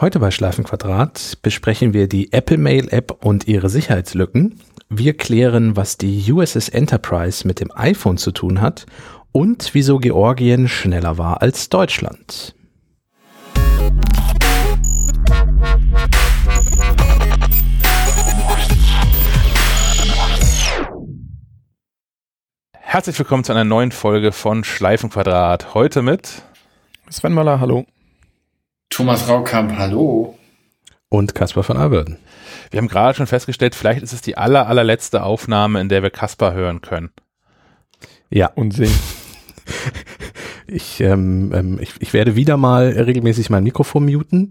Heute bei Schleifenquadrat besprechen wir die Apple Mail App und ihre Sicherheitslücken. Wir klären, was die USS Enterprise mit dem iPhone zu tun hat und wieso Georgien schneller war als Deutschland. Herzlich willkommen zu einer neuen Folge von Schleifenquadrat. Heute mit Sven Möller, hallo. Thomas Raukamp, hallo. Und Caspar von Alberten. Wir haben gerade schon festgestellt, vielleicht ist es die aller, allerletzte Aufnahme, in der wir Caspar hören können. Ja. Und sehen. Ich, ähm, ähm, ich, ich werde wieder mal regelmäßig mein Mikrofon muten,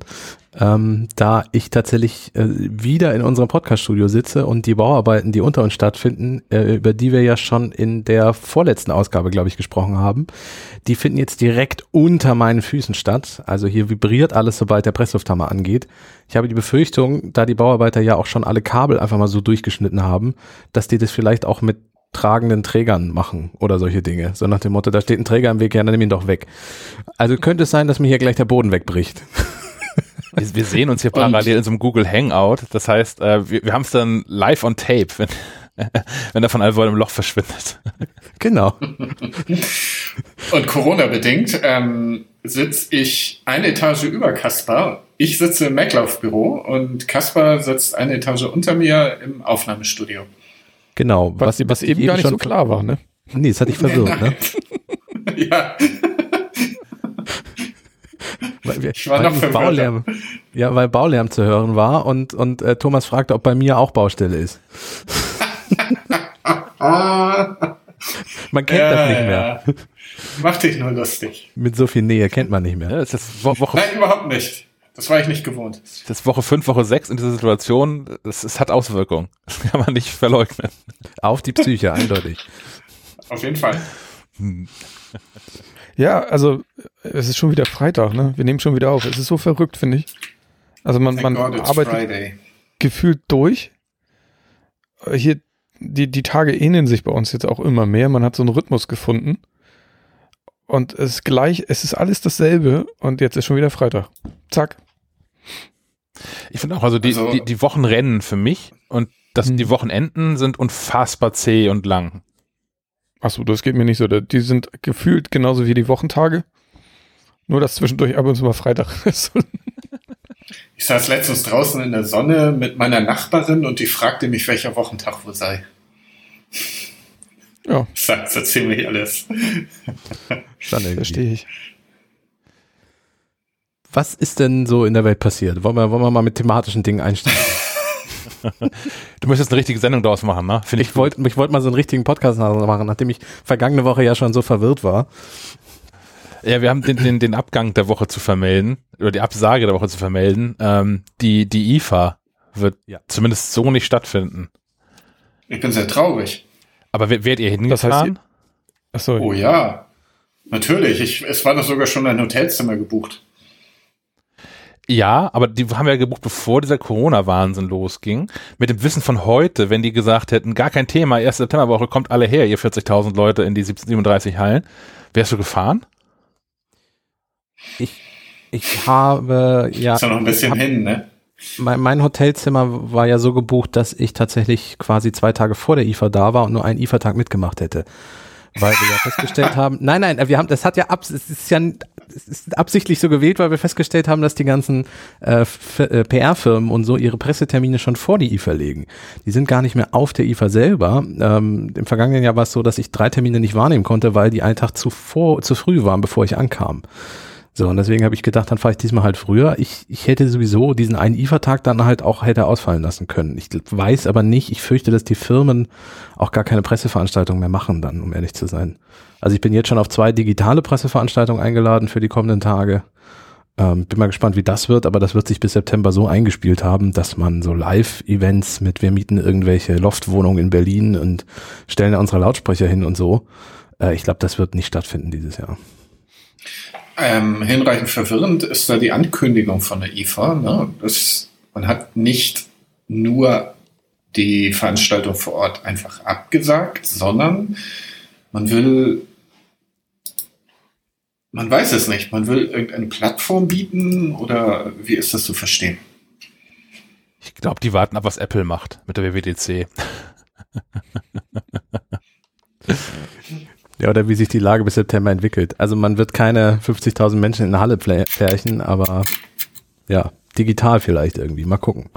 ähm, da ich tatsächlich äh, wieder in unserem Podcast-Studio sitze und die Bauarbeiten, die unter uns stattfinden, äh, über die wir ja schon in der vorletzten Ausgabe, glaube ich, gesprochen haben, die finden jetzt direkt unter meinen Füßen statt. Also hier vibriert alles, sobald der Presslufthammer angeht. Ich habe die Befürchtung, da die Bauarbeiter ja auch schon alle Kabel einfach mal so durchgeschnitten haben, dass die das vielleicht auch mit tragenden Trägern machen oder solche Dinge. So nach dem Motto, da steht ein Träger im Weg, ja, dann nimm ihn doch weg. Also könnte es sein, dass mir hier gleich der Boden wegbricht. Wir, wir sehen uns hier parallel in so einem Google Hangout. Das heißt, äh, wir, wir haben es dann live on tape, wenn, wenn er von Alvord im Loch verschwindet. Genau. Und Corona-bedingt ähm, sitze ich eine Etage über Kaspar. Ich sitze im MacLauf-Büro und Kaspar sitzt eine Etage unter mir im Aufnahmestudio. Genau. Was, was, was eben gar nicht so klar war, ne? Nee, das hatte ich verwirrt, ne? ja. weil wir, ich war noch Baulärm, Ja, weil Baulärm zu hören war und, und äh, Thomas fragte, ob bei mir auch Baustelle ist. man kennt ja, das nicht mehr. Ja. Mach dich nur lustig. Mit so viel Nähe kennt man nicht mehr. Das ist Woche Nein, überhaupt nicht. Das war ich nicht gewohnt. Das ist Woche 5, Woche 6 in dieser Situation, es, es hat Auswirkungen. Das kann man nicht verleugnen. Auf die Psyche, eindeutig. Auf jeden Fall. Hm. Ja, also es ist schon wieder Freitag, ne? Wir nehmen schon wieder auf. Es ist so verrückt, finde ich. Also man, man arbeitet Friday. gefühlt durch. Hier, die, die Tage ähneln sich bei uns jetzt auch immer mehr. Man hat so einen Rhythmus gefunden. Und es ist gleich, es ist alles dasselbe und jetzt ist schon wieder Freitag. Zack. Ich finde auch, also die, also, die, die Wochen rennen für mich und das, hm. die Wochenenden sind unfassbar zäh und lang. Achso, das geht mir nicht so. Die sind gefühlt genauso wie die Wochentage. Nur, dass zwischendurch ab und zu mal Freitag ist. ich saß letztens draußen in der Sonne mit meiner Nachbarin und die fragte mich, welcher Wochentag wohl sei. Ja. Sagt so ziemlich alles. Verstehe ich. Was ist denn so in der Welt passiert? Wollen wir, wollen wir mal mit thematischen Dingen einsteigen? du möchtest eine richtige Sendung daraus machen, ne? Find ich, ich wollte ich wollte mal so einen richtigen Podcast machen, nachdem ich vergangene Woche ja schon so verwirrt war. Ja, wir haben den, den, den Abgang der Woche zu vermelden, oder die Absage der Woche zu vermelden. Ähm, die, die IFA wird ja. zumindest so nicht stattfinden. Ich bin sehr traurig. Aber werdet ihr hingefahren? Das heißt, Achso, oh ja, natürlich. Ich, es war doch sogar schon ein Hotelzimmer gebucht. Ja, aber die haben wir ja gebucht, bevor dieser Corona-Wahnsinn losging. Mit dem Wissen von heute, wenn die gesagt hätten, gar kein Thema, 1. Septemberwoche, kommt alle her, ihr 40.000 Leute in die 37 Hallen. Wärst du gefahren? Ich, ich habe, ja. Ist ja noch ein bisschen hab, hin, ne? Mein, mein, Hotelzimmer war ja so gebucht, dass ich tatsächlich quasi zwei Tage vor der IFA da war und nur einen IFA-Tag mitgemacht hätte weil wir ja festgestellt haben, nein, nein, wir haben, das hat ja ab, es ist ja es ist absichtlich so gewählt, weil wir festgestellt haben, dass die ganzen äh, äh PR-Firmen und so ihre Pressetermine schon vor die IFA legen. Die sind gar nicht mehr auf der IFA selber. Ähm, Im vergangenen Jahr war es so, dass ich drei Termine nicht wahrnehmen konnte, weil die einen Tag zuvor, zu früh waren, bevor ich ankam. So, und deswegen habe ich gedacht, dann fahre ich diesmal halt früher. Ich, ich hätte sowieso diesen einen IFA-Tag dann halt auch hätte ausfallen lassen können. Ich weiß aber nicht, ich fürchte, dass die Firmen auch gar keine Presseveranstaltung mehr machen dann, um ehrlich zu sein. Also ich bin jetzt schon auf zwei digitale Presseveranstaltungen eingeladen für die kommenden Tage. Ähm, bin mal gespannt, wie das wird, aber das wird sich bis September so eingespielt haben, dass man so Live-Events mit, wir mieten irgendwelche Loftwohnungen in Berlin und stellen unsere Lautsprecher hin und so. Äh, ich glaube, das wird nicht stattfinden dieses Jahr. Ähm, hinreichend verwirrend ist da die Ankündigung von der IFA. Ne? Das, man hat nicht nur die Veranstaltung vor Ort einfach abgesagt, sondern man will Man weiß es nicht. Man will irgendeine Plattform bieten oder wie ist das zu verstehen? Ich glaube, die warten ab, was Apple macht mit der WWDC. ja, oder wie sich die Lage bis September entwickelt. Also man wird keine 50.000 Menschen in der Halle pärchen, aber ja, digital vielleicht irgendwie. Mal gucken.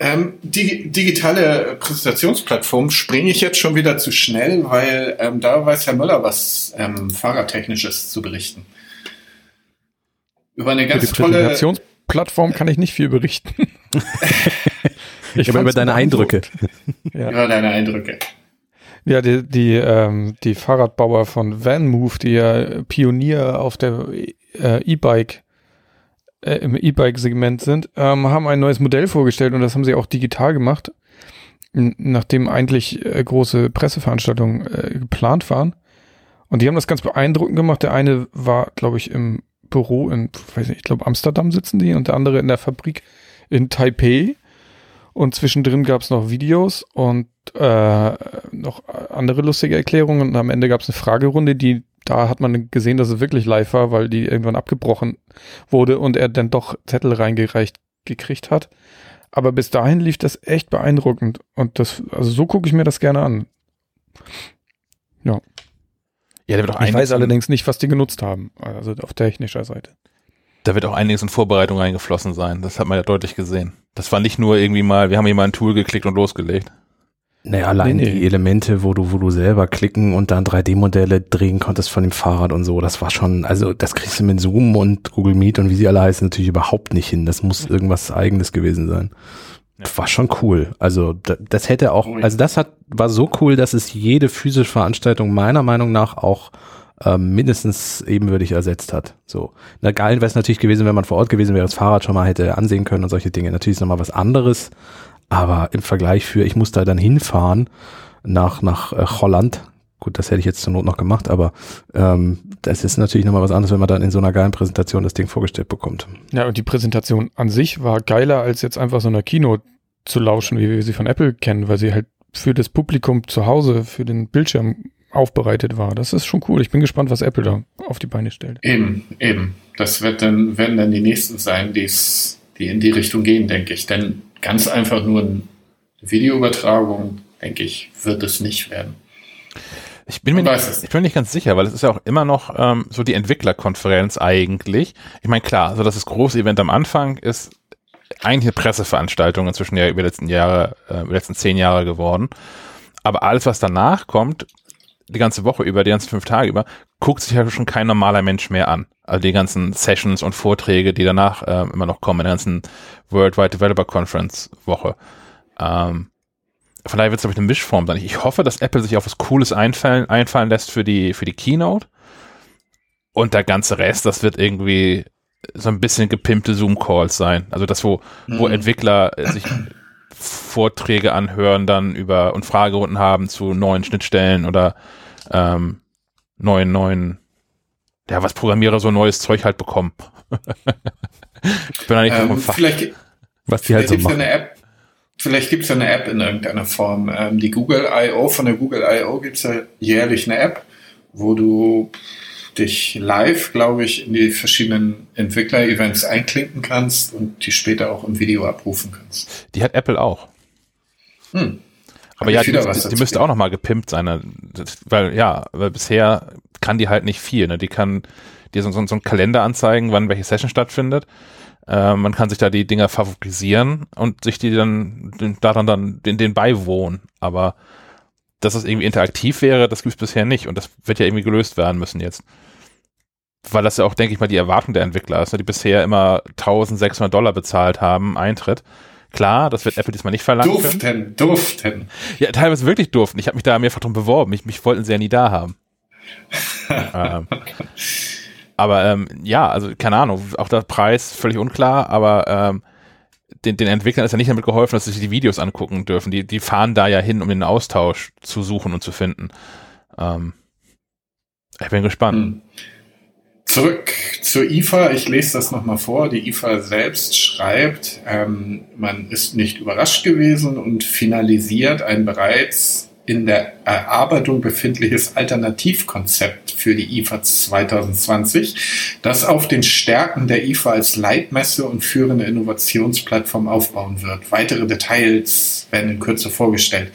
Ähm, die digitale Präsentationsplattform springe ich jetzt schon wieder zu schnell, weil ähm, da weiß Herr Müller was ähm, Fahrradtechnisches zu berichten. Über eine ganz Für die tolle Präsentationsplattform kann ich nicht viel berichten. ich aber über deine Eindrücke. ja. Über deine Eindrücke. Ja, die, die, ähm, die Fahrradbauer von VanMoof, die ja Pionier auf der äh, E-Bike äh, im E-Bike-Segment sind, ähm, haben ein neues Modell vorgestellt und das haben sie auch digital gemacht, nachdem eigentlich äh, große Presseveranstaltungen äh, geplant waren. Und die haben das ganz beeindruckend gemacht. Der eine war, glaube ich, im Büro in, weiß nicht, ich glaube Amsterdam sitzen die und der andere in der Fabrik in Taipei. Und zwischendrin gab es noch Videos und äh, noch andere lustige Erklärungen. Und am Ende gab es eine Fragerunde, die da hat man gesehen, dass es wirklich live war, weil die irgendwann abgebrochen wurde und er dann doch Zettel reingereicht gekriegt hat. Aber bis dahin lief das echt beeindruckend. Und das, also so gucke ich mir das gerne an. Ja. Ja, da wird auch ich weiß allerdings nicht, was die genutzt haben, also auf technischer Seite. Da wird auch einiges in Vorbereitung reingeflossen sein. Das hat man ja deutlich gesehen. Das war nicht nur irgendwie mal, wir haben hier mal ein Tool geklickt und losgelegt. Naja, allein nee, nee. die Elemente, wo du, wo du selber klicken und dann 3D-Modelle drehen konntest von dem Fahrrad und so, das war schon, also das kriegst du mit Zoom und Google Meet und wie sie alle heißen natürlich überhaupt nicht hin. Das muss irgendwas eigenes gewesen sein. Ja. War schon cool. Also das, das hätte auch, also das hat, war so cool, dass es jede physische Veranstaltung meiner Meinung nach auch ähm, mindestens ebenwürdig ersetzt hat. So. Na, geil wäre es natürlich gewesen, wenn man vor Ort gewesen wäre, das Fahrrad schon mal hätte ansehen können und solche Dinge. Natürlich ist nochmal was anderes. Aber im Vergleich für, ich muss da dann hinfahren nach, nach äh, Holland. Gut, das hätte ich jetzt zur Not noch gemacht, aber ähm, das ist natürlich nochmal was anderes, wenn man dann in so einer geilen Präsentation das Ding vorgestellt bekommt. Ja, und die Präsentation an sich war geiler, als jetzt einfach so einer Kino zu lauschen, wie wir sie von Apple kennen, weil sie halt für das Publikum zu Hause, für den Bildschirm aufbereitet war. Das ist schon cool. Ich bin gespannt, was Apple da auf die Beine stellt. Eben, eben. Das wird dann, werden dann die nächsten sein, die's, die in die Richtung gehen, denke ich. Denn ganz einfach nur eine Videoübertragung, denke ich, wird es nicht werden. Ich bin mir nicht, ich bin nicht ganz sicher, weil es ist ja auch immer noch ähm, so die Entwicklerkonferenz eigentlich. Ich meine, klar, so also das große Event am Anfang ist eigentlich eine Presseveranstaltung inzwischen ja über die letzten Jahre, äh, über die letzten zehn Jahre geworden. Aber alles, was danach kommt, die ganze Woche über, die ganzen fünf Tage über, guckt sich ja schon kein normaler Mensch mehr an. Also die ganzen Sessions und Vorträge, die danach äh, immer noch kommen, in der ganzen Worldwide Developer Conference Woche. Ähm, von daher wird es, glaube ich, eine Mischform sein. Ich hoffe, dass Apple sich auf was Cooles einfallen, einfallen lässt für die, für die Keynote. Und der ganze Rest, das wird irgendwie so ein bisschen gepimpte Zoom-Calls sein. Also das, wo, mhm. wo Entwickler sich Vorträge anhören dann über und Fragerunden haben zu neuen Schnittstellen oder ähm, neuen, neuen, ja, was Programmierer so neues Zeug halt bekommen. ich bin eigentlich ähm, vielleicht, was die halt so machen. Eine App, vielleicht gibt es eine App in irgendeiner Form. Ähm, die Google I.O., von der Google I.O. gibt es ja jährlich eine App, wo du dich live, glaube ich, in die verschiedenen Entwickler-Events einklinken kannst und die später auch im Video abrufen kannst. Die hat Apple auch. Hm. Aber ja, die, die, die müsste auch nochmal gepimpt sein, ne? weil ja, weil bisher kann die halt nicht viel. Ne? Die kann dir so, so, so einen Kalender anzeigen, wann welche Session stattfindet. Äh, man kann sich da die Dinger favorisieren und sich die dann daran dann den, den beiwohnen. Aber dass es irgendwie interaktiv wäre, das gibt es bisher nicht. Und das wird ja irgendwie gelöst werden müssen jetzt. Weil das ja auch, denke ich mal, die Erwartung der Entwickler ist, ne, die bisher immer 1600 Dollar bezahlt haben, Eintritt. Klar, das wird Apple diesmal nicht verlangen. Durften, können. durften. Ja, teilweise wirklich durften. Ich habe mich da mehrfach drum beworben. Mich, mich wollten sie ja nie da haben. ähm, aber ähm, ja, also keine Ahnung, auch der Preis völlig unklar, aber ähm, den, den Entwicklern ist ja nicht damit geholfen, dass sie sich die Videos angucken dürfen. Die, die fahren da ja hin, um den Austausch zu suchen und zu finden. Ähm, ich bin gespannt. Hm. Zurück zur IFA. Ich lese das nochmal vor. Die IFA selbst schreibt, ähm, man ist nicht überrascht gewesen und finalisiert ein bereits in der Erarbeitung befindliches Alternativkonzept für die IFA 2020, das auf den Stärken der IFA als Leitmesse und führende Innovationsplattform aufbauen wird. Weitere Details werden in Kürze vorgestellt.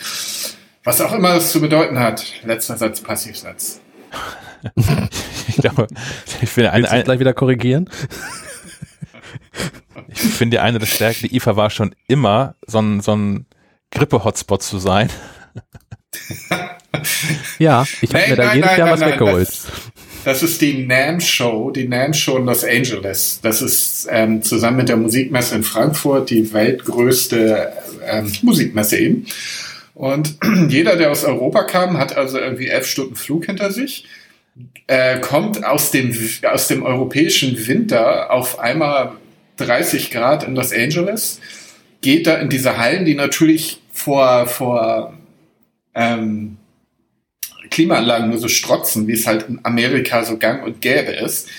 Was auch immer das zu bedeuten hat. Letzter Satz, Passivsatz. ich glaube, ich finde eine, eine gleich wieder korrigieren. ich finde eine der Stärken, die IFA war schon immer so ein, so ein Grippe-Hotspot zu sein. ja, ich habe mir da jedes nein, Jahr nein, was nein, weggeholt. Das, das, ist die NAM Show, die NAM Show in Los Angeles. Das ist ähm, zusammen mit der Musikmesse in Frankfurt die weltgrößte ähm, Musikmesse eben. Und jeder, der aus Europa kam, hat also irgendwie elf Stunden Flug hinter sich, äh, kommt aus dem, aus dem europäischen Winter auf einmal 30 Grad in Los Angeles, geht da in diese Hallen, die natürlich vor, vor ähm, Klimaanlagen nur so strotzen, wie es halt in Amerika so gang und gäbe ist.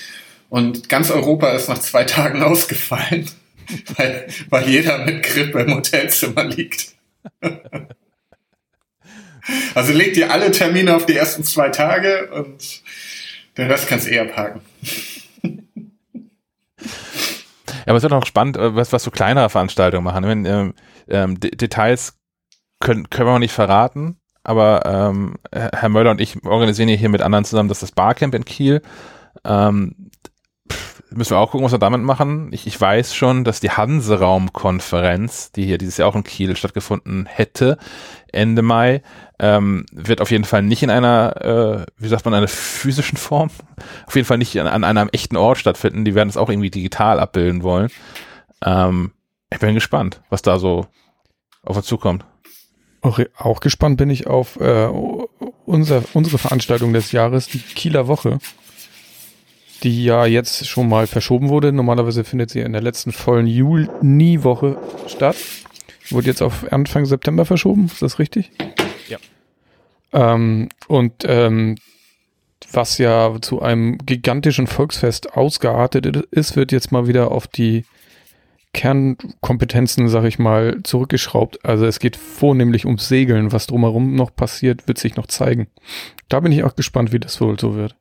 Und ganz Europa ist nach zwei Tagen ausgefallen, weil, weil jeder mit Grippe im Hotelzimmer liegt. Also legt ihr alle Termine auf die ersten zwei Tage und den Rest kannst du eher parken. Ja, aber es wird auch spannend, äh, was, was so kleinere Veranstaltungen machen. Wenn, ähm, ähm, Details können, können wir noch nicht verraten, aber ähm, Herr Möller und ich organisieren hier mit anderen zusammen das, das Barcamp in Kiel. Ähm, müssen wir auch gucken, was wir damit machen. Ich, ich weiß schon, dass die Hanseraum-Konferenz, die hier dieses Jahr auch in Kiel stattgefunden hätte, Ende Mai, ähm, wird auf jeden Fall nicht in einer, äh, wie sagt man, einer physischen Form, auf jeden Fall nicht an, an einem echten Ort stattfinden. Die werden es auch irgendwie digital abbilden wollen. Ähm, ich bin gespannt, was da so auf uns zukommt. Auch, auch gespannt bin ich auf äh, unser, unsere Veranstaltung des Jahres, die Kieler Woche, die ja jetzt schon mal verschoben wurde. Normalerweise findet sie in der letzten vollen Juni-Woche statt. Wurde jetzt auf Anfang September verschoben, ist das richtig? Ähm, und ähm, was ja zu einem gigantischen Volksfest ausgeartet ist, wird jetzt mal wieder auf die Kernkompetenzen, sag ich mal, zurückgeschraubt. Also es geht vornehmlich ums Segeln. Was drumherum noch passiert, wird sich noch zeigen. Da bin ich auch gespannt, wie das wohl so wird.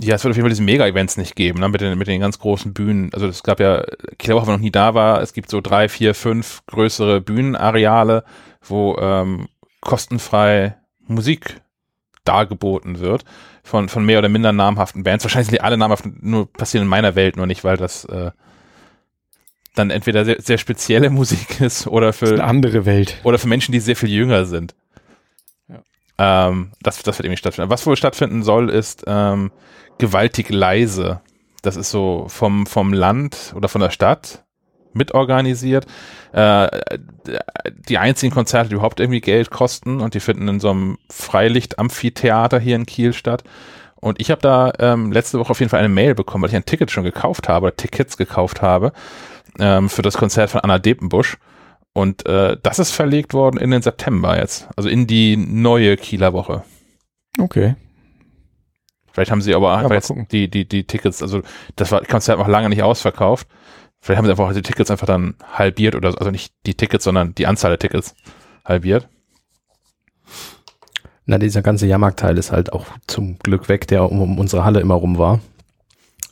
Ja, es wird auf jeden Fall diese Mega-Events nicht geben, ne, mit den, mit den ganz großen Bühnen. Also es gab ja, Kieler Woche noch nie da war, es gibt so drei, vier, fünf größere Bühnenareale, wo ähm, kostenfrei Musik dargeboten wird von, von mehr oder minder namhaften Bands. Wahrscheinlich sind die alle namhaft, nur passieren in meiner Welt nur nicht, weil das äh, dann entweder sehr, sehr spezielle Musik ist oder für eine andere Welt. Oder für Menschen, die sehr viel jünger sind. Ja. Ähm, das, das wird irgendwie stattfinden. Was wohl stattfinden soll, ist ähm, gewaltig leise. Das ist so vom, vom Land oder von der Stadt mitorganisiert. Äh, die einzigen Konzerte, die überhaupt irgendwie Geld kosten und die finden in so einem Freilicht-Amphitheater hier in Kiel statt. Und ich habe da ähm, letzte Woche auf jeden Fall eine Mail bekommen, weil ich ein Ticket schon gekauft habe, oder Tickets gekauft habe ähm, für das Konzert von Anna Depenbusch. Und äh, das ist verlegt worden in den September jetzt, also in die neue Kieler Woche. Okay. Vielleicht haben sie aber ja, jetzt die, die, die Tickets, also das war, Konzert noch lange nicht ausverkauft. Vielleicht haben sie einfach die Tickets einfach dann halbiert oder also nicht die Tickets, sondern die Anzahl der Tickets halbiert. Na, dieser ganze Jahrmarktteil ist halt auch zum Glück weg, der um, um unsere Halle immer rum war.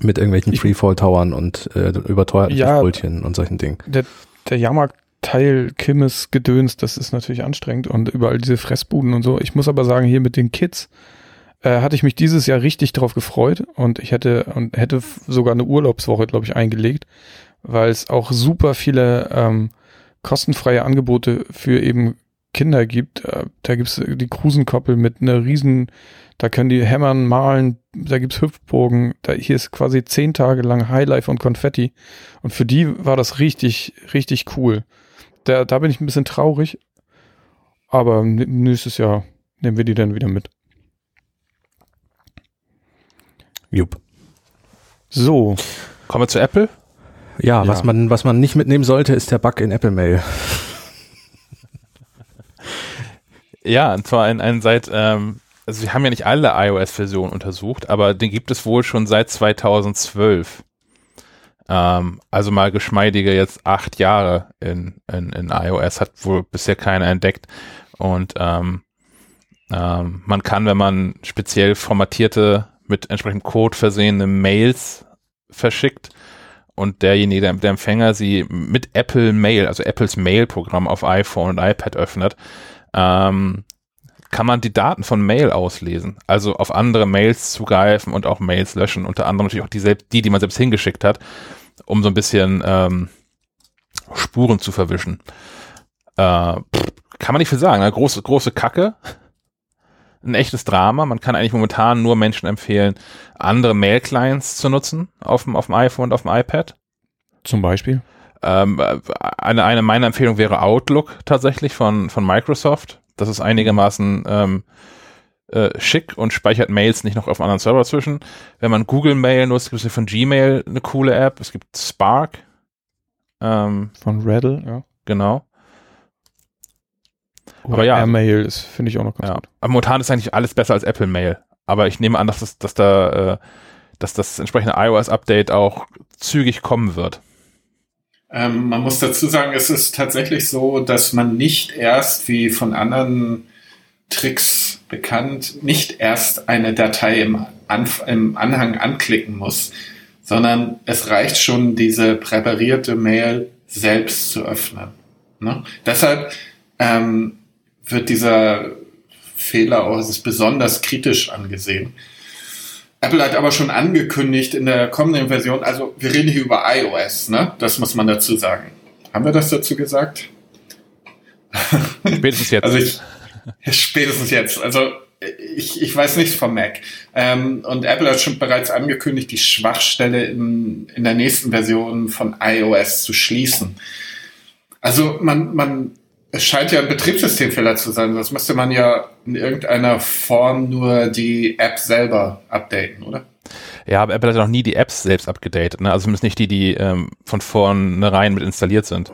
Mit irgendwelchen Freefall-Towern und äh, überteuerten ja, Brötchen und solchen Dingen. Der, der Jahrmarktteil, Kimmes, Gedöns, das ist natürlich anstrengend und überall diese Fressbuden und so. Ich muss aber sagen, hier mit den Kids äh, hatte ich mich dieses Jahr richtig drauf gefreut und ich hätte und hätte sogar eine Urlaubswoche, glaube ich, eingelegt, weil es auch super viele ähm, kostenfreie Angebote für eben Kinder gibt. Äh, da gibt's die Krusenkoppel mit einer riesen da können die hämmern, malen, da gibt's Hüpfburgen. Da, hier ist quasi zehn Tage lang Highlife und Konfetti. Und für die war das richtig, richtig cool. Da, da bin ich ein bisschen traurig. Aber nächstes Jahr nehmen wir die dann wieder mit. Jupp. So. Kommen wir zu Apple? Ja, ja, Was, man, was man nicht mitnehmen sollte, ist der Bug in Apple Mail. ja, und zwar ein, ein seit ähm, also wir haben ja nicht alle iOS-Versionen untersucht, aber den gibt es wohl schon seit 2012. Ähm, also mal geschmeidige jetzt acht Jahre in, in, in iOS, hat wohl bisher keiner entdeckt. Und ähm, Ähm, man kann, wenn man speziell formatierte, mit entsprechendem Code versehene Mails verschickt und derjenige, der, der Empfänger sie mit Apple Mail, also Apples Mail-Programm auf iPhone und iPad öffnet, ähm, kann man die Daten von Mail auslesen, also auf andere Mails zugreifen und auch Mails löschen, unter anderem natürlich auch die, die, die man selbst hingeschickt hat, um so ein bisschen ähm, Spuren zu verwischen. Äh, kann man nicht viel sagen, ne? große, große Kacke, ein echtes Drama. Man kann eigentlich momentan nur Menschen empfehlen, andere Mail-Clients zu nutzen auf dem, auf dem iPhone und auf dem iPad. Zum Beispiel? Ähm, eine, eine meiner Empfehlungen wäre Outlook tatsächlich von, von Microsoft. Das ist einigermaßen ähm, äh, schick und speichert Mails nicht noch auf anderen Server zwischen. Wenn man Google Mail nutzt, gibt es von Gmail eine coole App. Es gibt Spark. Ähm, von Reddle, ja. Genau. Oder aber ja. Airmail ist, finde ich auch noch ganz ja. gut. Aber momentan ist eigentlich alles besser als Apple Mail. Aber ich nehme an, dass, das, dass da, äh, dass das entsprechende iOS-Update auch zügig kommen wird. Ähm, man muss dazu sagen, es ist tatsächlich so, dass man nicht erst, wie von anderen Tricks bekannt, nicht erst eine Datei im, Anf im Anhang anklicken muss, sondern es reicht schon, diese präparierte Mail selbst zu öffnen. Ne? Deshalb ähm, wird dieser Fehler auch ist besonders kritisch angesehen. Apple hat aber schon angekündigt in der kommenden Version, also wir reden hier über iOS, ne? Das muss man dazu sagen. Haben wir das dazu gesagt? Spätestens jetzt. Also ich, spätestens jetzt. Also ich, ich weiß nichts vom Mac. Ähm, und Apple hat schon bereits angekündigt, die Schwachstelle in, in der nächsten Version von iOS zu schließen. Also man, man es scheint ja ein Betriebssystemfehler zu sein. Das müsste man ja in irgendeiner Form nur die App selber updaten, oder? Ja, aber Apple hat ja noch nie die Apps selbst abgedatet. Ne? Also zumindest nicht die, die ähm, von vornherein mit installiert sind.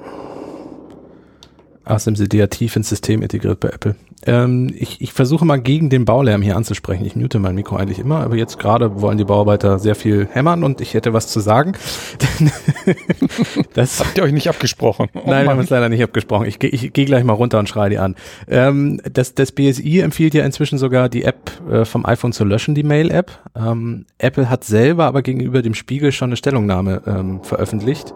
Ja tief ins System integriert bei Apple. Ähm, ich, ich versuche mal gegen den Baulärm hier anzusprechen. Ich mute mein Mikro eigentlich immer, aber jetzt gerade wollen die Bauarbeiter sehr viel hämmern und ich hätte was zu sagen. das Habt ihr euch nicht abgesprochen? Oh Nein, wir haben uns leider nicht abgesprochen. Ich, ich gehe gleich mal runter und schreie die an. Ähm, das, das BSI empfiehlt ja inzwischen sogar die App äh, vom iPhone zu löschen, die Mail-App. Ähm, Apple hat selber aber gegenüber dem Spiegel schon eine Stellungnahme ähm, veröffentlicht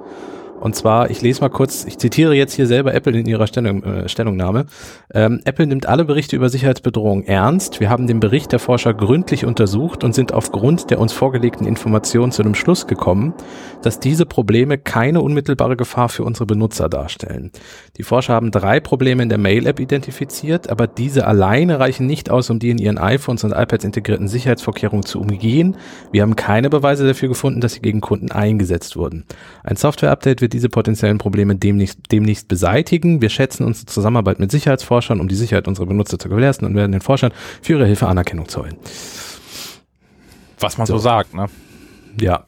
und zwar, ich lese mal kurz, ich zitiere jetzt hier selber Apple in ihrer Stellung, äh, Stellungnahme. Ähm, Apple nimmt alle Berichte über Sicherheitsbedrohungen ernst. Wir haben den Bericht der Forscher gründlich untersucht und sind aufgrund der uns vorgelegten Informationen zu dem Schluss gekommen, dass diese Probleme keine unmittelbare Gefahr für unsere Benutzer darstellen. Die Forscher haben drei Probleme in der Mail-App identifiziert, aber diese alleine reichen nicht aus, um die in ihren iPhones und iPads integrierten Sicherheitsvorkehrungen zu umgehen. Wir haben keine Beweise dafür gefunden, dass sie gegen Kunden eingesetzt wurden. Ein Software-Update wird diese potenziellen Probleme demnächst, demnächst beseitigen. Wir schätzen unsere Zusammenarbeit mit Sicherheitsforschern, um die Sicherheit unserer Benutzer zu gewährleisten und werden den Forschern für ihre Hilfe Anerkennung zollen. Was man so, so sagt, ne? Ja.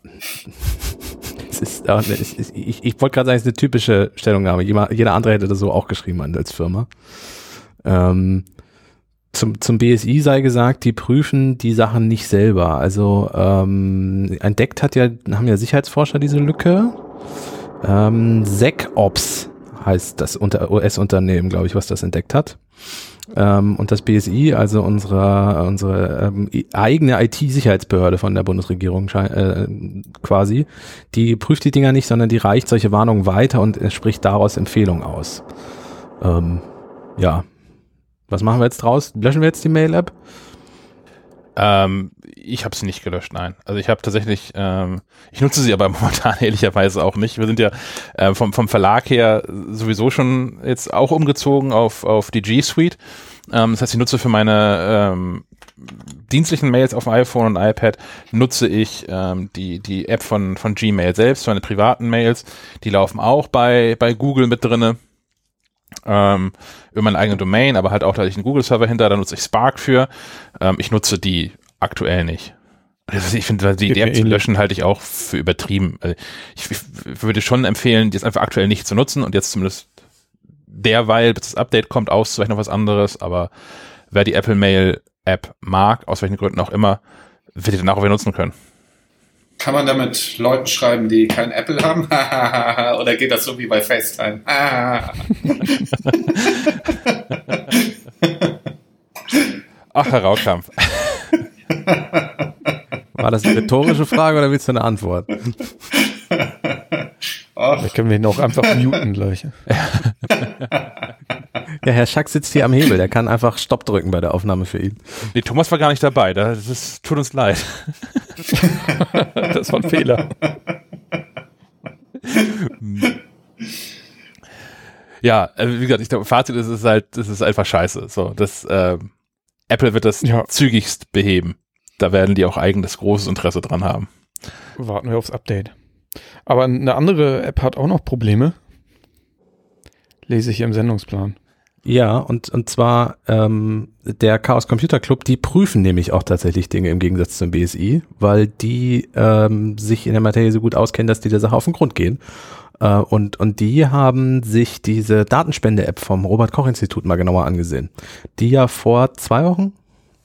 es ist, äh, ich, ich, ich wollte gerade sagen, es ist eine typische Stellungnahme. Jeder, jeder andere hätte das so auch geschrieben als Firma. Ähm, zum, zum BSI sei gesagt, die prüfen die Sachen nicht selber. Also ähm, entdeckt hat ja, haben ja Sicherheitsforscher diese Lücke. Ähm, SecOps heißt das US-Unternehmen, glaube ich, was das entdeckt hat. Ähm, und das BSI, also unsere, unsere ähm, eigene IT-Sicherheitsbehörde von der Bundesregierung äh, quasi, die prüft die Dinger nicht, sondern die reicht solche Warnungen weiter und spricht daraus Empfehlungen aus. Ähm, ja. Was machen wir jetzt draus? Löschen wir jetzt die Mail-App? Ähm, ich habe sie nicht gelöscht, nein. Also ich habe tatsächlich, ähm, ich nutze sie aber momentan ehrlicherweise auch nicht. Wir sind ja äh, vom, vom Verlag her sowieso schon jetzt auch umgezogen auf, auf die G Suite. Ähm, das heißt, ich nutze für meine ähm, dienstlichen Mails auf iPhone und iPad nutze ich ähm, die, die App von, von Gmail selbst, meine privaten Mails. Die laufen auch bei, bei Google mit drinne. Ähm, über meine eigene Domain, aber halt auch, da ich einen Google-Server hinter, da nutze ich Spark für. Ähm, ich nutze die aktuell nicht. Also ich finde, die, App zu löschen halte ich auch für übertrieben. Also ich, ich, würde schon empfehlen, die jetzt einfach aktuell nicht zu nutzen und jetzt zumindest derweil, bis das Update kommt, auszuweichen auf was anderes. Aber wer die Apple Mail App mag, aus welchen Gründen auch immer, wird die dann auch wieder nutzen können. Kann man damit Leuten schreiben, die kein Apple haben? Oder geht das so wie bei FaceTime? Ach, Herr Raukampf. War das eine rhetorische Frage oder willst du eine Antwort? Da können wir ihn auch einfach muten gleich. Ja, Herr Schack sitzt hier am Hebel, der kann einfach Stopp drücken bei der Aufnahme für ihn. Nee, Thomas war gar nicht dabei, das ist, tut uns leid. das war ein Fehler. ja, äh, wie gesagt, ich glaube, Fazit ist es halt, es ist einfach scheiße. So, das, äh, Apple wird das ja. zügigst beheben. Da werden die auch eigenes großes Interesse dran haben. Warten wir aufs Update. Aber eine andere App hat auch noch Probleme. Lese ich hier im Sendungsplan. Ja, und, und zwar ähm, der Chaos Computer Club, die prüfen nämlich auch tatsächlich Dinge im Gegensatz zum BSI, weil die ähm, sich in der Materie so gut auskennen, dass die der Sache auf den Grund gehen. Äh, und, und die haben sich diese Datenspende-App vom Robert-Koch-Institut mal genauer angesehen, die ja vor zwei Wochen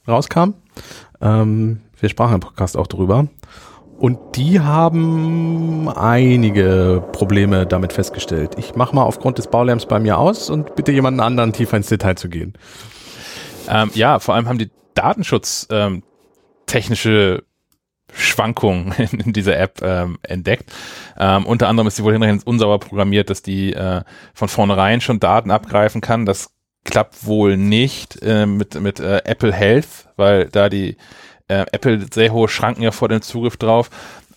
rauskam. Ähm, wir sprachen im Podcast auch drüber. Und die haben einige Probleme damit festgestellt. Ich mache mal aufgrund des Baulärms bei mir aus und bitte jemanden anderen tiefer ins Detail zu gehen. Ähm, ja, vor allem haben die Datenschutz ähm, technische Schwankungen in, dieser App ähm, entdeckt. Ähm, unter anderem ist sie wohl hinterher unsauber programmiert, dass die äh, von vornherein schon Daten abgreifen kann. Das klappt wohl nicht äh, mit, mit äh, Apple Health, weil da die äh, Apple sehr hohe Schranken ja vor dem Zugriff drauf.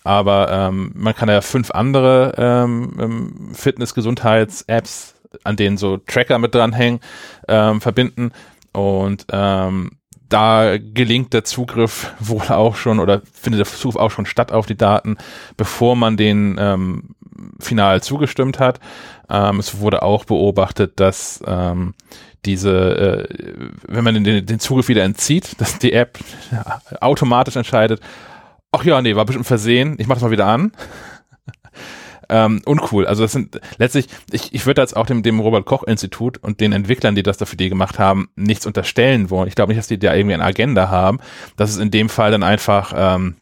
Aber ähm, man kann ja fünf andere ähm, ähm, Fitness-Gesundheits-Apps, an denen so Tracker mit dranhängen, ähm, verbinden. Und ähm, da gelingt der Zugriff wohl auch schon oder findet der Zugriff auch schon statt auf die Daten, bevor man den ähm, final zugestimmt hat. Ähm, es wurde auch beobachtet, dass ähm, diese, äh, wenn man den, den Zugriff wieder entzieht, dass die App automatisch entscheidet, ach ja, nee, war bestimmt versehen, ich mach das mal wieder an. ähm, uncool. Also das sind letztlich, ich, ich würde jetzt auch dem, dem Robert Koch Institut und den Entwicklern, die das da für die gemacht haben, nichts unterstellen wollen. Ich glaube nicht, dass die da irgendwie eine Agenda haben. Das ist in dem Fall dann einfach ähm,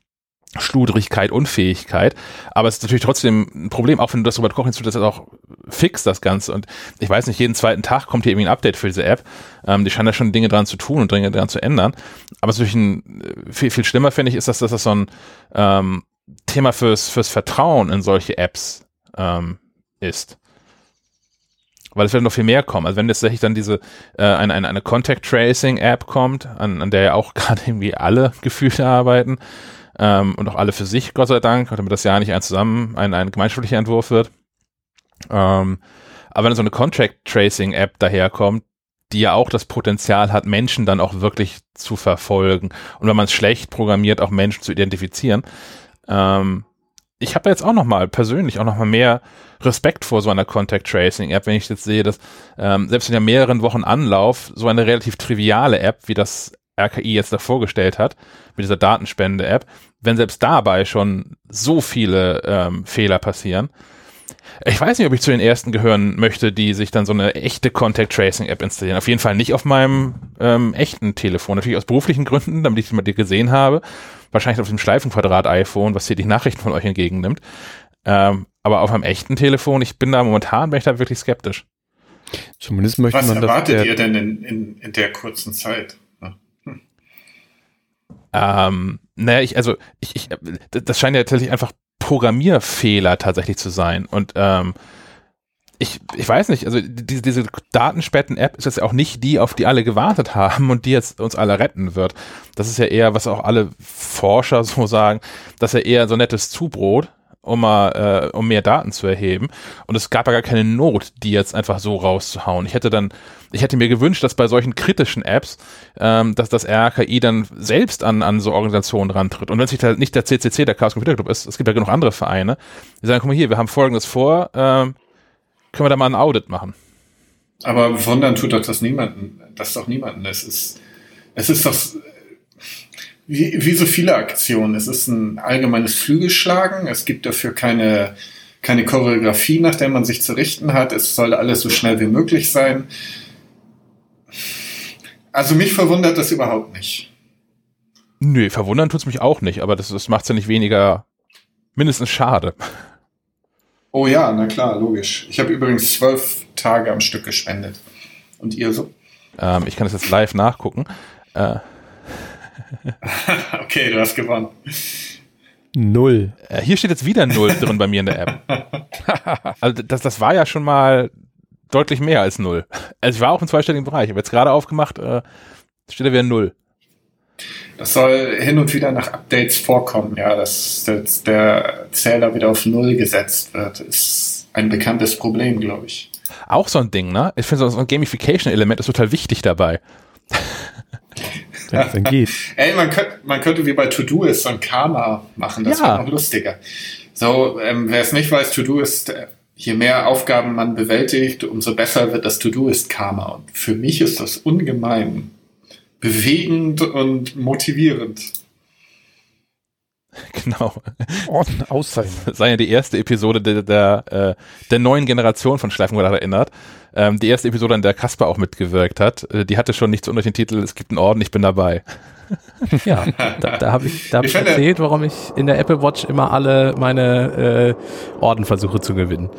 Schludrigkeit, Unfähigkeit. Aber es ist natürlich trotzdem ein Problem, auch wenn du das Robert Koch Institut das auch fix, das Ganze. Und ich weiß nicht, jeden zweiten Tag kommt hier irgendwie ein Update für diese App. Ähm, die scheinen da schon Dinge dran zu tun und Dinge dran zu ändern. Aber es ist natürlich ein, äh, viel, viel schlimmer, finde ich, ist, dass, dass das so ein ähm, Thema fürs, fürs Vertrauen in solche Apps ähm, ist. Weil es wird noch viel mehr kommen. Also wenn jetzt tatsächlich dann diese äh, eine, eine, eine Contact Tracing App kommt, an, an der ja auch gerade irgendwie alle Gefühle arbeiten, ähm, und auch alle für sich, Gott sei Dank, damit das ja nicht ein zusammen, ein, ein gemeinschaftlicher Entwurf wird. Ähm, aber wenn so eine Contract Tracing App daherkommt, die ja auch das Potenzial hat, Menschen dann auch wirklich zu verfolgen und wenn man es schlecht programmiert, auch Menschen zu identifizieren. Ähm, ich habe jetzt auch noch mal persönlich auch noch mal mehr Respekt vor so einer Contact Tracing App, wenn ich jetzt sehe, dass ähm, selbst in der mehreren Wochen Anlauf so eine relativ triviale App wie das RKI jetzt da vorgestellt hat, mit dieser Datenspende-App, wenn selbst dabei schon so viele ähm, Fehler passieren. Ich weiß nicht, ob ich zu den ersten gehören möchte, die sich dann so eine echte Contact Tracing App installieren. Auf jeden Fall nicht auf meinem ähm, echten Telefon. Natürlich aus beruflichen Gründen, damit ich es mal dir gesehen habe. Wahrscheinlich auf dem Schleifenquadrat-iPhone, was hier die Nachrichten von euch entgegennimmt. Ähm, aber auf einem echten Telefon, ich bin da momentan, bin ich da wirklich skeptisch. Zumindest möchte was man das. Was erwartet ihr denn in, in, in der kurzen Zeit? Ähm, naja, ich, also, ich, ich, das scheint ja tatsächlich einfach Programmierfehler tatsächlich zu sein. Und ähm, ich, ich weiß nicht, also diese, diese Datenspätten-App ist jetzt auch nicht die, auf die alle gewartet haben und die jetzt uns alle retten wird. Das ist ja eher, was auch alle Forscher so sagen, dass er eher so nettes Zubrot, um mal, äh, um mehr Daten zu erheben. Und es gab ja gar keine Not, die jetzt einfach so rauszuhauen. Ich hätte dann, ich hätte mir gewünscht, dass bei solchen kritischen Apps, ähm, dass das RKI dann selbst an, an so Organisationen rantritt. Und wenn es nicht, nicht der CCC, der Chaos Computer Club ist, es gibt ja genug andere Vereine, die sagen, guck mal hier, wir haben Folgendes vor, ähm, können wir da mal ein Audit machen. Aber wundern tut doch das niemanden, das doch niemanden. Es ist, es ist doch, wie, wie so viele Aktionen. Es ist ein allgemeines Flügelschlagen. Es gibt dafür keine, keine Choreografie, nach der man sich zu richten hat. Es soll alles so schnell wie möglich sein. Also mich verwundert das überhaupt nicht. Nö, verwundern tut's mich auch nicht, aber das, das macht's ja nicht weniger mindestens schade. Oh ja, na klar, logisch. Ich habe übrigens zwölf Tage am Stück gespendet. Und ihr so? Ähm, ich kann das jetzt live nachgucken. Äh, okay, du hast gewonnen. Null. Äh, hier steht jetzt wieder Null drin bei mir in der App. also das, das war ja schon mal deutlich mehr als Null. Also ich war auch im zweistelligen Bereich. Ich habe jetzt gerade aufgemacht, äh, steht da wieder Null. Das soll hin und wieder nach Updates vorkommen, ja, dass, dass der Zähler wieder auf Null gesetzt wird. Ist ein bekanntes Problem, glaube ich. Auch so ein Ding, ne? Ich finde, so ein Gamification-Element ist total wichtig dabei. Ja, dann geht. Ey, man könnte, man könnte wie bei To-Do ist so ein Karma machen, das ja. wäre noch lustiger. So, ähm, wer es nicht weiß, To-Do ist, äh, je mehr Aufgaben man bewältigt, umso besser wird das To-Do ist Karma. Und für mich ist das ungemein bewegend und motivierend. Genau. Orden auszeichnen. Das sei ja die erste Episode der, der, äh, der neuen Generation von Schleifenrad erinnert. Ähm, die erste Episode, an der Kasper auch mitgewirkt hat. Äh, die hatte schon nichts unter den Titel, es gibt einen Orden, ich bin dabei. Ja, da, da habe ich, da hab ich, ich erzählt, warum ich in der Apple Watch immer alle meine äh, Orden versuche zu gewinnen.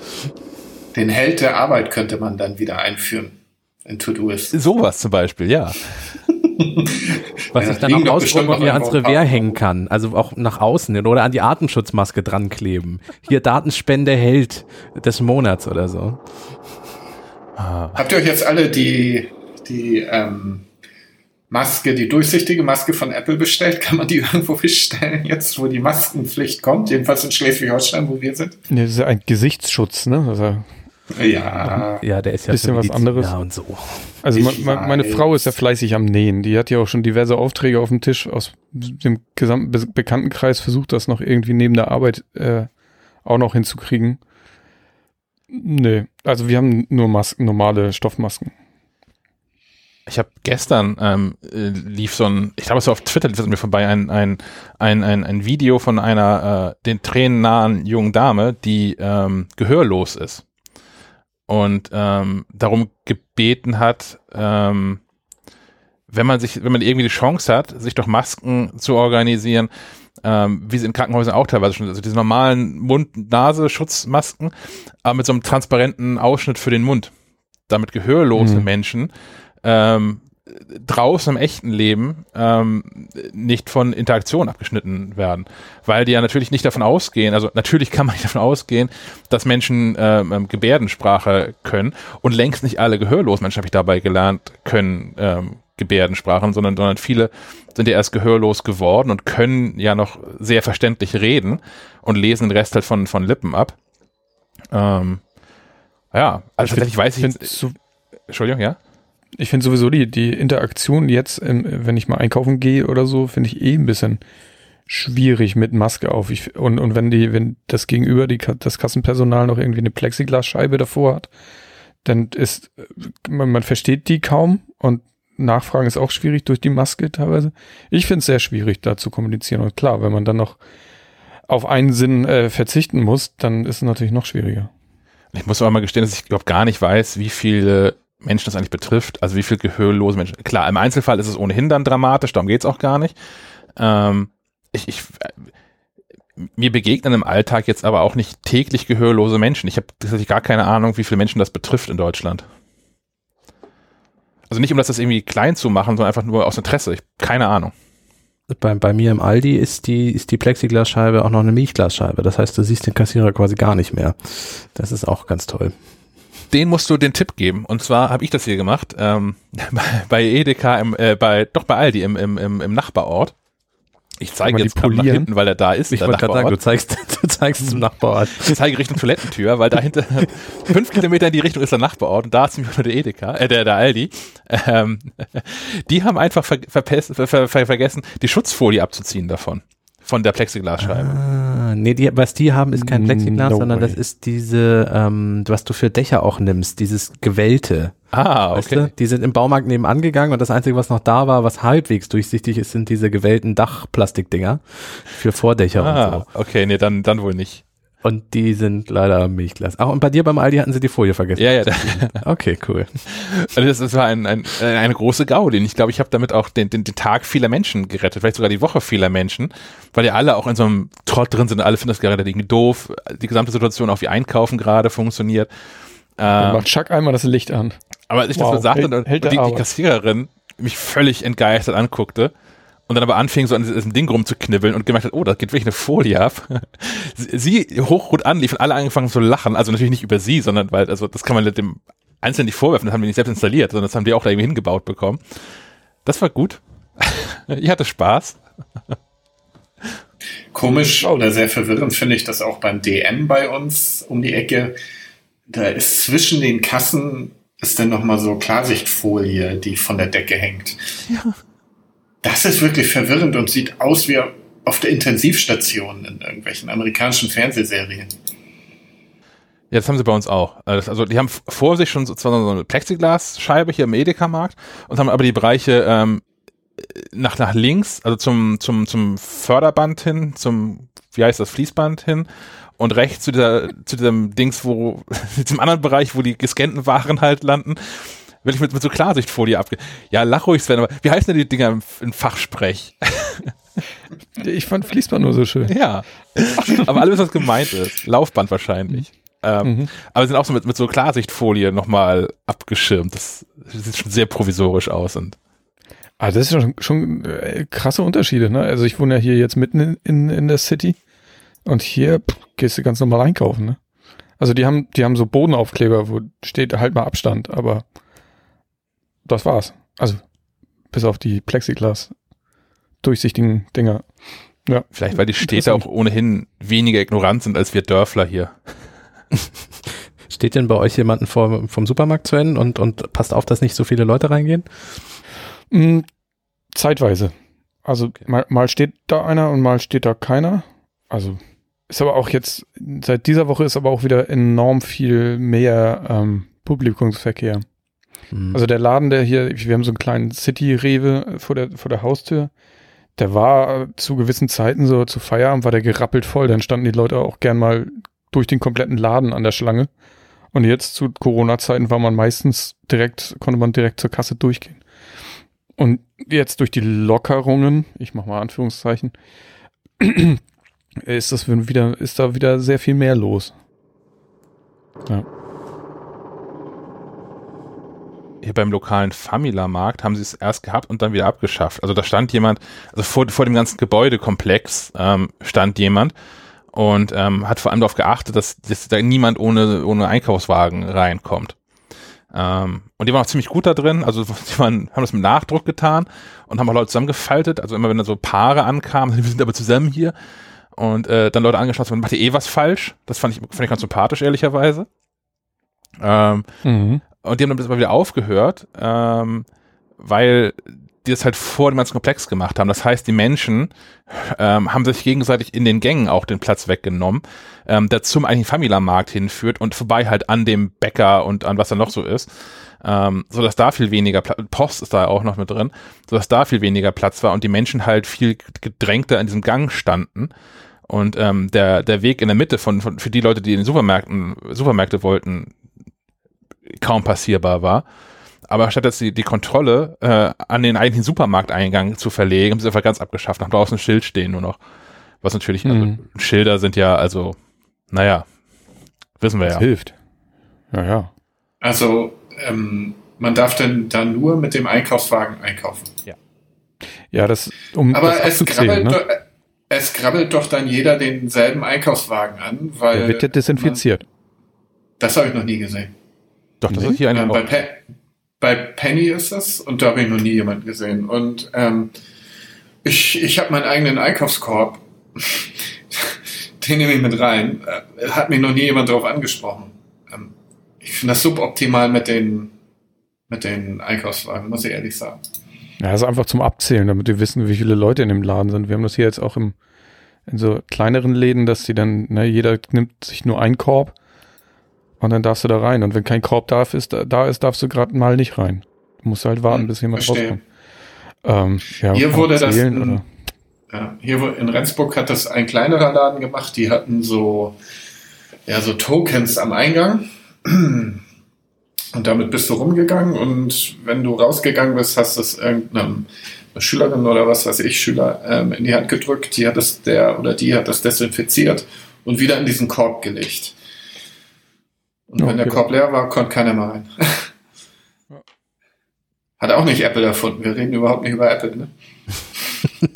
Den Held der Arbeit könnte man dann wieder einführen in To-Do-Ist. Sowas zum Beispiel, ja. Was ja, ich dann auch ausdrucken und mir ans Revers hängen kann. Also auch nach außen hin oder an die Atemschutzmaske dran kleben. Hier Datenspende Held des Monats oder so. Ah. Habt ihr euch jetzt alle die, die ähm, Maske, die durchsichtige Maske von Apple bestellt? Kann man die irgendwo bestellen, jetzt wo die Maskenpflicht kommt? Jedenfalls in Schleswig-Holstein, wo wir sind. Nee, das ist ja ein Gesichtsschutz, ne? Also ja, ja, der ist ja bisschen was anderes. Ja, und so. Also man, meine Frau ist ja fleißig am Nähen. Die hat ja auch schon diverse Aufträge auf dem Tisch aus dem gesamten Be Bekanntenkreis versucht, das noch irgendwie neben der Arbeit äh, auch noch hinzukriegen. Nee, also wir haben nur Masken, normale Stoffmasken. Ich habe gestern ähm, äh, lief so ein, ich glaube es war auf Twitter lief mir vorbei ein ein ein ein, ein Video von einer äh, den Tränen nahen jungen Dame, die ähm, gehörlos ist und ähm, darum gebeten hat, ähm, wenn man sich, wenn man irgendwie die Chance hat, sich doch Masken zu organisieren, ähm, wie sie in Krankenhäusern auch teilweise schon, also diese normalen Mund-Nase-Schutzmasken, aber mit so einem transparenten Ausschnitt für den Mund, damit gehörlose mhm. Menschen ähm, draußen im echten Leben ähm, nicht von Interaktion abgeschnitten werden, weil die ja natürlich nicht davon ausgehen, also natürlich kann man nicht davon ausgehen, dass Menschen ähm, ähm Gebärdensprache können und längst nicht alle gehörlosen Menschen, habe ich dabei gelernt, können ähm, Gebärdensprachen, sondern, sondern viele sind ja erst gehörlos geworden und können ja noch sehr verständlich reden und lesen den Rest halt von, von Lippen ab. Ähm, ja, also tatsächlich weiß ich. Entschuldigung, ja? Ich finde sowieso die, die Interaktion jetzt, wenn ich mal einkaufen gehe oder so, finde ich eh ein bisschen schwierig mit Maske auf. Ich, und, und wenn die, wenn das Gegenüber die, das Kassenpersonal noch irgendwie eine Plexiglasscheibe davor hat, dann ist, man, man versteht die kaum und Nachfragen ist auch schwierig durch die Maske teilweise. Ich finde es sehr schwierig, da zu kommunizieren. Und klar, wenn man dann noch auf einen Sinn äh, verzichten muss, dann ist es natürlich noch schwieriger. Ich muss aber mal gestehen, dass ich überhaupt gar nicht weiß, wie viele Menschen das eigentlich betrifft, also wie viel gehörlose Menschen. Klar, im Einzelfall ist es ohnehin dann dramatisch, darum geht's auch gar nicht. Ähm, ich, ich, mir begegnen im Alltag jetzt aber auch nicht täglich gehörlose Menschen. Ich habe tatsächlich gar keine Ahnung, wie viele Menschen das betrifft in Deutschland. Also nicht, um das irgendwie klein zu machen, sondern einfach nur aus Interesse. Ich, keine Ahnung. Bei, bei mir im Aldi ist die, ist die Plexiglasscheibe auch noch eine Milchglasscheibe. Das heißt, du siehst den Kassierer quasi gar nicht mehr. Das ist auch ganz toll den musst du den Tipp geben. Und zwar habe ich das hier gemacht, ähm, bei, Edeka, im, äh, bei, doch bei Aldi im, im, im, im Nachbarort. Ich zeige jetzt nach hinten, weil er da ist. Ich wollte gerade sagen, du zeigst, du zeigst zum Nachbarort. Ich zeige Richtung Toilettentür, weil dahinter fünf Kilometer in die Richtung ist der Nachbarort und da ist nämlich der Edeka, äh, der, der Aldi. Ähm, die haben einfach ver, ver, ver, vergessen, die Schutzfolie abzuziehen davon von der Plexiglasscheibe. Ah, nee, die, was die haben, ist kein Plexiglas, no sondern way. das ist diese, ähm, was du für Dächer auch nimmst, dieses Gewellte. Ah, okay. du? Die sind im Baumarkt nebenan gegangen und das Einzige, was noch da war, was halbwegs durchsichtig ist, sind diese gewellten Dachplastikdinger für Vordächer ah, und so. Okay, nee, dann, dann wohl nicht. Und die sind leider Milchglas. Ach, und bei dir beim Aldi hatten sie die Folie vergessen. Ja, ja. okay, cool. Also das, das war ein, ein, eine große Gaudi. Und ich glaube, ich habe damit auch den, den, den Tag vieler Menschen gerettet, vielleicht sogar die Woche vieler Menschen, weil ja alle auch in so einem Trott drin sind. Alle finden das gerade irgendwie doof. Die gesamte Situation, auch wie Einkaufen gerade funktioniert. Äh, macht Chuck einmal das Licht an. Aber als ich wow. das so sagte, hält, hält die, die Kassiererin mich völlig entgeistert anguckte und dann aber anfing so an diesem Ding rumzuknibbeln und gemerkt hat, oh, da geht wirklich eine Folie ab. sie hochrot anlief und alle angefangen zu lachen, also natürlich nicht über sie, sondern weil, also das kann man dem Einzelnen nicht vorwerfen, das haben wir nicht selbst installiert, sondern das haben die auch da irgendwie hingebaut bekommen. Das war gut. ich hatte Spaß. Komisch oder sehr verwirrend finde ich das auch beim DM bei uns um die Ecke. Da ist zwischen den Kassen ist dann nochmal so Klarsichtfolie, die von der Decke hängt. Ja. Das ist wirklich verwirrend und sieht aus wie auf der Intensivstation in irgendwelchen amerikanischen Fernsehserien. Ja, das haben sie bei uns auch. Äh, also die haben vor sich schon so, so eine Plexiglasscheibe hier im Edeka-Markt und haben aber die Bereiche ähm, nach, nach links, also zum, zum, zum Förderband hin, zum, wie heißt das, Fließband hin und rechts zu dieser, zu diesem Dings, wo, zum anderen Bereich, wo die gescannten Waren halt landen, will ich mit, mit so Klarsichtfolie abge... Ja, lach ruhig, Sven, aber wie heißen denn die Dinger im, im Fachsprech? Ich fand Fließband nur so schön. Ja, aber alles, was gemeint ist. Laufband wahrscheinlich. Ähm, mhm. Aber sind auch so mit, mit so Klarsichtfolie nochmal abgeschirmt. Das, das sieht schon sehr provisorisch aus und also das ist schon, schon äh, krasse Unterschiede, ne? Also ich wohne ja hier jetzt mitten in, in, in der City und hier pff, gehst du ganz normal einkaufen, ne? Also die haben, die haben so Bodenaufkleber, wo steht halt mal Abstand, aber das war's. Also bis auf die Plexiglas durchsichtigen Dinger. Ja. Vielleicht, weil die Städte auch ohnehin weniger ignorant sind als wir Dörfler hier. Steht denn bei euch jemanden vor, vom Supermarkt zu Ende und, und passt auf, dass nicht so viele Leute reingehen? Mhm, zeitweise. Also okay. mal, mal steht da einer und mal steht da keiner. Also ist aber auch jetzt, seit dieser Woche ist aber auch wieder enorm viel mehr ähm, Publikumsverkehr. Mhm. Also der Laden, der hier, wir haben so einen kleinen City-Rewe vor der, vor der Haustür, der war zu gewissen Zeiten, so zu Feierabend, war der gerappelt voll. Dann standen die Leute auch gern mal durch den kompletten Laden an der Schlange. Und jetzt zu Corona-Zeiten war man meistens direkt, konnte man direkt zur Kasse durchgehen. Und jetzt durch die Lockerungen, ich mache mal Anführungszeichen, ist das wieder, ist da wieder sehr viel mehr los. Ja. Hier beim lokalen Famila-Markt haben sie es erst gehabt und dann wieder abgeschafft. Also da stand jemand, also vor, vor dem ganzen Gebäudekomplex ähm, stand jemand und ähm, hat vor allem darauf geachtet, dass, dass da niemand ohne, ohne Einkaufswagen reinkommt. Ähm, und die waren auch ziemlich gut da drin. Also die waren, haben das mit Nachdruck getan und haben auch Leute zusammengefaltet. Also immer wenn da so Paare ankamen, wir sind aber zusammen hier. Und äh, dann Leute angeschaut, man macht ihr eh was falsch. Das fand ich, fand ich ganz sympathisch, ehrlicherweise. Ähm, mhm. Und die haben dann mal wieder aufgehört, ähm, weil die das halt vor dem ganzen Komplex gemacht haben. Das heißt, die Menschen ähm, haben sich gegenseitig in den Gängen auch den Platz weggenommen, ähm, der zum eigentlichen Famila-Markt hinführt und vorbei halt an dem Bäcker und an was da noch so ist. Ähm, so dass da viel weniger Platz, Post ist da auch noch mit drin, so dass da viel weniger Platz war und die Menschen halt viel gedrängter in diesem Gang standen und ähm, der der Weg in der Mitte von, von für die Leute, die in den Supermärkten Supermärkte wollten, kaum passierbar war. Aber statt jetzt die, die Kontrolle äh, an den eigentlichen Supermarkteingang zu verlegen, haben sie einfach ganz abgeschafft. Nach draußen ein Schild stehen nur noch. Was natürlich, also mhm. also, Schilder sind ja, also, naja, wissen wir das ja. hilft. Ja, ja. Also, ähm, man darf denn da nur mit dem Einkaufswagen einkaufen. Ja. Ja, das, um Aber das es krabbelt, ne? doch, es krabbelt doch dann jeder denselben Einkaufswagen an, weil. Der wird ja desinfiziert. Man, das habe ich noch nie gesehen. Doch, das nee? ist hier eine. Ähm, bei, Pe bei Penny ist es und da habe ich noch nie jemanden gesehen. Und ähm, ich, ich habe meinen eigenen Einkaufskorb. Den nehme ich mit rein. Äh, hat mich noch nie jemand darauf angesprochen. Ähm, ich finde das suboptimal mit den, mit den Einkaufswagen, muss ich ehrlich sagen. Ja, das ist einfach zum Abzählen, damit wir wissen, wie viele Leute in dem Laden sind. Wir haben das hier jetzt auch im, in so kleineren Läden, dass sie dann, ne, jeder nimmt sich nur einen Korb und dann darfst du da rein. Und wenn kein Korb da ist, da ist, darfst du gerade mal nicht rein. Du musst halt warten, hm, bis jemand Verstehe. rauskommt. Ähm, ja, hier wurde das. In, ja, hier in Rendsburg hat das ein kleinerer Laden gemacht. Die hatten so, ja, so Tokens am Eingang. Und damit bist du rumgegangen und wenn du rausgegangen bist, hast du es irgendeinem Schülerin oder was weiß ich, Schüler ähm, in die Hand gedrückt. Die hat es, der oder die hat das desinfiziert und wieder in diesen Korb gelegt. Und okay. wenn der Korb leer war, konnte keiner mehr rein. Hat auch nicht Apple erfunden. Wir reden überhaupt nicht über Apple, ne?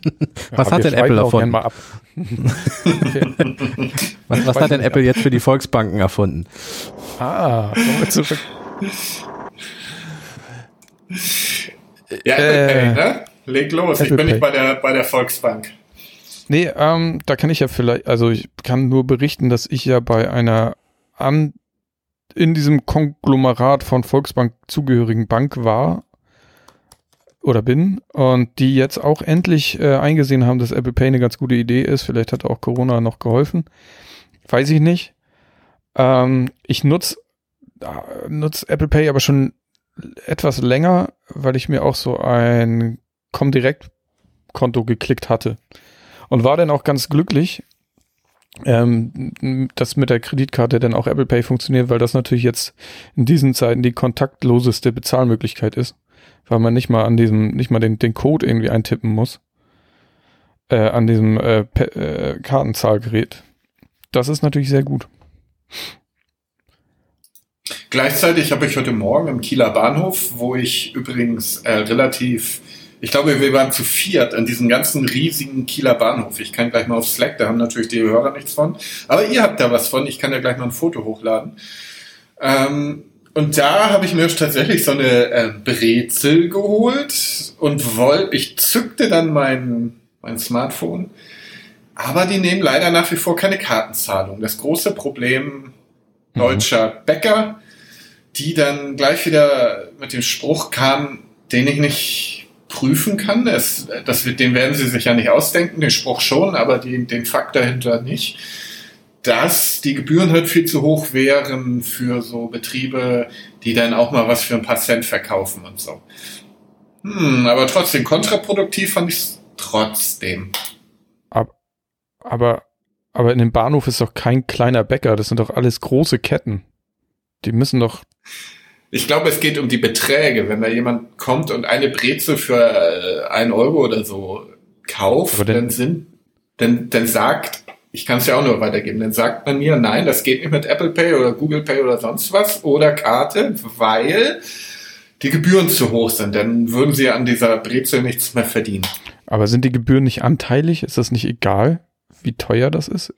was hat denn Apple davon? Mal ab. okay. Was, was hat denn Apple ab. jetzt für die Volksbanken erfunden? Ah, zurück. Ja, Apple Pay, ne? Leg los, Apple ich bin Pay. nicht bei der, bei der Volksbank. Nee, ähm, da kann ich ja vielleicht, also ich kann nur berichten, dass ich ja bei einer an, in diesem Konglomerat von Volksbank zugehörigen Bank war oder bin und die jetzt auch endlich äh, eingesehen haben, dass Apple Pay eine ganz gute Idee ist. Vielleicht hat auch Corona noch geholfen. Weiß ich nicht. Ähm, ich nutze äh, nutz Apple Pay aber schon etwas länger, weil ich mir auch so ein Comdirect Konto geklickt hatte und war dann auch ganz glücklich, ähm, dass mit der Kreditkarte dann auch Apple Pay funktioniert, weil das natürlich jetzt in diesen Zeiten die kontaktloseste Bezahlmöglichkeit ist, weil man nicht mal an diesem, nicht mal den, den Code irgendwie eintippen muss, äh, an diesem äh, äh, Kartenzahlgerät. Das ist natürlich sehr gut. Gleichzeitig habe ich heute Morgen im Kieler Bahnhof, wo ich übrigens äh, relativ ich glaube, wir waren zu viert an diesem ganzen riesigen Kieler Bahnhof. Ich kann gleich mal auf Slack, da haben natürlich die Hörer nichts von. Aber ihr habt da was von. Ich kann ja gleich mal ein Foto hochladen. Ähm, und da habe ich mir tatsächlich so eine äh, Brezel geholt und wollte, ich zückte dann mein, mein Smartphone. Aber die nehmen leider nach wie vor keine Kartenzahlung. Das große Problem mhm. deutscher mhm. Bäcker, die dann gleich wieder mit dem Spruch kamen, den ich nicht prüfen kann. Es, das, den werden sie sich ja nicht ausdenken, den Spruch schon, aber den, den Fakt dahinter nicht. Dass die Gebühren halt viel zu hoch wären für so Betriebe, die dann auch mal was für ein paar Cent verkaufen und so. Hm, aber trotzdem, kontraproduktiv fand ich es trotzdem. Aber, aber, aber in dem Bahnhof ist doch kein kleiner Bäcker, das sind doch alles große Ketten. Die müssen doch ich glaube, es geht um die Beträge. Wenn da jemand kommt und eine Brezel für äh, ein Euro oder so kauft, dann sind, dann, dann sagt, ich kann es ja auch nur weitergeben, dann sagt man mir, nein, das geht nicht mit Apple Pay oder Google Pay oder sonst was oder Karte, weil die Gebühren zu hoch sind. Dann würden sie an dieser Brezel nichts mehr verdienen. Aber sind die Gebühren nicht anteilig? Ist das nicht egal, wie teuer das ist?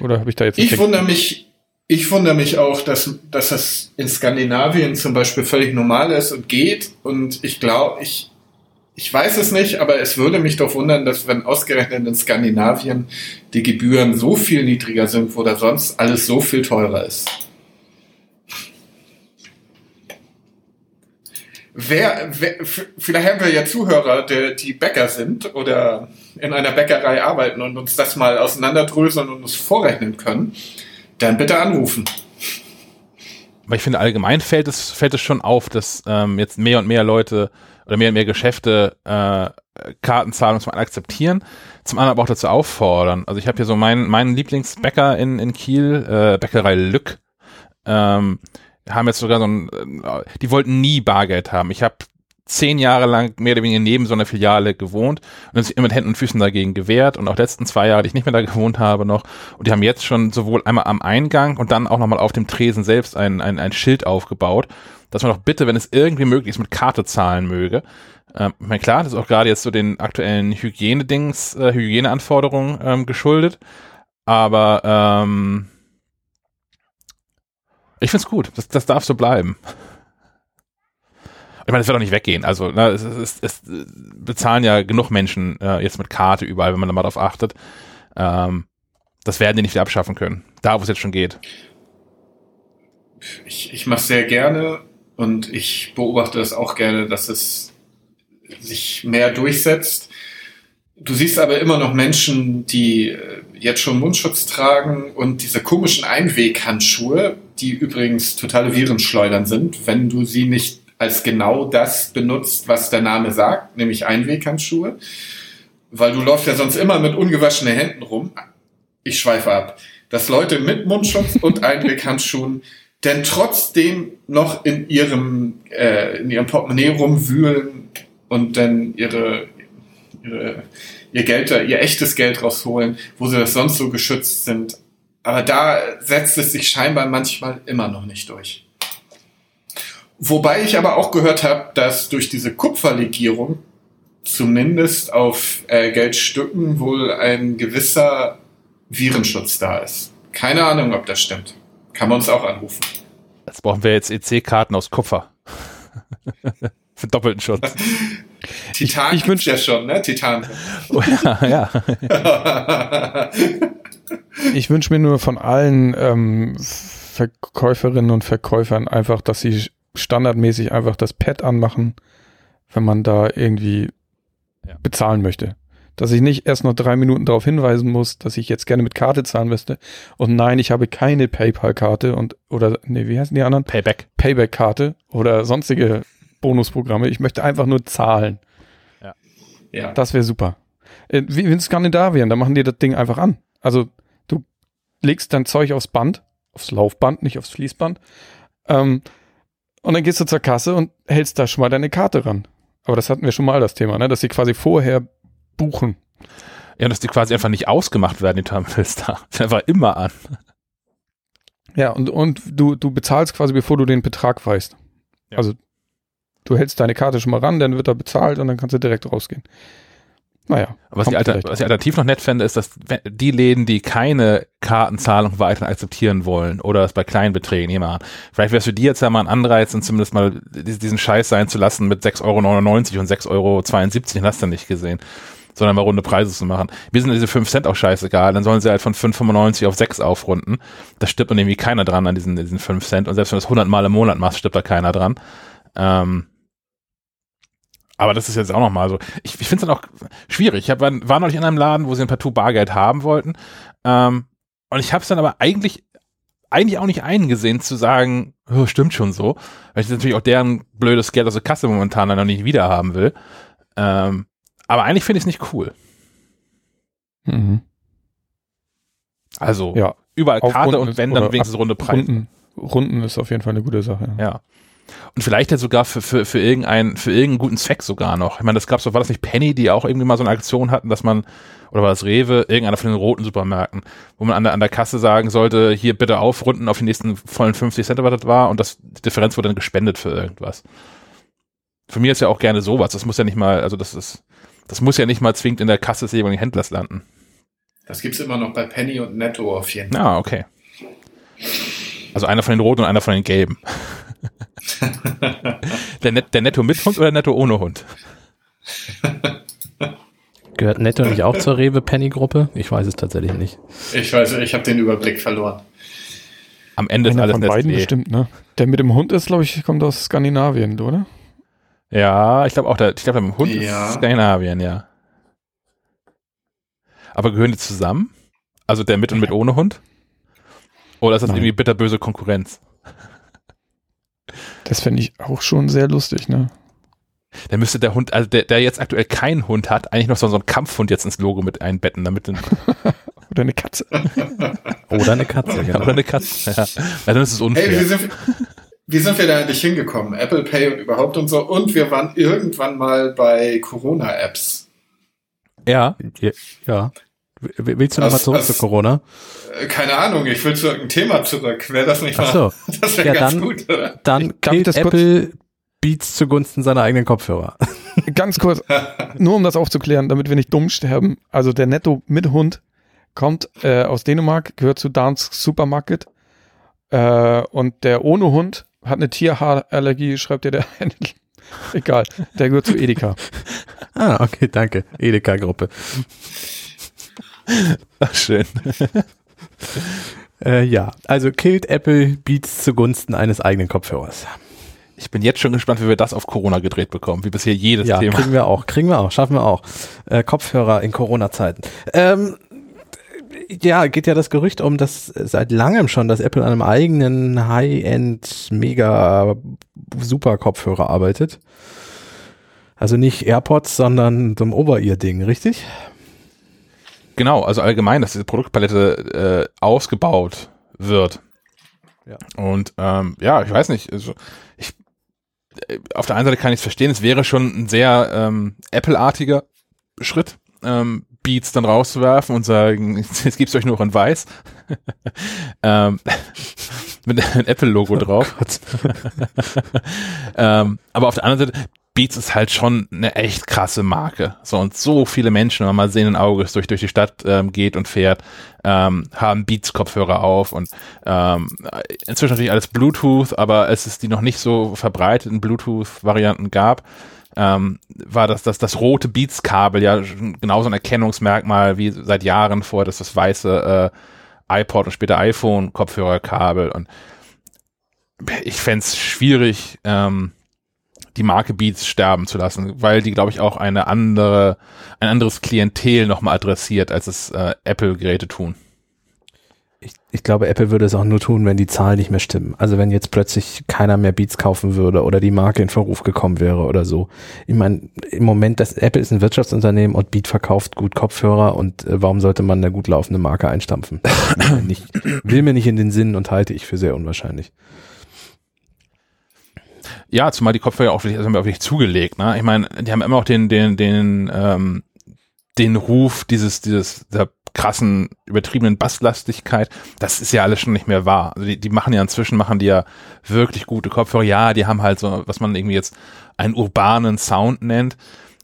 Oder habe ich da jetzt? Ich wundere mich, ich wundere mich auch, dass, dass das in Skandinavien zum Beispiel völlig normal ist und geht. Und ich glaube, ich, ich weiß es nicht, aber es würde mich doch wundern, dass wenn ausgerechnet in Skandinavien die Gebühren so viel niedriger sind, wo da sonst alles so viel teurer ist. Wer, wer, vielleicht haben wir ja Zuhörer, die, die Bäcker sind oder in einer Bäckerei arbeiten und uns das mal auseinanderdröseln und uns vorrechnen können dann bitte anrufen. Aber ich finde, allgemein fällt es, fällt es schon auf, dass ähm, jetzt mehr und mehr Leute oder mehr und mehr Geschäfte äh, Kartenzahlung zum einen akzeptieren, zum anderen aber auch dazu auffordern. Also ich habe hier so meinen, meinen Lieblingsbäcker in, in Kiel, äh, Bäckerei Lück, ähm, haben jetzt sogar so ein, äh, die wollten nie Bargeld haben. Ich habe zehn Jahre lang mehr oder weniger neben so einer Filiale gewohnt und sich immer mit Händen und Füßen dagegen gewehrt und auch letzten zwei Jahre, die ich nicht mehr da gewohnt habe noch und die haben jetzt schon sowohl einmal am Eingang und dann auch nochmal auf dem Tresen selbst ein, ein, ein Schild aufgebaut, dass man doch bitte, wenn es irgendwie möglich ist, mit Karte zahlen möge. Ähm, ich meine, klar, das ist auch gerade jetzt so den aktuellen Hygienedings, äh, Hygieneanforderungen ähm, geschuldet, aber ähm, ich find's gut, das, das darf so bleiben. Ich meine, das wird auch nicht weggehen. Also ne, es, es, es bezahlen ja genug Menschen äh, jetzt mit Karte überall, wenn man da mal drauf achtet. Ähm, das werden die nicht wieder abschaffen können. Da, wo es jetzt schon geht. Ich, ich mache sehr gerne und ich beobachte das auch gerne, dass es sich mehr durchsetzt. Du siehst aber immer noch Menschen, die äh, jetzt schon Mundschutz tragen und diese komischen Einweghandschuhe, die übrigens totale Virenschleudern sind, wenn du sie nicht als genau das benutzt, was der Name sagt, nämlich Einweghandschuhe. Weil du läufst ja sonst immer mit ungewaschenen Händen rum. Ich schweife ab. Dass Leute mit Mundschutz und Einweghandschuhen denn trotzdem noch in ihrem, äh, in ihrem Portemonnaie rumwühlen und dann ihre, ihre, ihr Geld, ihr echtes Geld rausholen, wo sie das sonst so geschützt sind. Aber da setzt es sich scheinbar manchmal immer noch nicht durch. Wobei ich aber auch gehört habe, dass durch diese Kupferlegierung zumindest auf äh, Geldstücken wohl ein gewisser Virenschutz da ist. Keine Ahnung, ob das stimmt. Kann man uns auch anrufen. Jetzt brauchen wir jetzt EC-Karten aus Kupfer. Für doppelten Schutz. Titan ich, ich wünsche ja schon, ne? Titan. Oh, ja, ja. ich wünsche mir nur von allen ähm, Verkäuferinnen und Verkäufern einfach, dass sie standardmäßig einfach das Pad anmachen, wenn man da irgendwie ja. bezahlen möchte. Dass ich nicht erst noch drei Minuten darauf hinweisen muss, dass ich jetzt gerne mit Karte zahlen müsste. Und nein, ich habe keine PayPal-Karte und oder nee, wie heißen die anderen? Payback. Payback-Karte oder sonstige Bonusprogramme. Ich möchte einfach nur zahlen. Ja. ja. Das wäre super. Äh, wie in Skandinavien, da machen die das Ding einfach an. Also du legst dein Zeug aufs Band, aufs Laufband, nicht aufs Fließband. Ähm, und dann gehst du zur Kasse und hältst da schon mal deine Karte ran. Aber das hatten wir schon mal das Thema, ne? dass sie quasi vorher buchen. Ja, dass die quasi einfach nicht ausgemacht werden, die Terminals da. Sind einfach immer an. Ja, und, und du, du bezahlst quasi, bevor du den Betrag weißt. Ja. Also du hältst deine Karte schon mal ran, dann wird er bezahlt und dann kannst du direkt rausgehen. Naja. Was, die Alter, was ich alternativ noch nett fände, ist, dass die Läden, die keine Kartenzahlung weiter akzeptieren wollen oder es bei kleinen Beträgen, nehmen an. Vielleicht wäre es für die jetzt ja mal ein Anreiz, und zumindest mal diesen Scheiß sein zu lassen mit 6,99 Euro und 6,72 Euro, hast du nicht gesehen. Sondern mal runde Preise zu machen. Mir sind diese 5 Cent auch scheißegal, dann sollen sie halt von 5,95 auf 6 aufrunden. Da stirbt dann irgendwie keiner dran an diesen, diesen 5 Cent. Und selbst wenn du das 100 Mal im Monat machst, stirbt da keiner dran. Ähm, aber das ist jetzt auch nochmal so. Ich, ich finde es dann auch schwierig. Ich hab, war, war neulich in einem Laden, wo sie ein Partout Bargeld haben wollten. Ähm, und ich habe es dann aber eigentlich eigentlich auch nicht eingesehen zu sagen, oh, stimmt schon so, weil ich natürlich auch deren blödes Geld aus der Kasse momentan dann noch nicht wieder haben will. Ähm, aber eigentlich finde ich es nicht cool. Mhm. Also ja, überall Karte und wenn, dann wenigstens runde Preise. Runden, Runden ist auf jeden Fall eine gute Sache. Ja. Und vielleicht ja sogar für, für, für, irgendeinen, für irgendeinen guten Zweck sogar noch. Ich meine, das gab's doch, war das nicht Penny, die auch irgendwie mal so eine Aktion hatten, dass man, oder war das Rewe, irgendeiner von den roten Supermärkten, wo man an der, an der Kasse sagen sollte, hier bitte aufrunden auf die nächsten vollen 50 Cent, was das war, und das, die Differenz wurde dann gespendet für irgendwas. Für mich ist ja auch gerne sowas. Das muss ja nicht mal, also das ist, das muss ja nicht mal zwingend in der Kasse des jeweiligen Händlers landen. Das gibt's immer noch bei Penny und Netto auf jeden Fall. Ah, okay. Also einer von den roten und einer von den gelben. Der, Net, der Netto mit Hund oder Netto ohne Hund? Gehört Netto nicht auch zur Rewe Penny Gruppe? Ich weiß es tatsächlich nicht. Ich weiß, ich habe den Überblick verloren. Am Ende Einer ist alles von beiden bestimmt, ne? Der mit dem Hund ist, glaube ich, kommt aus Skandinavien, oder? Ja, ich glaube auch, der, ich glaube, der mit dem Hund ja. ist Skandinavien, ja. Aber gehören die zusammen? Also der mit und mit ohne Hund? Oder ist das Nein. irgendwie bitterböse Konkurrenz? Das fände ich auch schon sehr lustig, ne? Da müsste der Hund, also der, der jetzt aktuell keinen Hund hat, eigentlich noch so, so einen Kampfhund jetzt ins Logo mit einbetten, damit Oder eine Katze. Oder eine Katze, ja. Oder eine Katze, ja. ja dann ist es unfair. Hey, wie sind, wie sind wir da eigentlich hingekommen? Apple Pay und überhaupt und so. Und wir waren irgendwann mal bei Corona-Apps. Ja, ja. Willst du nochmal zurück zu Corona? Äh, keine Ahnung, ich will zu irgendeinem Thema zurück. Wäre das nicht Ach so. mal? Das wäre ja, ganz dann, gut, oder? Dann killt Apple Beats zugunsten seiner eigenen Kopfhörer. Ganz kurz, nur um das aufzuklären, damit wir nicht dumm sterben. Also der Netto mit Hund kommt äh, aus Dänemark, gehört zu Dance Supermarket. Äh, und der ohne Hund hat eine Tierhaarallergie, schreibt dir der Egal, der gehört zu Edeka. ah, okay, danke. Edeka-Gruppe. Ach, schön. äh, ja, also killt Apple Beats zugunsten eines eigenen Kopfhörers. Ich bin jetzt schon gespannt, wie wir das auf Corona gedreht bekommen, wie bisher jedes ja, Thema. kriegen wir auch, kriegen wir auch, schaffen wir auch. Äh, Kopfhörer in Corona-Zeiten. Ähm, ja, geht ja das Gerücht um, dass seit langem schon, dass Apple an einem eigenen High-End mega super Kopfhörer arbeitet. Also nicht AirPods, sondern so ein Ober-Ear-Ding, richtig? Genau, also allgemein, dass diese Produktpalette äh, ausgebaut wird. Ja. Und ähm, ja, ich weiß nicht, also ich äh, auf der einen Seite kann ich es verstehen, es wäre schon ein sehr ähm, Apple-artiger Schritt, ähm, Beats dann rauszuwerfen und sagen, jetzt gibt's euch nur in weiß. ähm, mit einem Apple-Logo oh drauf. ähm, aber auf der anderen Seite, Beats ist halt schon eine echt krasse Marke. So und so viele Menschen, wenn man mal sehenden Auges durch, durch die Stadt ähm, geht und fährt, ähm, haben Beats-Kopfhörer auf und ähm, inzwischen natürlich alles Bluetooth, aber als es die noch nicht so verbreiteten Bluetooth-Varianten gab, ähm, war das, das, das rote Beats-Kabel ja genauso ein Erkennungsmerkmal wie seit Jahren vor, dass das weiße äh, iPod und später iPhone-Kopfhörerkabel und ich fände schwierig, ähm, die Marke Beats sterben zu lassen, weil die, glaube ich, auch eine andere, ein anderes Klientel nochmal adressiert, als es äh, Apple-Geräte tun. Ich, ich glaube, Apple würde es auch nur tun, wenn die Zahlen nicht mehr stimmen. Also wenn jetzt plötzlich keiner mehr Beats kaufen würde oder die Marke in Verruf gekommen wäre oder so. Ich meine, im Moment, das Apple ist ein Wirtschaftsunternehmen und Beat verkauft gut Kopfhörer und äh, warum sollte man eine gut laufende Marke einstampfen? will, nicht, will mir nicht in den Sinn und halte ich für sehr unwahrscheinlich. Ja, zumal die Kopfhörer auch wirklich, also haben wir auch wirklich zugelegt. Ne? Ich meine, die haben immer auch den, den, den, ähm, den Ruf dieses, dieses, der krassen, übertriebenen Basslastigkeit. Das ist ja alles schon nicht mehr wahr. Also die, die machen ja inzwischen, machen die ja wirklich gute Kopfhörer. Ja, die haben halt so, was man irgendwie jetzt einen urbanen Sound nennt,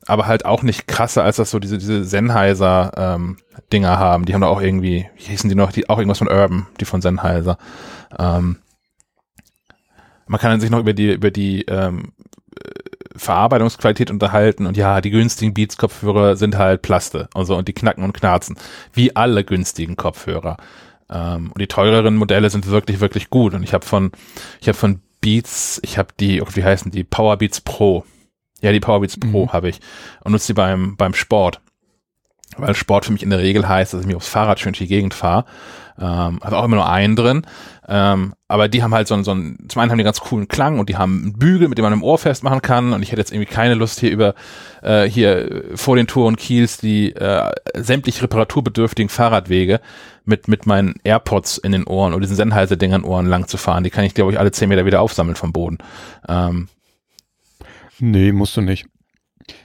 aber halt auch nicht krasser, als das so diese, diese Sennheiser ähm, Dinger haben. Die haben da auch irgendwie, wie hießen die noch, die auch irgendwas von Urban, die von Sennheiser. Ähm, man kann sich noch über die, über die ähm, Verarbeitungsqualität unterhalten und ja, die günstigen Beats-Kopfhörer sind halt Plaste und so und die knacken und knarzen. Wie alle günstigen Kopfhörer. Ähm, und die teureren Modelle sind wirklich, wirklich gut. Und ich habe von, ich habe von Beats, ich habe die, oh, wie heißen die, Power Beats Pro. Ja, die Power Beats Pro mhm. habe ich und nutze die beim, beim Sport. Weil Sport für mich in der Regel heißt, dass ich mich aufs Fahrrad schön durch die Gegend fahre. Ähm, also auch immer nur einen drin. Ähm, aber die haben halt so, so einen, zum einen haben die ganz coolen Klang und die haben einen Bügel, mit dem man im Ohr festmachen kann. Und ich hätte jetzt irgendwie keine Lust hier über äh, hier vor den Tour und Kiels die äh, sämtlich reparaturbedürftigen Fahrradwege mit mit meinen AirPods in den Ohren oder diesen Sennheiser-Dingern Ohren lang zu fahren. Die kann ich, glaube ich, alle zehn Meter wieder aufsammeln vom Boden. Ähm, nee, musst du nicht.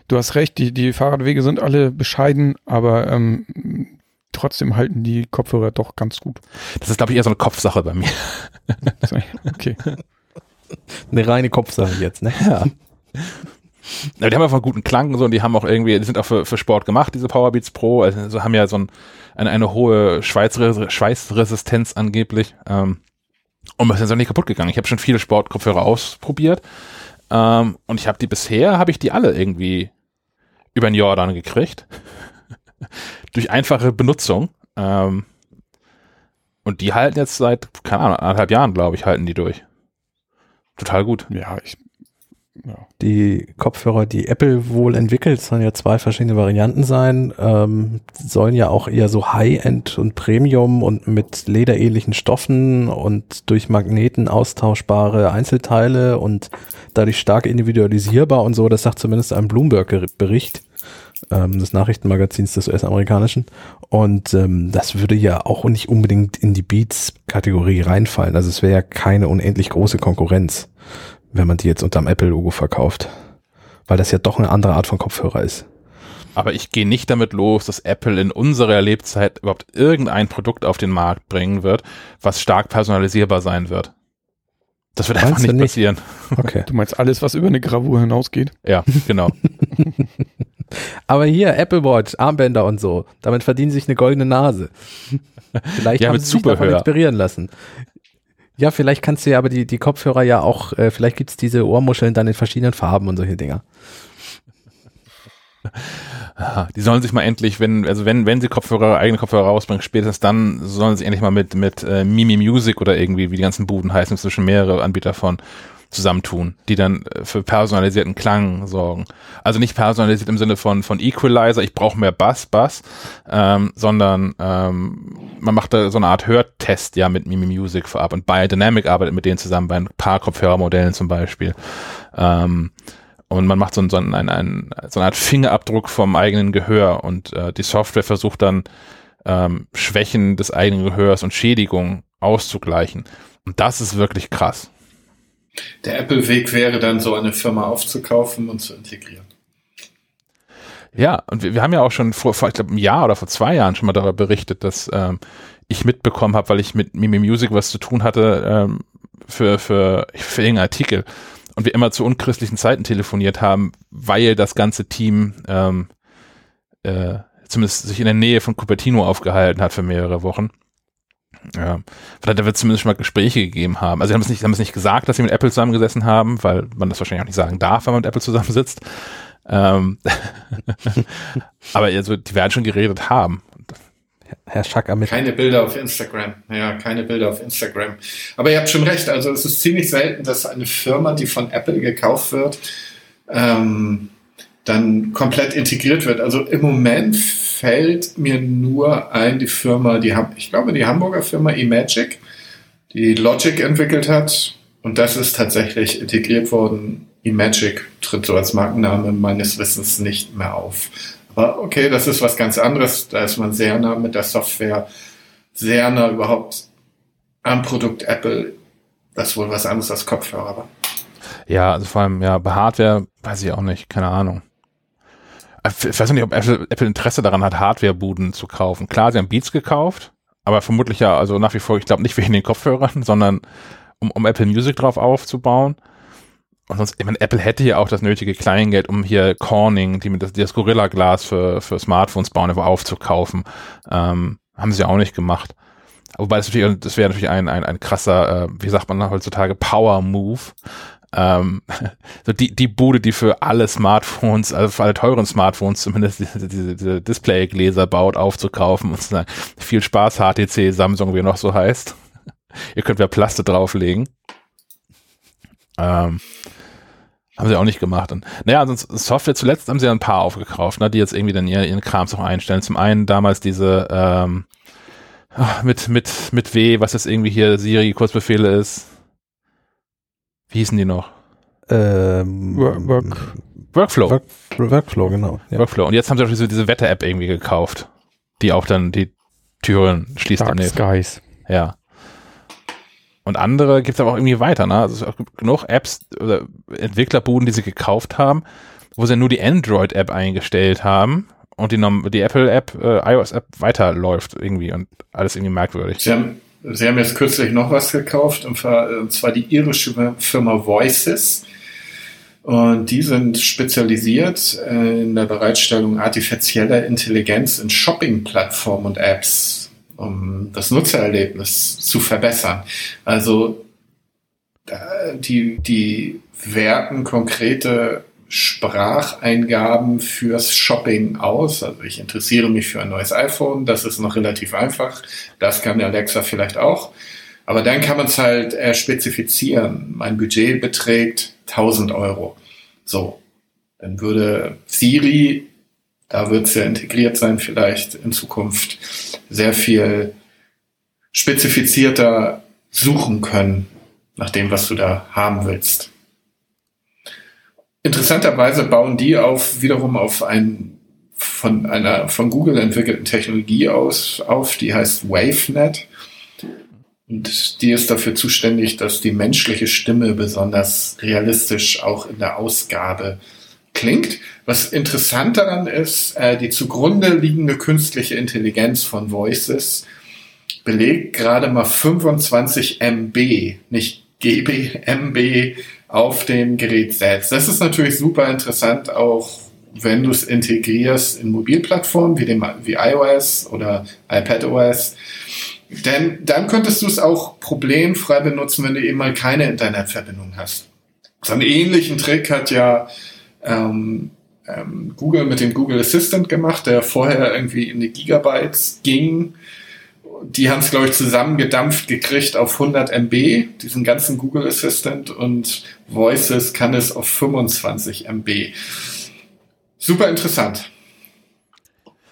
Du hast recht, die, die Fahrradwege sind alle bescheiden, aber ähm, trotzdem halten die Kopfhörer doch ganz gut. Das ist, glaube ich, eher so eine Kopfsache bei mir. okay. Eine reine Kopfsache jetzt, ne? Ja. Ja, die haben einfach einen guten Klang und so und die haben auch irgendwie, die sind auch für, für Sport gemacht, diese Powerbeats Pro, also haben ja so ein, eine, eine hohe Schweißresistenz angeblich. Ähm, und das ist ja nicht kaputt gegangen. Ich habe schon viele Sportkopfhörer ausprobiert ähm, und ich habe die bisher, habe ich die alle irgendwie über den Jordan gekriegt durch einfache Benutzung. Ähm, und die halten jetzt seit, keine Ahnung, anderthalb Jahren, glaube ich, halten die durch. Total gut. Ja, ich. Ja. Die Kopfhörer, die Apple wohl entwickelt, sollen ja zwei verschiedene Varianten sein, ähm, sollen ja auch eher so High-End und Premium und mit lederähnlichen Stoffen und durch Magneten austauschbare Einzelteile und dadurch stark individualisierbar und so, das sagt zumindest ein Bloomberg-Bericht ähm, des Nachrichtenmagazins des US-amerikanischen. Und ähm, das würde ja auch nicht unbedingt in die Beats-Kategorie reinfallen. Also es wäre ja keine unendlich große Konkurrenz, wenn man die jetzt unterm Apple-Logo verkauft. Weil das ja doch eine andere Art von Kopfhörer ist. Aber ich gehe nicht damit los, dass Apple in unserer Lebzeit überhaupt irgendein Produkt auf den Markt bringen wird, was stark personalisierbar sein wird. Das wird einfach nicht, nicht passieren. Okay. Du meinst alles, was über eine Gravur hinausgeht? Ja, genau. Aber hier, Apple Watch, Armbänder und so, damit verdienen sich eine goldene Nase. Vielleicht ja, haben sie sich davon inspirieren lassen. Ja, vielleicht kannst du ja aber die, die Kopfhörer ja auch, äh, vielleicht gibt's diese Ohrmuscheln dann in verschiedenen Farben und solche Dinger. Die sollen sich mal endlich, wenn, also wenn, wenn sie Kopfhörer, eigene Kopfhörer rausbringen, spätestens dann sollen sie endlich mal mit, mit äh, Mimi Music oder irgendwie, wie die ganzen Buden heißen, inzwischen mehrere Anbieter von, zusammentun, die dann äh, für personalisierten Klang sorgen. Also nicht personalisiert im Sinne von, von Equalizer, ich brauche mehr Bass, Bass, ähm, sondern ähm, man macht da so eine Art Hörtest ja mit Mimi Music vorab und Biodynamic arbeitet mit denen zusammen bei ein paar Kopfhörermodellen zum Beispiel. Ähm, und man macht so, so, ein, ein, ein, so eine Art Fingerabdruck vom eigenen Gehör und äh, die Software versucht dann ähm, Schwächen des eigenen Gehörs und Schädigungen auszugleichen. Und das ist wirklich krass. Der Apple-Weg wäre dann so eine Firma aufzukaufen und zu integrieren. Ja, und wir, wir haben ja auch schon vor, vor ich glaube, einem Jahr oder vor zwei Jahren schon mal darüber berichtet, dass ähm, ich mitbekommen habe, weil ich mit Mimi Music was zu tun hatte ähm, für, für, für irgendeinen Artikel. und wir immer zu unchristlichen Zeiten telefoniert haben, weil das ganze Team ähm, äh, zumindest sich in der Nähe von Cupertino aufgehalten hat für mehrere Wochen. Ja, vielleicht wird es zumindest schon mal Gespräche gegeben haben. Also sie haben es nicht, haben es nicht gesagt, dass sie mit Apple zusammengesessen haben, weil man das wahrscheinlich auch nicht sagen darf, wenn man mit Apple zusammensitzt. Ähm aber also, die werden schon geredet haben. Herr Schacker mit. Keine Bilder auf Instagram. Ja, keine Bilder auf Instagram. Aber ihr habt schon recht. Also es ist ziemlich selten, dass eine Firma, die von Apple gekauft wird, ähm, dann komplett integriert wird. Also im Moment fällt mir nur ein, die Firma, die ich glaube, die Hamburger Firma eMagic, die Logic entwickelt hat. Und das ist tatsächlich integriert worden. eMagic tritt so als Markenname meines Wissens nicht mehr auf. Aber okay, das ist was ganz anderes. Da ist man sehr nah mit der Software, sehr nah überhaupt am Produkt Apple. Das ist wohl was anderes als Kopfhörer. Ja, also vor allem, ja, bei Hardware weiß ich auch nicht, keine Ahnung. Ich weiß nicht, ob Apple, Apple Interesse daran hat, Hardware-Buden zu kaufen. Klar, sie haben Beats gekauft, aber vermutlich ja, also nach wie vor, ich glaube nicht wegen den Kopfhörern, sondern um, um Apple Music drauf aufzubauen. Und sonst, ich meine, Apple hätte ja auch das nötige Kleingeld, um hier Corning, die mit das, das Gorilla-Glas für, für Smartphones bauen, aufzukaufen. Ähm, haben sie auch nicht gemacht. Wobei das, natürlich, das wäre natürlich ein, ein, ein krasser, äh, wie sagt man heutzutage, Power-Move, ähm, so die, die Bude, die für alle Smartphones, also für alle teuren Smartphones zumindest diese, diese, diese Display-Gläser baut, aufzukaufen und zu sagen, viel Spaß HTC, Samsung, wie er noch so heißt. Ihr könnt ja Plaste drauflegen. Ähm, haben sie auch nicht gemacht. Und naja, sonst Software zuletzt haben sie ein paar aufgekauft, ne, die jetzt irgendwie dann ihren, ihren Krams auch einstellen. Zum einen damals diese ähm, mit, mit, mit W, was jetzt irgendwie hier Siri Kurzbefehle ist. Wie hießen die noch? Ähm, Work, Work, Workflow. Work, Workflow, genau. Ja. Workflow. Und jetzt haben sie auch diese, diese Wetter-App irgendwie gekauft, die auch dann die Türen schließt. Dark Skies. Ja. Und andere gibt es aber auch irgendwie weiter. Ne? Also es gibt genug Apps oder Entwicklerbuden, die sie gekauft haben, wo sie nur die Android-App eingestellt haben und die, die Apple-App, äh, iOS-App weiterläuft irgendwie und alles irgendwie merkwürdig. Sie haben Sie haben jetzt kürzlich noch was gekauft, und zwar die irische Firma Voices. Und die sind spezialisiert äh, in der Bereitstellung artifizieller Intelligenz in Shopping-Plattformen und Apps, um das Nutzererlebnis zu verbessern. Also die, die werten konkrete Spracheingaben fürs Shopping aus. Also ich interessiere mich für ein neues iPhone, das ist noch relativ einfach. Das kann Alexa vielleicht auch. Aber dann kann man es halt äh, spezifizieren. Mein Budget beträgt 1000 Euro. So, dann würde Siri, da wird es ja integriert sein, vielleicht in Zukunft sehr viel spezifizierter suchen können nach dem, was du da haben willst. Interessanterweise bauen die auf wiederum auf ein von einer von Google entwickelten Technologie aus auf, die heißt WaveNet. Und die ist dafür zuständig, dass die menschliche Stimme besonders realistisch auch in der Ausgabe klingt. Was interessant daran ist, äh, die zugrunde liegende künstliche Intelligenz von Voices belegt gerade mal 25 MB, nicht GB, MB auf dem Gerät selbst. Das ist natürlich super interessant, auch wenn du es integrierst in Mobilplattformen wie, dem, wie iOS oder iPadOS. Denn dann könntest du es auch problemfrei benutzen, wenn du eben mal keine Internetverbindung hast. So einen ähnlichen Trick hat ja ähm, ähm, Google mit dem Google Assistant gemacht, der vorher irgendwie in die Gigabytes ging die haben es, glaube ich, zusammengedampft gekriegt auf 100 MB, diesen ganzen Google Assistant und Voices kann es auf 25 MB. Super interessant.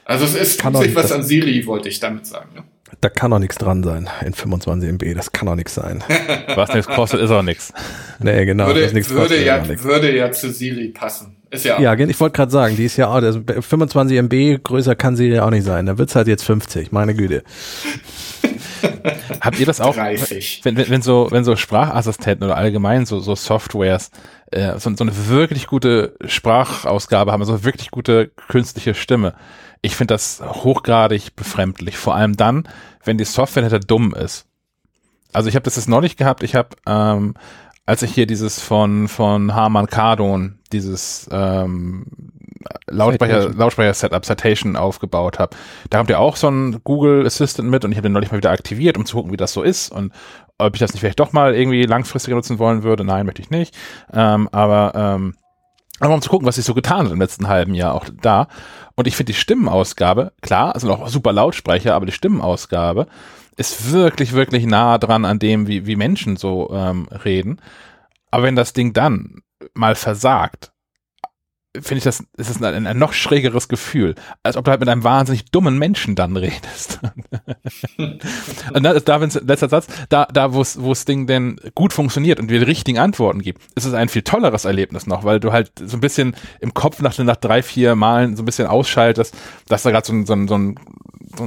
Also es ist sich was an Siri, wollte ich damit sagen. Ne? Da kann auch nichts dran sein in 25 MB, das kann auch nichts sein. was nichts kostet, ist auch nichts. Nee, genau. Würde, würde, ja, würde ja zu Siri passen. Ist ja, ja ich wollte gerade sagen, die ist ja auch, also 25 MB größer kann sie ja auch nicht sein. Da wird es halt jetzt 50, meine Güte. Habt ihr das auch, wenn, wenn, wenn, so, wenn so Sprachassistenten oder allgemein so, so Softwares äh, so, so eine wirklich gute Sprachausgabe haben, also wirklich gute künstliche Stimme. Ich finde das hochgradig befremdlich, vor allem dann, wenn die Software hinter dumm ist. Also ich habe das jetzt neulich gehabt, ich habe ähm, als ich hier dieses von, von Harman Kardon, dieses ähm, Lautsprecher, Lautsprecher-Setup, Citation aufgebaut habe. Da habt ihr auch so einen Google Assistant mit und ich habe den neulich mal wieder aktiviert, um zu gucken, wie das so ist und ob ich das nicht vielleicht doch mal irgendwie langfristiger nutzen wollen würde. Nein, möchte ich nicht. Ähm, aber ähm, aber um zu gucken, was sich so getan hat im letzten halben Jahr auch da. Und ich finde die Stimmenausgabe, klar, sind auch super Lautsprecher, aber die Stimmenausgabe ist wirklich, wirklich nah dran an dem, wie, wie Menschen so ähm, reden. Aber wenn das Ding dann mal versagt, finde ich das, ist es ein, ein, noch schrägeres Gefühl, als ob du halt mit einem wahnsinnig dummen Menschen dann redest. und da, da letzter Satz, da, da wo das Ding denn gut funktioniert und dir die richtigen Antworten gibt, ist es ein viel tolleres Erlebnis noch, weil du halt so ein bisschen im Kopf nach, nach drei, vier Malen so ein bisschen ausschaltest, dass da gerade so ein, so ein, so ein,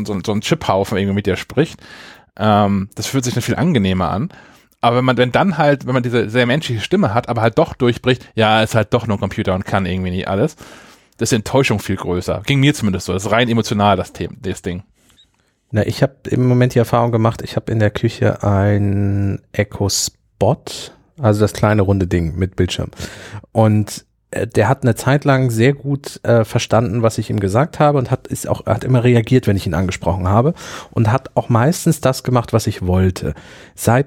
so ein, so ein Chiphaufen irgendwie mit dir spricht. Ähm, das fühlt sich dann viel angenehmer an. Aber wenn man denn dann halt, wenn man diese sehr menschliche Stimme hat, aber halt doch durchbricht, ja, ist halt doch nur ein Computer und kann irgendwie nicht alles, das ist Enttäuschung viel größer. Ging mir zumindest so. Das ist rein emotional, das Thema, das Ding. Na, ich habe im Moment die Erfahrung gemacht, ich habe in der Küche ein Echo Spot, also das kleine runde Ding mit Bildschirm. Und äh, der hat eine Zeit lang sehr gut äh, verstanden, was ich ihm gesagt habe und hat ist auch hat immer reagiert, wenn ich ihn angesprochen habe und hat auch meistens das gemacht, was ich wollte. Seit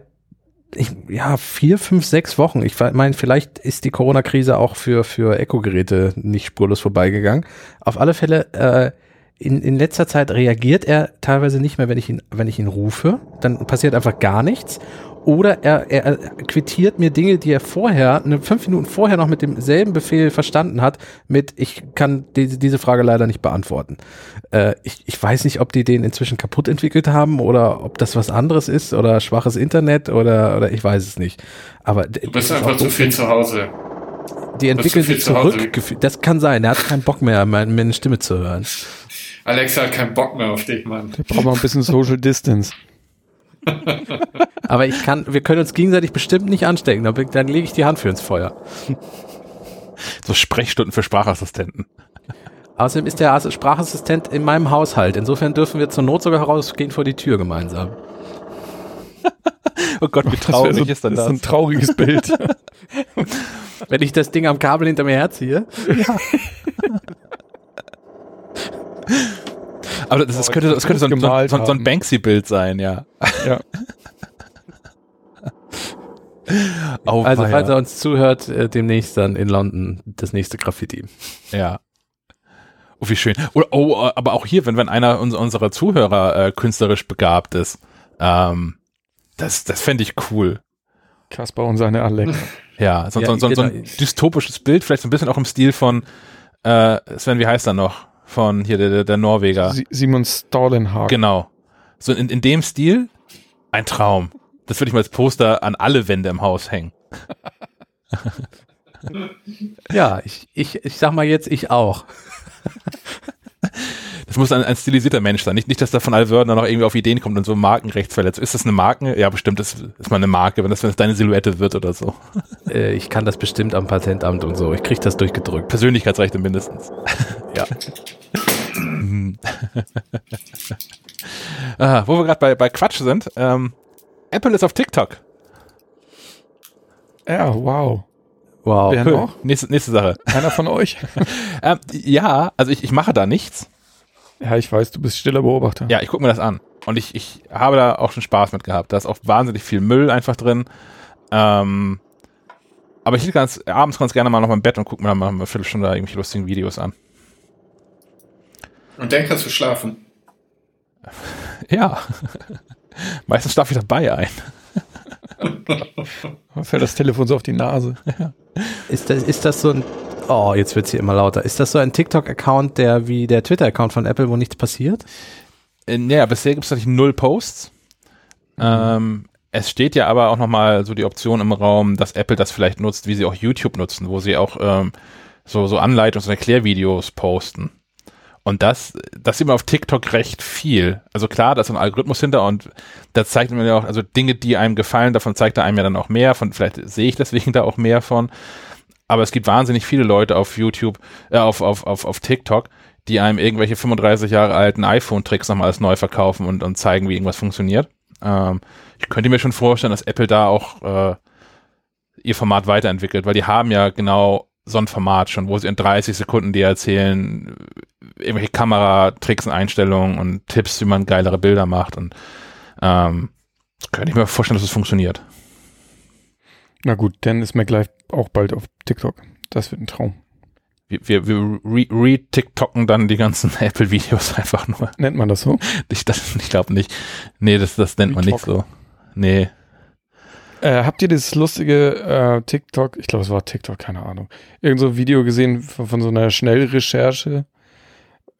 ich, ja, vier, fünf, sechs Wochen. Ich meine, vielleicht ist die Corona-Krise auch für, für Echo-Geräte nicht spurlos vorbeigegangen. Auf alle Fälle, äh, in, in letzter Zeit reagiert er teilweise nicht mehr, wenn ich ihn, wenn ich ihn rufe. Dann passiert einfach gar nichts. Oder er, er quittiert mir Dinge, die er vorher, eine fünf Minuten vorher noch mit demselben Befehl verstanden hat, mit ich kann diese, diese Frage leider nicht beantworten. Äh, ich, ich weiß nicht, ob die den inzwischen kaputt entwickelt haben oder ob das was anderes ist oder schwaches Internet oder, oder ich weiß es nicht. Aber du bist einfach zu viel zu Hause. Die entwickeln sich zurück. Zu das kann sein. Er hat keinen Bock mehr, meine Stimme zu hören. Alexa hat keinen Bock mehr auf dich, Mann. Wir brauchen mal ein bisschen Social Distance. Aber ich kann, wir können uns gegenseitig bestimmt nicht anstecken. Dann, dann lege ich die Hand für ins Feuer. So Sprechstunden für Sprachassistenten. Außerdem ist der Sprachassistent in meinem Haushalt. Insofern dürfen wir zur Not sogar herausgehen vor die Tür gemeinsam. oh Gott, wie traurig so, ist dann das? Das ist ein trauriges Bild. Wenn ich das Ding am Kabel hinter mir herziehe. Ja. Aber das, das könnte, das könnte so ein, so, so, so ein Banksy-Bild sein, ja. Ja. oh, also, falls er uns zuhört, äh, demnächst dann in London das nächste Graffiti. Ja. Oh, wie schön. Oder, oh, aber auch hier, wenn, wenn einer unserer Zuhörer äh, künstlerisch begabt ist, ähm, das, das fände ich cool. Kaspar und seine Alex. Ja, so, ja, so, so, so ein dystopisches Bild, vielleicht so ein bisschen auch im Stil von, äh, Sven, wie heißt er noch? Von hier der, der Norweger. Simon Stalenhag. Genau. So in, in dem Stil ein Traum. Das würde ich mal als Poster an alle Wände im Haus hängen. ja, ich, ich, ich sag mal jetzt, ich auch. Das muss ein, ein stilisierter Mensch sein. Nicht, nicht, dass da von Alverden noch irgendwie auf Ideen kommt und so Markenrechtsverletzung. Ist das eine Marke? Ja, bestimmt das ist mal eine Marke, wenn das, wenn das deine Silhouette wird oder so. Äh, ich kann das bestimmt am Patentamt und so. Ich kriege das durchgedrückt. Persönlichkeitsrechte mindestens. ja. ah, wo wir gerade bei, bei Quatsch sind. Ähm, Apple ist auf TikTok. Ja, wow. Wow. Wer cool. noch? Nächste, nächste Sache. Einer von euch? ähm, ja, also ich, ich mache da nichts. Ja, ich weiß, du bist stiller Beobachter. Ja, ich gucke mir das an. Und ich, ich habe da auch schon Spaß mit gehabt. Da ist auch wahnsinnig viel Müll einfach drin. Ähm, aber ich liege ganz, abends ganz gerne mal noch im Bett und gucke mir dann mal eine Viertelstunde irgendwelche lustigen Videos an. Und dann kannst du schlafen. Ja. Meistens schlafe ich dabei ein. Fällt das Telefon so auf die Nase. Ist das, ist das so ein Oh, jetzt wird es hier immer lauter. Ist das so ein TikTok-Account, der wie der Twitter-Account von Apple, wo nichts passiert? Äh, naja, bisher gibt es natürlich null Posts. Mhm. Ähm, es steht ja aber auch nochmal so die Option im Raum, dass Apple das vielleicht nutzt, wie sie auch YouTube nutzen, wo sie auch ähm, so, so Anleitungs- und Erklärvideos posten. Und das, das sieht man auf TikTok recht viel. Also klar, da ist ein Algorithmus hinter und da zeigt man ja auch, also Dinge, die einem gefallen, davon zeigt er einem ja dann auch mehr, von vielleicht sehe ich deswegen da auch mehr von. Aber es gibt wahnsinnig viele Leute auf YouTube, äh, auf, auf, auf, auf TikTok, die einem irgendwelche 35 Jahre alten iPhone-Tricks nochmal als neu verkaufen und, und zeigen, wie irgendwas funktioniert. Ähm, ich könnte mir schon vorstellen, dass Apple da auch äh, ihr Format weiterentwickelt, weil die haben ja genau so ein Format schon, wo sie in 30 Sekunden dir erzählen, irgendwelche Kameratricks und Einstellungen und Tipps, wie man geilere Bilder macht und ähm, könnte ich mir vorstellen, dass es funktioniert. Na gut, dann ist MacLife auch bald auf TikTok. Das wird ein Traum. Wir, wir, wir re-TikToken dann die ganzen Apple-Videos einfach nur. Nennt man das so? Ich, ich glaube nicht. Nee, das, das nennt man nicht so. Nee. Äh, habt ihr das lustige äh, TikTok, ich glaube, es war TikTok, keine Ahnung, irgend so ein Video gesehen von, von so einer Schnellrecherche?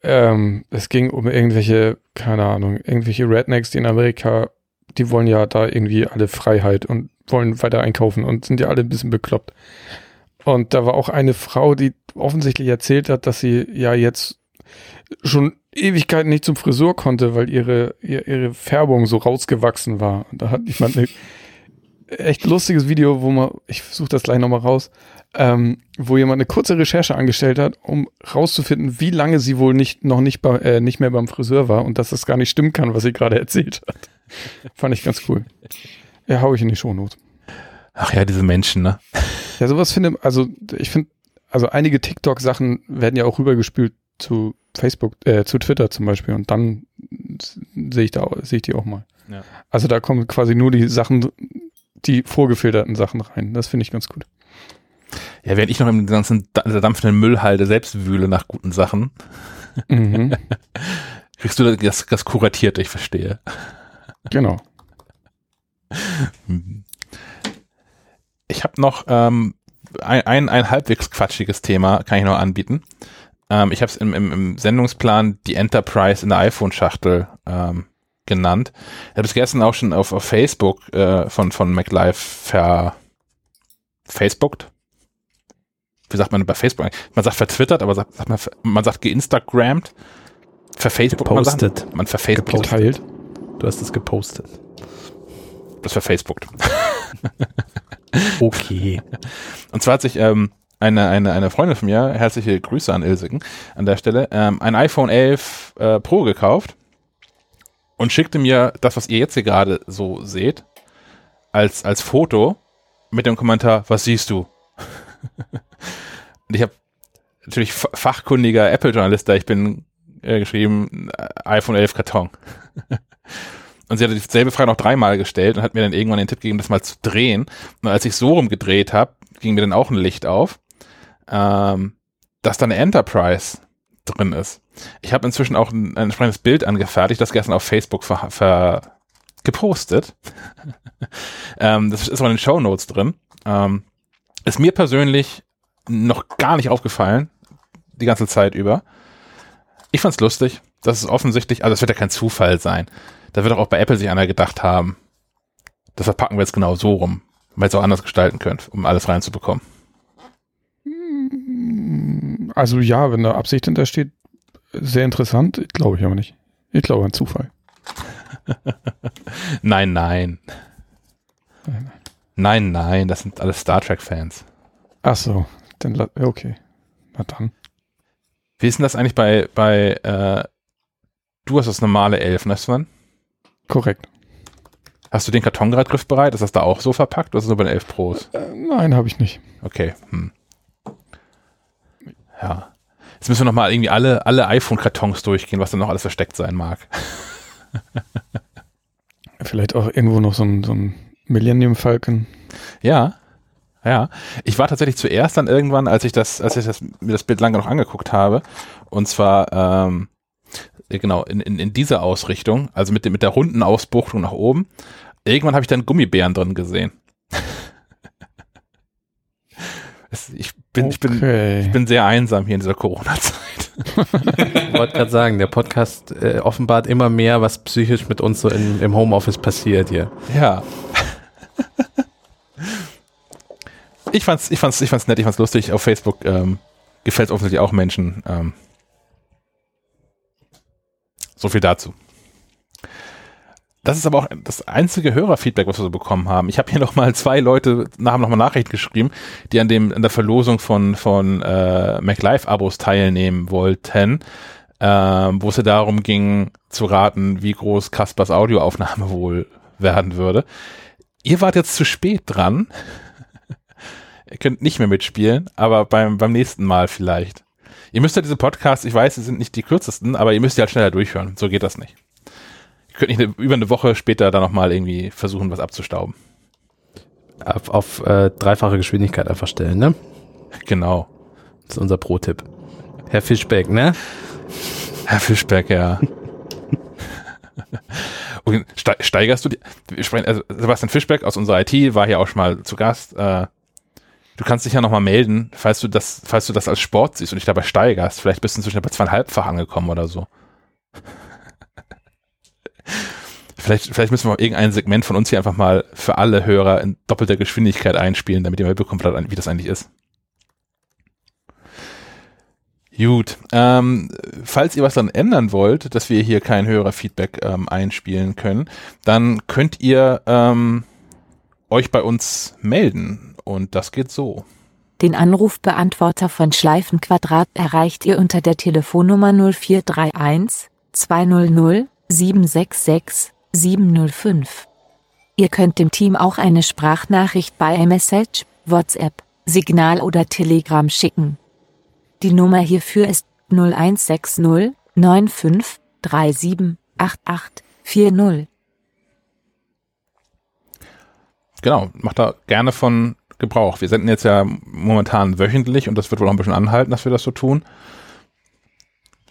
Ähm, es ging um irgendwelche, keine Ahnung, irgendwelche Rednecks, die in Amerika, die wollen ja da irgendwie alle Freiheit und wollen weiter einkaufen und sind ja alle ein bisschen bekloppt. Und da war auch eine Frau, die offensichtlich erzählt hat, dass sie ja jetzt schon Ewigkeiten nicht zum Friseur konnte, weil ihre, ihre Färbung so rausgewachsen war. Und da hat jemand eine echt lustiges Video, wo man, ich suche das gleich nochmal raus, ähm, wo jemand eine kurze Recherche angestellt hat, um rauszufinden, wie lange sie wohl nicht, noch nicht, bei, äh, nicht mehr beim Friseur war und dass das gar nicht stimmen kann, was sie gerade erzählt hat. Fand ich ganz cool. Ja, hau ich in die Shownote. Ach ja, diese Menschen, ne? Ja, sowas finde, also ich finde, also einige TikTok-Sachen werden ja auch rübergespült zu Facebook, äh, zu Twitter zum Beispiel und dann sehe ich da, sehe ich die auch mal. Ja. Also da kommen quasi nur die Sachen die vorgefilterten Sachen rein. Das finde ich ganz gut. Ja, während ich noch im ganzen dampfenden Müllhalde selbst wühle nach guten Sachen, mhm. kriegst du das, das kuratiert, ich verstehe. Genau. Ich habe noch ähm, ein, ein, ein halbwegs quatschiges Thema, kann ich noch anbieten. Ähm, ich habe es im, im, im Sendungsplan die Enterprise in der iPhone-Schachtel ähm, genannt. Ich habe es gestern auch schon auf, auf Facebook äh, von, von MacLife ver Facebookt. Wie sagt man bei Facebook? Man sagt vertwittert, aber sagt, sagt man, man sagt geinstagrammt. Verfacebook. Gepostet. Man, man verfacebookt. Geteilt. Du hast es gepostet. Das verfacebookt. okay. Und zwar hat sich ähm, eine, eine, eine Freundin von mir, herzliche Grüße an Ilsigen an der Stelle, ähm, ein iPhone 11 äh, Pro gekauft und schickte mir das, was ihr jetzt hier gerade so seht, als, als Foto mit dem Kommentar, was siehst du? und ich habe natürlich fachkundiger Apple-Journalist, da ich bin, äh, geschrieben, äh, iPhone 11 Karton. und sie hatte dieselbe Frage noch dreimal gestellt und hat mir dann irgendwann den Tipp gegeben, das mal zu drehen. Und als ich so rumgedreht habe, ging mir dann auch ein Licht auf, ähm, dass da eine Enterprise drin ist. Ich habe inzwischen auch ein, ein, entsprechendes Bild angefertigt, das gestern auf Facebook ver, ver gepostet. ähm, das ist auch in den Show Notes drin. Ähm, ist mir persönlich noch gar nicht aufgefallen, die ganze Zeit über. Ich fand's lustig. Das ist offensichtlich, also es wird ja kein Zufall sein. Da wird auch bei Apple sich einer gedacht haben, das verpacken wir jetzt genau so rum, weil es auch anders gestalten könnt, um alles reinzubekommen. Also ja, wenn da Absicht hintersteht, sehr interessant, glaube ich aber nicht. Ich glaube ein Zufall. nein, nein. Nein, nein, das sind alles Star Trek-Fans. Ach so, dann okay. Na dann. Wie ist denn das eigentlich bei, bei äh, du hast das normale 11, ne Sven? Korrekt. Hast du den Karton gerade griffbereit? Ist das da auch so verpackt oder ist das nur bei den 11 Pros? Äh, nein, habe ich nicht. Okay. Hm. Ja. Jetzt müssen wir nochmal irgendwie alle, alle iPhone-Kartons durchgehen, was dann noch alles versteckt sein mag. Vielleicht auch irgendwo noch so ein, so ein Millennium Falcon. Ja. Ja, ich war tatsächlich zuerst dann irgendwann, als ich das, als ich das, mir das Bild lange noch angeguckt habe, und zwar ähm, genau in, in, in dieser Ausrichtung, also mit, dem, mit der runden Ausbuchtung nach oben. Irgendwann habe ich dann Gummibären drin gesehen. ich bin, okay. ich, bin, ich bin sehr einsam hier in dieser Corona-Zeit. ich wollte gerade sagen, der Podcast äh, offenbart immer mehr, was psychisch mit uns so in, im Homeoffice passiert hier. Ja. ich fand's, ich fand's, ich fand's nett, ich fand's lustig. Auf Facebook ähm, gefällt es offensichtlich auch Menschen. Ähm, so viel dazu. Das ist aber auch das einzige Hörerfeedback, was wir so bekommen haben. Ich habe hier noch mal zwei Leute haben noch mal Nachricht geschrieben, die an dem an der Verlosung von von äh, MacLife-Abos teilnehmen wollten, äh, wo es ja darum ging zu raten, wie groß Kaspers Audioaufnahme wohl werden würde. Ihr wart jetzt zu spät dran. könnt nicht mehr mitspielen, aber beim, beim nächsten Mal vielleicht. Ihr müsst ja diese Podcasts, ich weiß, sie sind nicht die kürzesten, aber ihr müsst ja halt schneller durchhören. So geht das nicht. Ihr könnt nicht eine, über eine Woche später dann nochmal irgendwie versuchen, was abzustauben. Auf, auf äh, dreifache Geschwindigkeit einfach stellen, ne? Genau. Das ist unser Pro-Tipp. Herr Fischbeck, ne? Herr Fischbeck, ja. okay, steigerst du die? Also Sebastian Fischbeck aus unserer IT war hier auch schon mal zu Gast. Äh, du kannst dich ja nochmal melden, falls du das, falls du das als Sport siehst und dich dabei steigerst. Vielleicht bist du inzwischen bei zweieinhalbfach angekommen oder so. Vielleicht, vielleicht müssen wir irgendein Segment von uns hier einfach mal für alle Hörer in doppelter Geschwindigkeit einspielen, damit ihr mal bekommt, wie das eigentlich ist. Gut. Ähm, falls ihr was dann ändern wollt, dass wir hier kein Hörerfeedback ähm, einspielen können, dann könnt ihr ähm, euch bei uns melden. Und das geht so. Den Anrufbeantworter von Schleifenquadrat erreicht ihr unter der Telefonnummer 0431 200 766 705. Ihr könnt dem Team auch eine Sprachnachricht bei iMessage, WhatsApp, Signal oder Telegram schicken. Die Nummer hierfür ist 0160 95 37 88 40. Genau, macht da gerne von Gebrauch. Wir senden jetzt ja momentan wöchentlich und das wird wohl noch ein bisschen anhalten, dass wir das so tun.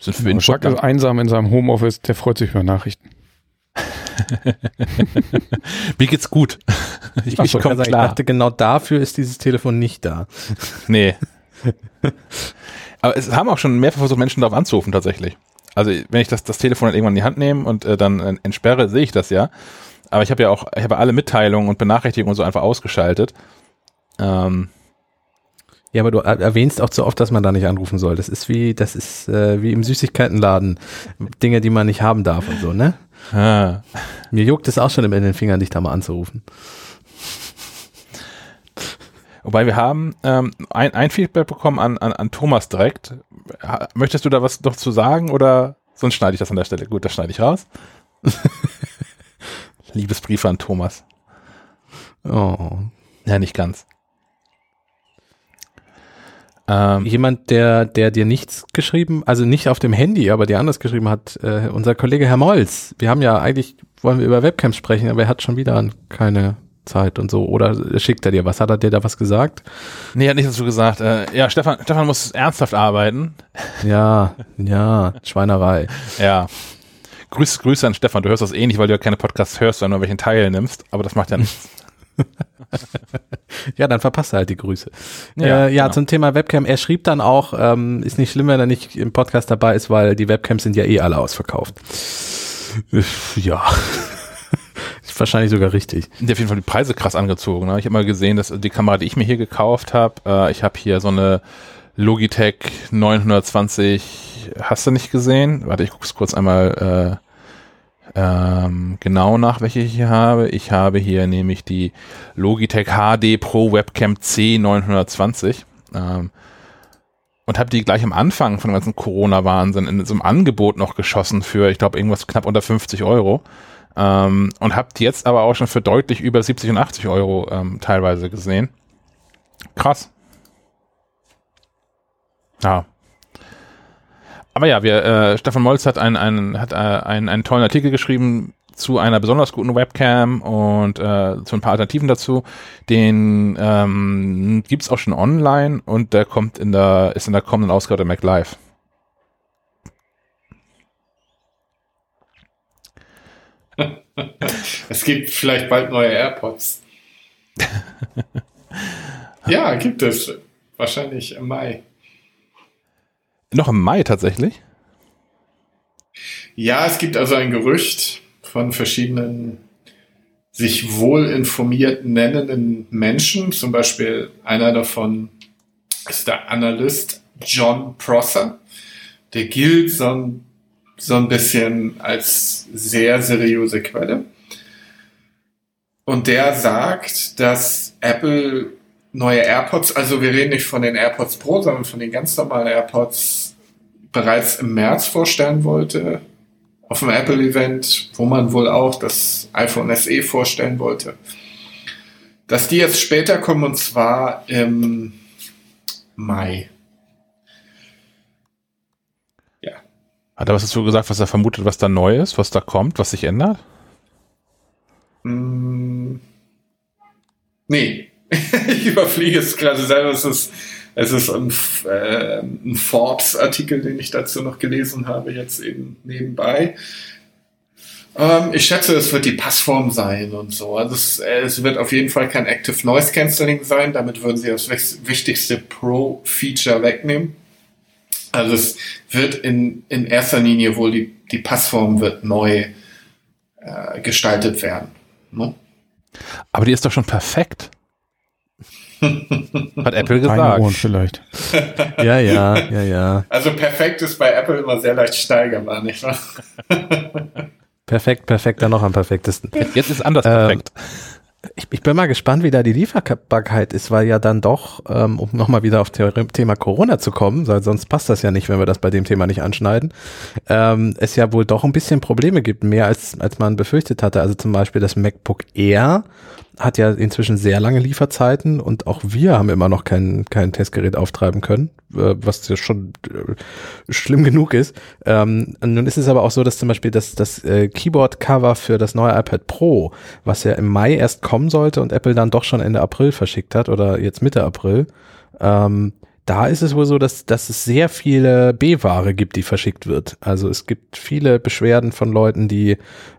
Sind für ja, Chuck ist einsam in seinem Homeoffice, der freut sich über Nachrichten. Mir geht's gut. Ich, ich, ich, klar. ich dachte, genau dafür ist dieses Telefon nicht da. Nee. Aber es haben auch schon mehrfach versucht, Menschen darauf anzurufen, tatsächlich. Also, wenn ich das, das Telefon dann irgendwann in die Hand nehme und äh, dann äh, entsperre, sehe ich das ja. Aber ich habe ja auch, ich habe alle Mitteilungen und Benachrichtigungen und so einfach ausgeschaltet. Ähm, ja, aber du erwähnst auch zu oft, dass man da nicht anrufen soll. Das ist wie, das ist äh, wie im Süßigkeitenladen. Dinge, die man nicht haben darf und so, ne? Ah. Mir juckt es auch schon in den Fingern, dich da mal anzurufen. Wobei wir haben ähm, ein, ein Feedback bekommen an, an, an Thomas direkt. Möchtest du da was noch zu sagen oder sonst schneide ich das an der Stelle? Gut, das schneide ich raus. Liebesbriefe an Thomas. Oh. Ja, nicht ganz. Ähm, Jemand, der, der dir nichts geschrieben, also nicht auf dem Handy, aber dir anders geschrieben hat, äh, unser Kollege Herr Molz. Wir haben ja eigentlich, wollen wir über Webcams sprechen, aber er hat schon wieder keine Zeit und so. Oder schickt er dir was? Hat er dir da was gesagt? Nee, er hat nichts dazu gesagt. Äh, ja, Stefan, Stefan muss ernsthaft arbeiten. Ja, ja, Schweinerei. Ja. Grüß, Grüße an Stefan. Du hörst das eh nicht, weil du ja keine Podcasts hörst, sondern welchen Teil nimmst. Aber das macht ja nichts. ja, dann verpasst er halt die Grüße. Ja, äh, ja genau. zum Thema Webcam. Er schrieb dann auch, ähm, ist nicht schlimm, wenn er nicht im Podcast dabei ist, weil die Webcams sind ja eh alle ausverkauft. Ja. ist wahrscheinlich sogar richtig. Die auf jeden Fall die Preise krass angezogen. Ne? Ich habe mal gesehen, dass die Kamera, die ich mir hier gekauft habe, äh, ich habe hier so eine Logitech 920, hast du nicht gesehen? Warte, ich guck's kurz einmal äh, ähm, genau nach, welche ich hier habe. Ich habe hier nämlich die Logitech HD Pro Webcam C920 ähm, und habe die gleich am Anfang von dem ganzen Corona-Wahnsinn in so einem Angebot noch geschossen für, ich glaube, irgendwas knapp unter 50 Euro. Ähm, und habe die jetzt aber auch schon für deutlich über 70 und 80 Euro ähm, teilweise gesehen. Krass. Ja, aber ja, wir, äh, Stefan Molz hat, einen, einen, hat äh, einen, einen tollen Artikel geschrieben zu einer besonders guten Webcam und äh, zu ein paar Alternativen dazu. Den ähm, gibt auch schon online und der kommt in der, ist in der kommenden Ausgabe der Mac Live. es gibt vielleicht bald neue AirPods. ja, gibt es. Wahrscheinlich im Mai. Noch im Mai tatsächlich? Ja, es gibt also ein Gerücht von verschiedenen sich wohl informiert nennenden Menschen. Zum Beispiel einer davon ist der Analyst John Prosser. Der gilt so ein, so ein bisschen als sehr seriöse Quelle. Und der sagt, dass Apple neue AirPods, also wir reden nicht von den AirPods Pro, sondern von den ganz normalen AirPods bereits im März vorstellen wollte, auf dem Apple-Event, wo man wohl auch das iPhone SE vorstellen wollte. dass die jetzt später kommen und zwar im Mai. Ja. Hat er was dazu gesagt, was er vermutet, was da neu ist, was da kommt, was sich ändert? Mm, nee. ich überfliege es gerade selber. Es ist, es ist ein, äh, ein Forbes-Artikel, den ich dazu noch gelesen habe, jetzt eben nebenbei. Ähm, ich schätze, es wird die Passform sein und so. Also es, es, wird auf jeden Fall kein Active Noise Cancelling sein. Damit würden sie das wichtigste Pro-Feature wegnehmen. Also es wird in, in erster Linie wohl die, die Passform wird neu äh, gestaltet werden. Ne? Aber die ist doch schon perfekt. Hat Apple gesagt. Keine Ohren vielleicht. ja, ja, ja, ja. Also perfekt ist bei Apple immer sehr leicht steigerbar, nicht wahr? Perfekt, perfekt, dann noch am perfektesten. Jetzt ist anders ähm, perfekt. Ich, ich, bin mal gespannt, wie da die Lieferbarkeit ist, weil ja dann doch, ähm, um nochmal wieder auf das Thema Corona zu kommen, weil sonst passt das ja nicht, wenn wir das bei dem Thema nicht anschneiden, ähm, es ja wohl doch ein bisschen Probleme gibt, mehr als, als man befürchtet hatte. Also zum Beispiel das MacBook Air hat ja inzwischen sehr lange Lieferzeiten und auch wir haben immer noch kein, kein Testgerät auftreiben können, äh, was ja schon äh, schlimm genug ist. Ähm, nun ist es aber auch so, dass zum Beispiel das, das äh, Keyboard-Cover für das neue iPad Pro, was ja im Mai erst kommen sollte und Apple dann doch schon Ende April verschickt hat oder jetzt Mitte April, ähm, da ist es wohl so, dass, dass es sehr viele B-Ware gibt, die verschickt wird. Also es gibt viele Beschwerden von Leuten, die,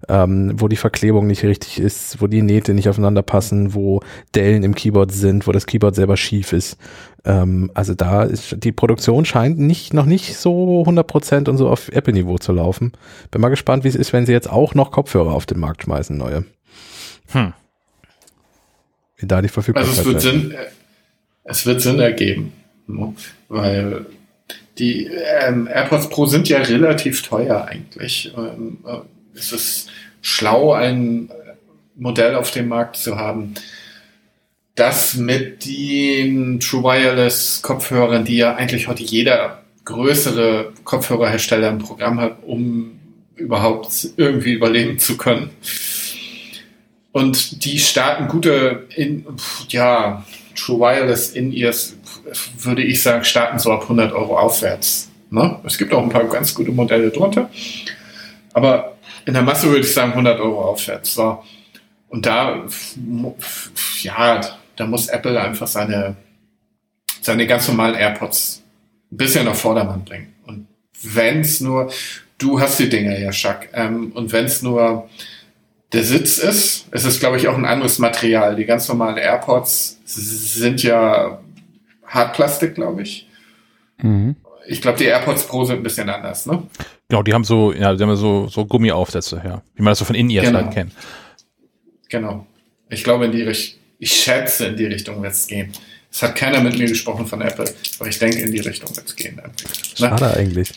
ähm, wo die Verklebung nicht richtig ist, wo die Nähte nicht aufeinander passen, wo Dellen im Keyboard sind, wo das Keyboard selber schief ist. Ähm, also da ist die Produktion scheint nicht noch nicht so 100% und so auf Apple-Niveau zu laufen. Bin mal gespannt, wie es ist, wenn sie jetzt auch noch Kopfhörer auf den Markt schmeißen, neue. Hm. Wie da die Verfügbarkeit Also es wird Sinn, es wird Sinn ergeben. Weil die ähm, AirPods Pro sind ja relativ teuer eigentlich. Ähm, äh, es ist schlau, ein Modell auf dem Markt zu haben, das mit den True Wireless Kopfhörern, die ja eigentlich heute jeder größere Kopfhörerhersteller im Programm hat, um überhaupt irgendwie überleben zu können. Und die starten gute, in, ja, True Wireless In-Ears würde ich sagen, starten so ab 100 Euro aufwärts. Ne? Es gibt auch ein paar ganz gute Modelle drunter. Aber in der Masse würde ich sagen 100 Euro aufwärts. So. Und da, ja, da muss Apple einfach seine, seine ganz normalen AirPods ein bisschen auf Vordermann bringen. Und wenn es nur, du hast die Dinger ja, Schack, ähm, und wenn es nur der Sitz ist, es ist, glaube ich, auch ein anderes Material. Die ganz normalen AirPods sind ja Hartplastik, glaube ich. Mhm. Ich glaube, die AirPods Pro sind ein bisschen anders, ne? Genau, die haben so, ja, die haben so, so Gummiaufsätze, ja. Wie man das so von In-Ears genau. halt kennt. Genau. Ich glaube, in die Richtung, ich schätze, in die Richtung wird es gehen. Es hat keiner mit mir gesprochen von Apple, aber ich denke, in die Richtung wird es gehen. Ne? Schade eigentlich.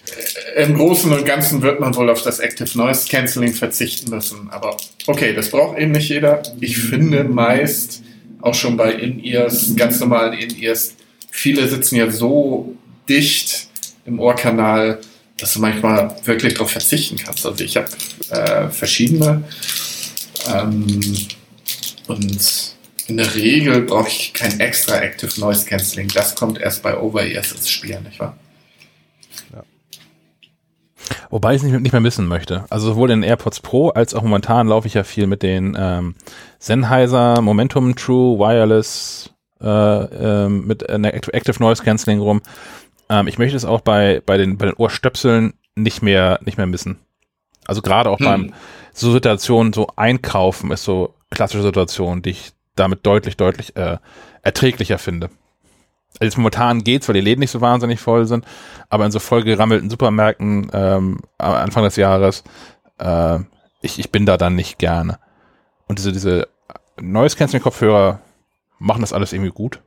Äh, Im Großen und Ganzen wird man wohl auf das Active Noise Cancelling verzichten müssen. Aber okay, das braucht eben nicht jeder. Ich finde meist, auch schon bei In-Ears, ganz normalen In-Ears, viele sitzen ja so dicht im Ohrkanal, dass du manchmal wirklich darauf verzichten kannst. Also ich habe äh, verschiedene ähm, und in der Regel brauche ich kein extra Active Noise Cancelling. Das kommt erst bei Over-Ears ins Spiel, nicht wahr? Ja. Wobei ich es nicht, nicht mehr missen möchte. Also sowohl in AirPods Pro als auch momentan laufe ich ja viel mit den ähm, Sennheiser Momentum True Wireless äh, äh, mit einer Active Noise Cancelling rum. Ähm, ich möchte es auch bei, bei, den, bei den Ohrstöpseln nicht mehr, nicht mehr missen. Also gerade auch hm. beim so Situationen, so einkaufen ist so klassische Situation, die ich damit deutlich, deutlich äh, erträglicher finde. Also jetzt momentan geht's, weil die Läden nicht so wahnsinnig voll sind, aber in so vollgerammelten Supermärkten ähm, am Anfang des Jahres, äh, ich, ich bin da dann nicht gerne. Und diese, diese Noise Cancelling Kopfhörer machen das alles irgendwie gut.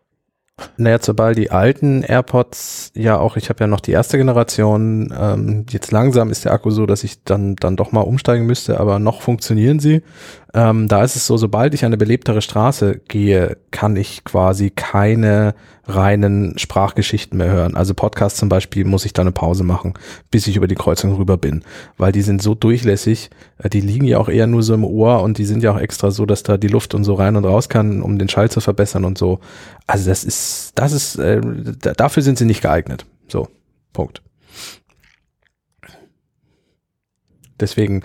Naja, sobald die alten AirPods ja auch, ich habe ja noch die erste Generation, ähm, jetzt langsam ist der Akku so, dass ich dann, dann doch mal umsteigen müsste, aber noch funktionieren sie. Ähm, da ist es so, sobald ich eine belebtere Straße gehe, kann ich quasi keine reinen Sprachgeschichten mehr hören. Also Podcast zum Beispiel muss ich da eine Pause machen, bis ich über die Kreuzung rüber bin, weil die sind so durchlässig, äh, die liegen ja auch eher nur so im Ohr und die sind ja auch extra so, dass da die Luft und so rein und raus kann, um den Schall zu verbessern und so. Also das ist, das ist, äh, dafür sind sie nicht geeignet. So, Punkt. Deswegen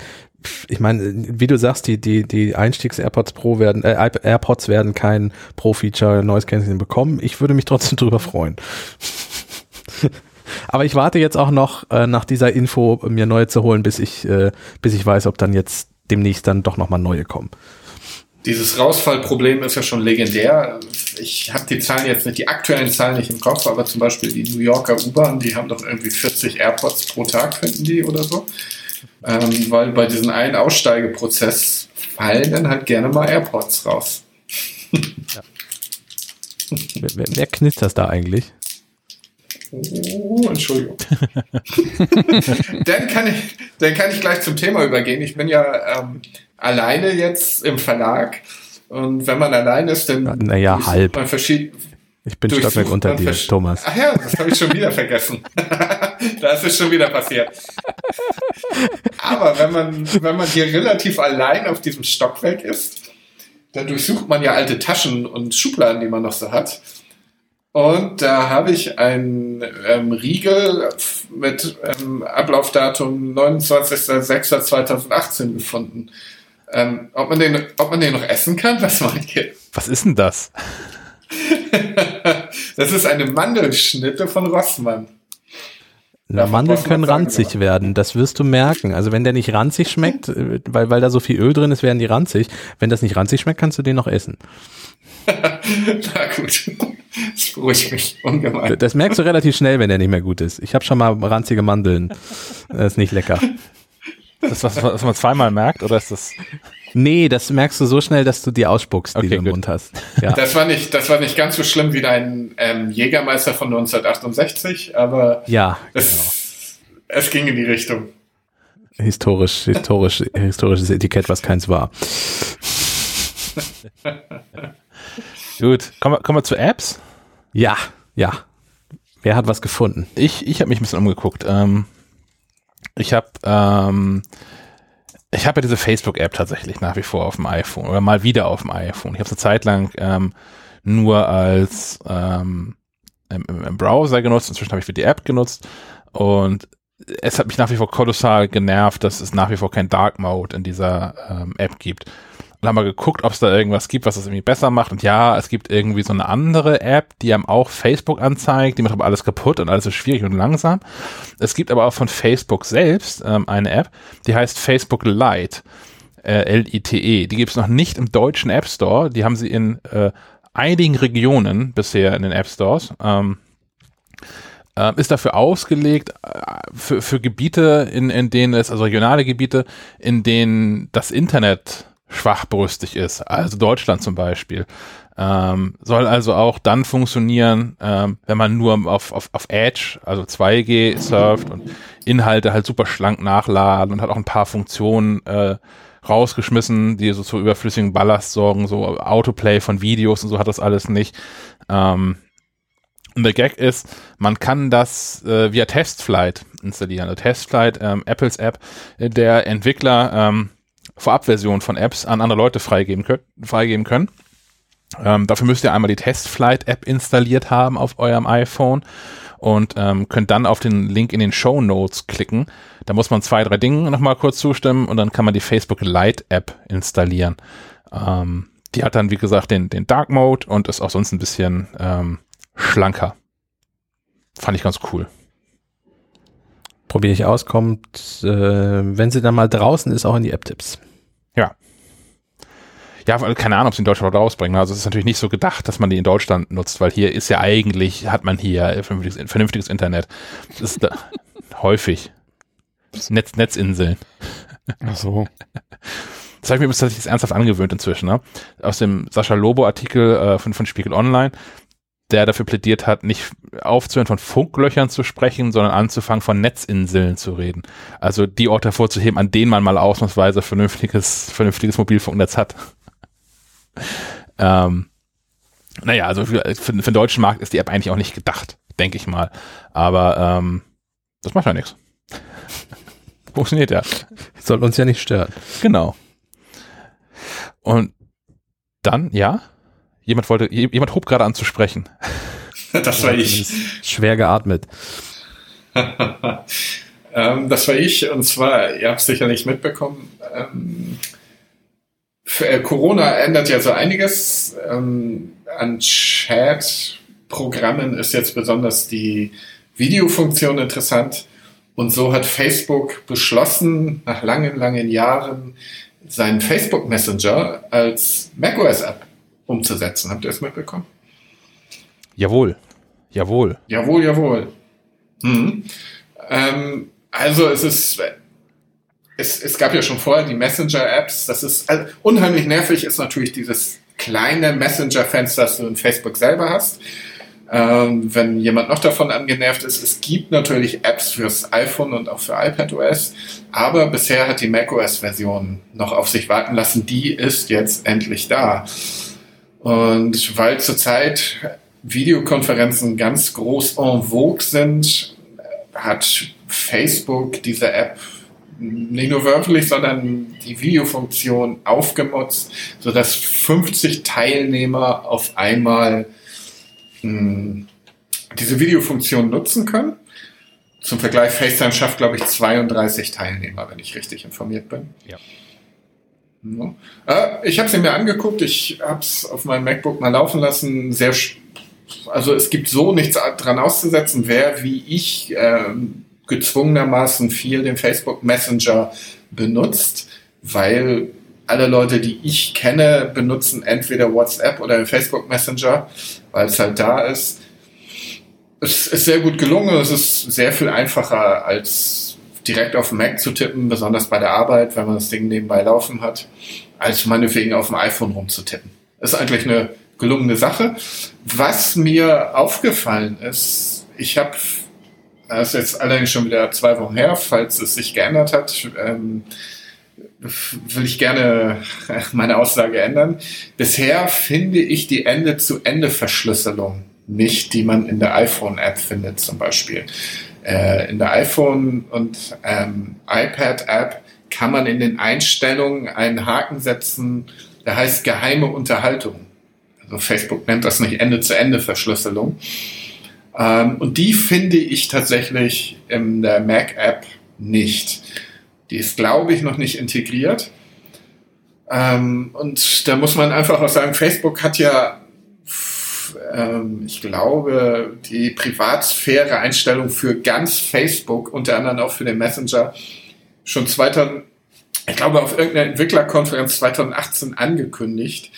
ich meine, wie du sagst, die, die, die Einstiegs-AirPods Pro werden, äh, AirPods werden kein Pro-Feature Noise Cancelling bekommen. Ich würde mich trotzdem drüber freuen. Aber ich warte jetzt auch noch äh, nach dieser Info, mir neue zu holen, bis ich, äh, bis ich weiß, ob dann jetzt demnächst dann doch nochmal neue kommen. Dieses Rausfallproblem ist ja schon legendär. Ich habe die Zahlen jetzt nicht, die aktuellen Zahlen nicht im Kopf, aber zum Beispiel die New Yorker U-Bahn, die haben doch irgendwie 40 AirPods pro Tag, finden die oder so. Ähm, weil bei diesem einen Aussteigeprozess fallen dann halt gerne mal AirPods raus. ja. wer, wer, wer knistert da eigentlich? Oh, Entschuldigung. dann, kann ich, dann kann ich gleich zum Thema übergehen. Ich bin ja ähm, alleine jetzt im Verlag. Und wenn man allein ist, dann naja, halb. man ich bin Stockwerk unter dir, Thomas. Ach ja, das habe ich schon wieder vergessen. das ist schon wieder passiert. Aber wenn man, wenn man hier relativ allein auf diesem Stockwerk ist, dann durchsucht man ja alte Taschen und Schubladen, die man noch so hat. Und da habe ich einen ähm, Riegel mit ähm, Ablaufdatum 29.06.2018 gefunden. Ähm, ob, man den, ob man den noch essen kann? Was meint ihr? Was ist denn das? das ist eine Mandelschnitte von Rossmann. Na, Mandeln können ranzig gemacht. werden, das wirst du merken. Also wenn der nicht ranzig schmeckt, äh, weil, weil da so viel Öl drin ist, werden die ranzig. Wenn das nicht ranzig schmeckt, kannst du den noch essen. Na gut, das beruhigt mich ungemein. Das merkst du relativ schnell, wenn der nicht mehr gut ist. Ich habe schon mal ranzige Mandeln. Das ist nicht lecker. Das ist was, was man zweimal merkt, oder ist das? Nee, das merkst du so schnell, dass du die ausspuckst, okay, die du im Mund hast. Ja. Das, war nicht, das war nicht ganz so schlimm wie dein ähm, Jägermeister von 1968, aber ja, es, genau. es ging in die Richtung. Historisch, historisch, historisches Etikett, was keins war. Gut, kommen wir, kommen wir zu Apps? Ja, ja. Wer hat was gefunden? Ich, ich habe mich ein bisschen umgeguckt. Ähm, ich habe ähm, ich habe ja diese Facebook-App tatsächlich nach wie vor auf dem iPhone oder mal wieder auf dem iPhone. Ich habe es eine Zeit lang ähm, nur als ähm, im, im, Browser genutzt, inzwischen habe ich für die App genutzt. Und es hat mich nach wie vor kolossal genervt, dass es nach wie vor kein Dark Mode in dieser ähm, App gibt haben mal geguckt, ob es da irgendwas gibt, was es irgendwie besser macht. Und ja, es gibt irgendwie so eine andere App, die einem auch Facebook anzeigt, die macht aber alles kaputt und alles ist schwierig und langsam. Es gibt aber auch von Facebook selbst ähm, eine App, die heißt Facebook Lite, äh, L-I-T-E. Die gibt es noch nicht im deutschen App Store. Die haben sie in äh, einigen Regionen bisher in den App Stores. Ähm, äh, ist dafür ausgelegt, äh, für, für Gebiete, in, in denen es, also regionale Gebiete, in denen das Internet schwachbrüstig ist, also Deutschland zum Beispiel. Ähm, soll also auch dann funktionieren, ähm, wenn man nur auf, auf, auf Edge, also 2G surft und Inhalte halt super schlank nachladen und hat auch ein paar Funktionen äh, rausgeschmissen, die so zu überflüssigen Ballast sorgen, so Autoplay von Videos und so hat das alles nicht. Ähm, und der Gag ist, man kann das äh, via Testflight installieren. Also Testflight, ähm, Apples App, der Entwickler ähm, Vorabversion von Apps an andere Leute freigeben, können. Freigeben können. Ähm, dafür müsst ihr einmal die Testflight-App installiert haben auf eurem iPhone und ähm, könnt dann auf den Link in den Show Notes klicken. Da muss man zwei, drei Dinge nochmal kurz zustimmen und dann kann man die Facebook Lite-App installieren. Ähm, die hat dann, wie gesagt, den, den Dark Mode und ist auch sonst ein bisschen ähm, schlanker. Fand ich ganz cool probiere ich aus, kommt, äh, wenn sie dann mal draußen ist, auch in die App-Tipps. Ja. Ja, keine Ahnung, ob sie in Deutschland rausbringen. Also es ist natürlich nicht so gedacht, dass man die in Deutschland nutzt, weil hier ist ja eigentlich, hat man hier vernünftiges, vernünftiges Internet. Das ist da häufig. Netz, Netzinseln. Ach so. Das habe ich mir tatsächlich ernsthaft angewöhnt inzwischen. Ne? Aus dem Sascha Lobo-Artikel äh, von, von Spiegel Online der dafür plädiert hat, nicht aufzuhören von Funklöchern zu sprechen, sondern anzufangen von Netzinseln zu reden. Also die Orte hervorzuheben, an denen man mal ausnahmsweise vernünftiges, vernünftiges Mobilfunknetz hat. ähm, naja, also für, für, für den deutschen Markt ist die App eigentlich auch nicht gedacht, denke ich mal. Aber ähm, das macht ja nichts. Funktioniert ja. Soll uns ja nicht stören. Genau. Und dann, ja, jemand wollte, jemand hob gerade an zu sprechen. Das war ich. Schwer geatmet. ähm, das war ich und zwar, ihr habt es sicherlich mitbekommen, ähm, für, äh, Corona ändert ja so einiges. Ähm, an Chat-Programmen ist jetzt besonders die Videofunktion interessant. Und so hat Facebook beschlossen, nach langen, langen Jahren seinen Facebook Messenger als macOS-App umzusetzen. Habt ihr es mitbekommen? Jawohl. Jawohl. Jawohl, jawohl. Mhm. Ähm, also es ist, es, es gab ja schon vorher die Messenger-Apps. Das ist also unheimlich nervig, ist natürlich dieses kleine Messenger-Fenster, das du in Facebook selber hast. Ähm, wenn jemand noch davon angenervt ist, es gibt natürlich Apps fürs iPhone und auch für iPadOS, aber bisher hat die macOS-Version noch auf sich warten lassen. Die ist jetzt endlich da. Und weil zurzeit Videokonferenzen ganz groß en vogue sind, hat Facebook diese App nicht nur wörtlich, sondern die Videofunktion aufgemotzt, sodass 50 Teilnehmer auf einmal hm, diese Videofunktion nutzen können. Zum Vergleich, FaceTime schafft, glaube ich, 32 Teilnehmer, wenn ich richtig informiert bin. Ja. Ja. Äh, ich habe es mir angeguckt, ich habe es auf meinem MacBook mal laufen lassen. Sehr, also es gibt so nichts dran auszusetzen. Wer wie ich äh, gezwungenermaßen viel den Facebook Messenger benutzt, weil alle Leute, die ich kenne, benutzen entweder WhatsApp oder den Facebook Messenger, weil es halt da ist. Es ist sehr gut gelungen. Es ist sehr viel einfacher als direkt auf dem Mac zu tippen, besonders bei der Arbeit, wenn man das Ding nebenbei laufen hat, als meinetwegen auf dem iPhone rumzutippen. Ist eigentlich eine gelungene Sache. Was mir aufgefallen ist, ich habe, das ist jetzt allerdings schon wieder zwei Wochen her, falls es sich geändert hat, ähm, will ich gerne meine Aussage ändern. Bisher finde ich die Ende-zu-Ende-Verschlüsselung nicht, die man in der iPhone-App findet zum Beispiel. Äh, in der iPhone- und ähm, iPad-App kann man in den Einstellungen einen Haken setzen, der heißt geheime Unterhaltung. Also Facebook nennt das nicht Ende-zu-Ende-Verschlüsselung. Ähm, und die finde ich tatsächlich in der Mac-App nicht. Die ist, glaube ich, noch nicht integriert. Ähm, und da muss man einfach auch sagen, Facebook hat ja, ähm, ich glaube, die Privatsphäre-Einstellung für ganz Facebook, unter anderem auch für den Messenger, schon 2000, ich glaube, auf irgendeiner Entwicklerkonferenz 2018 angekündigt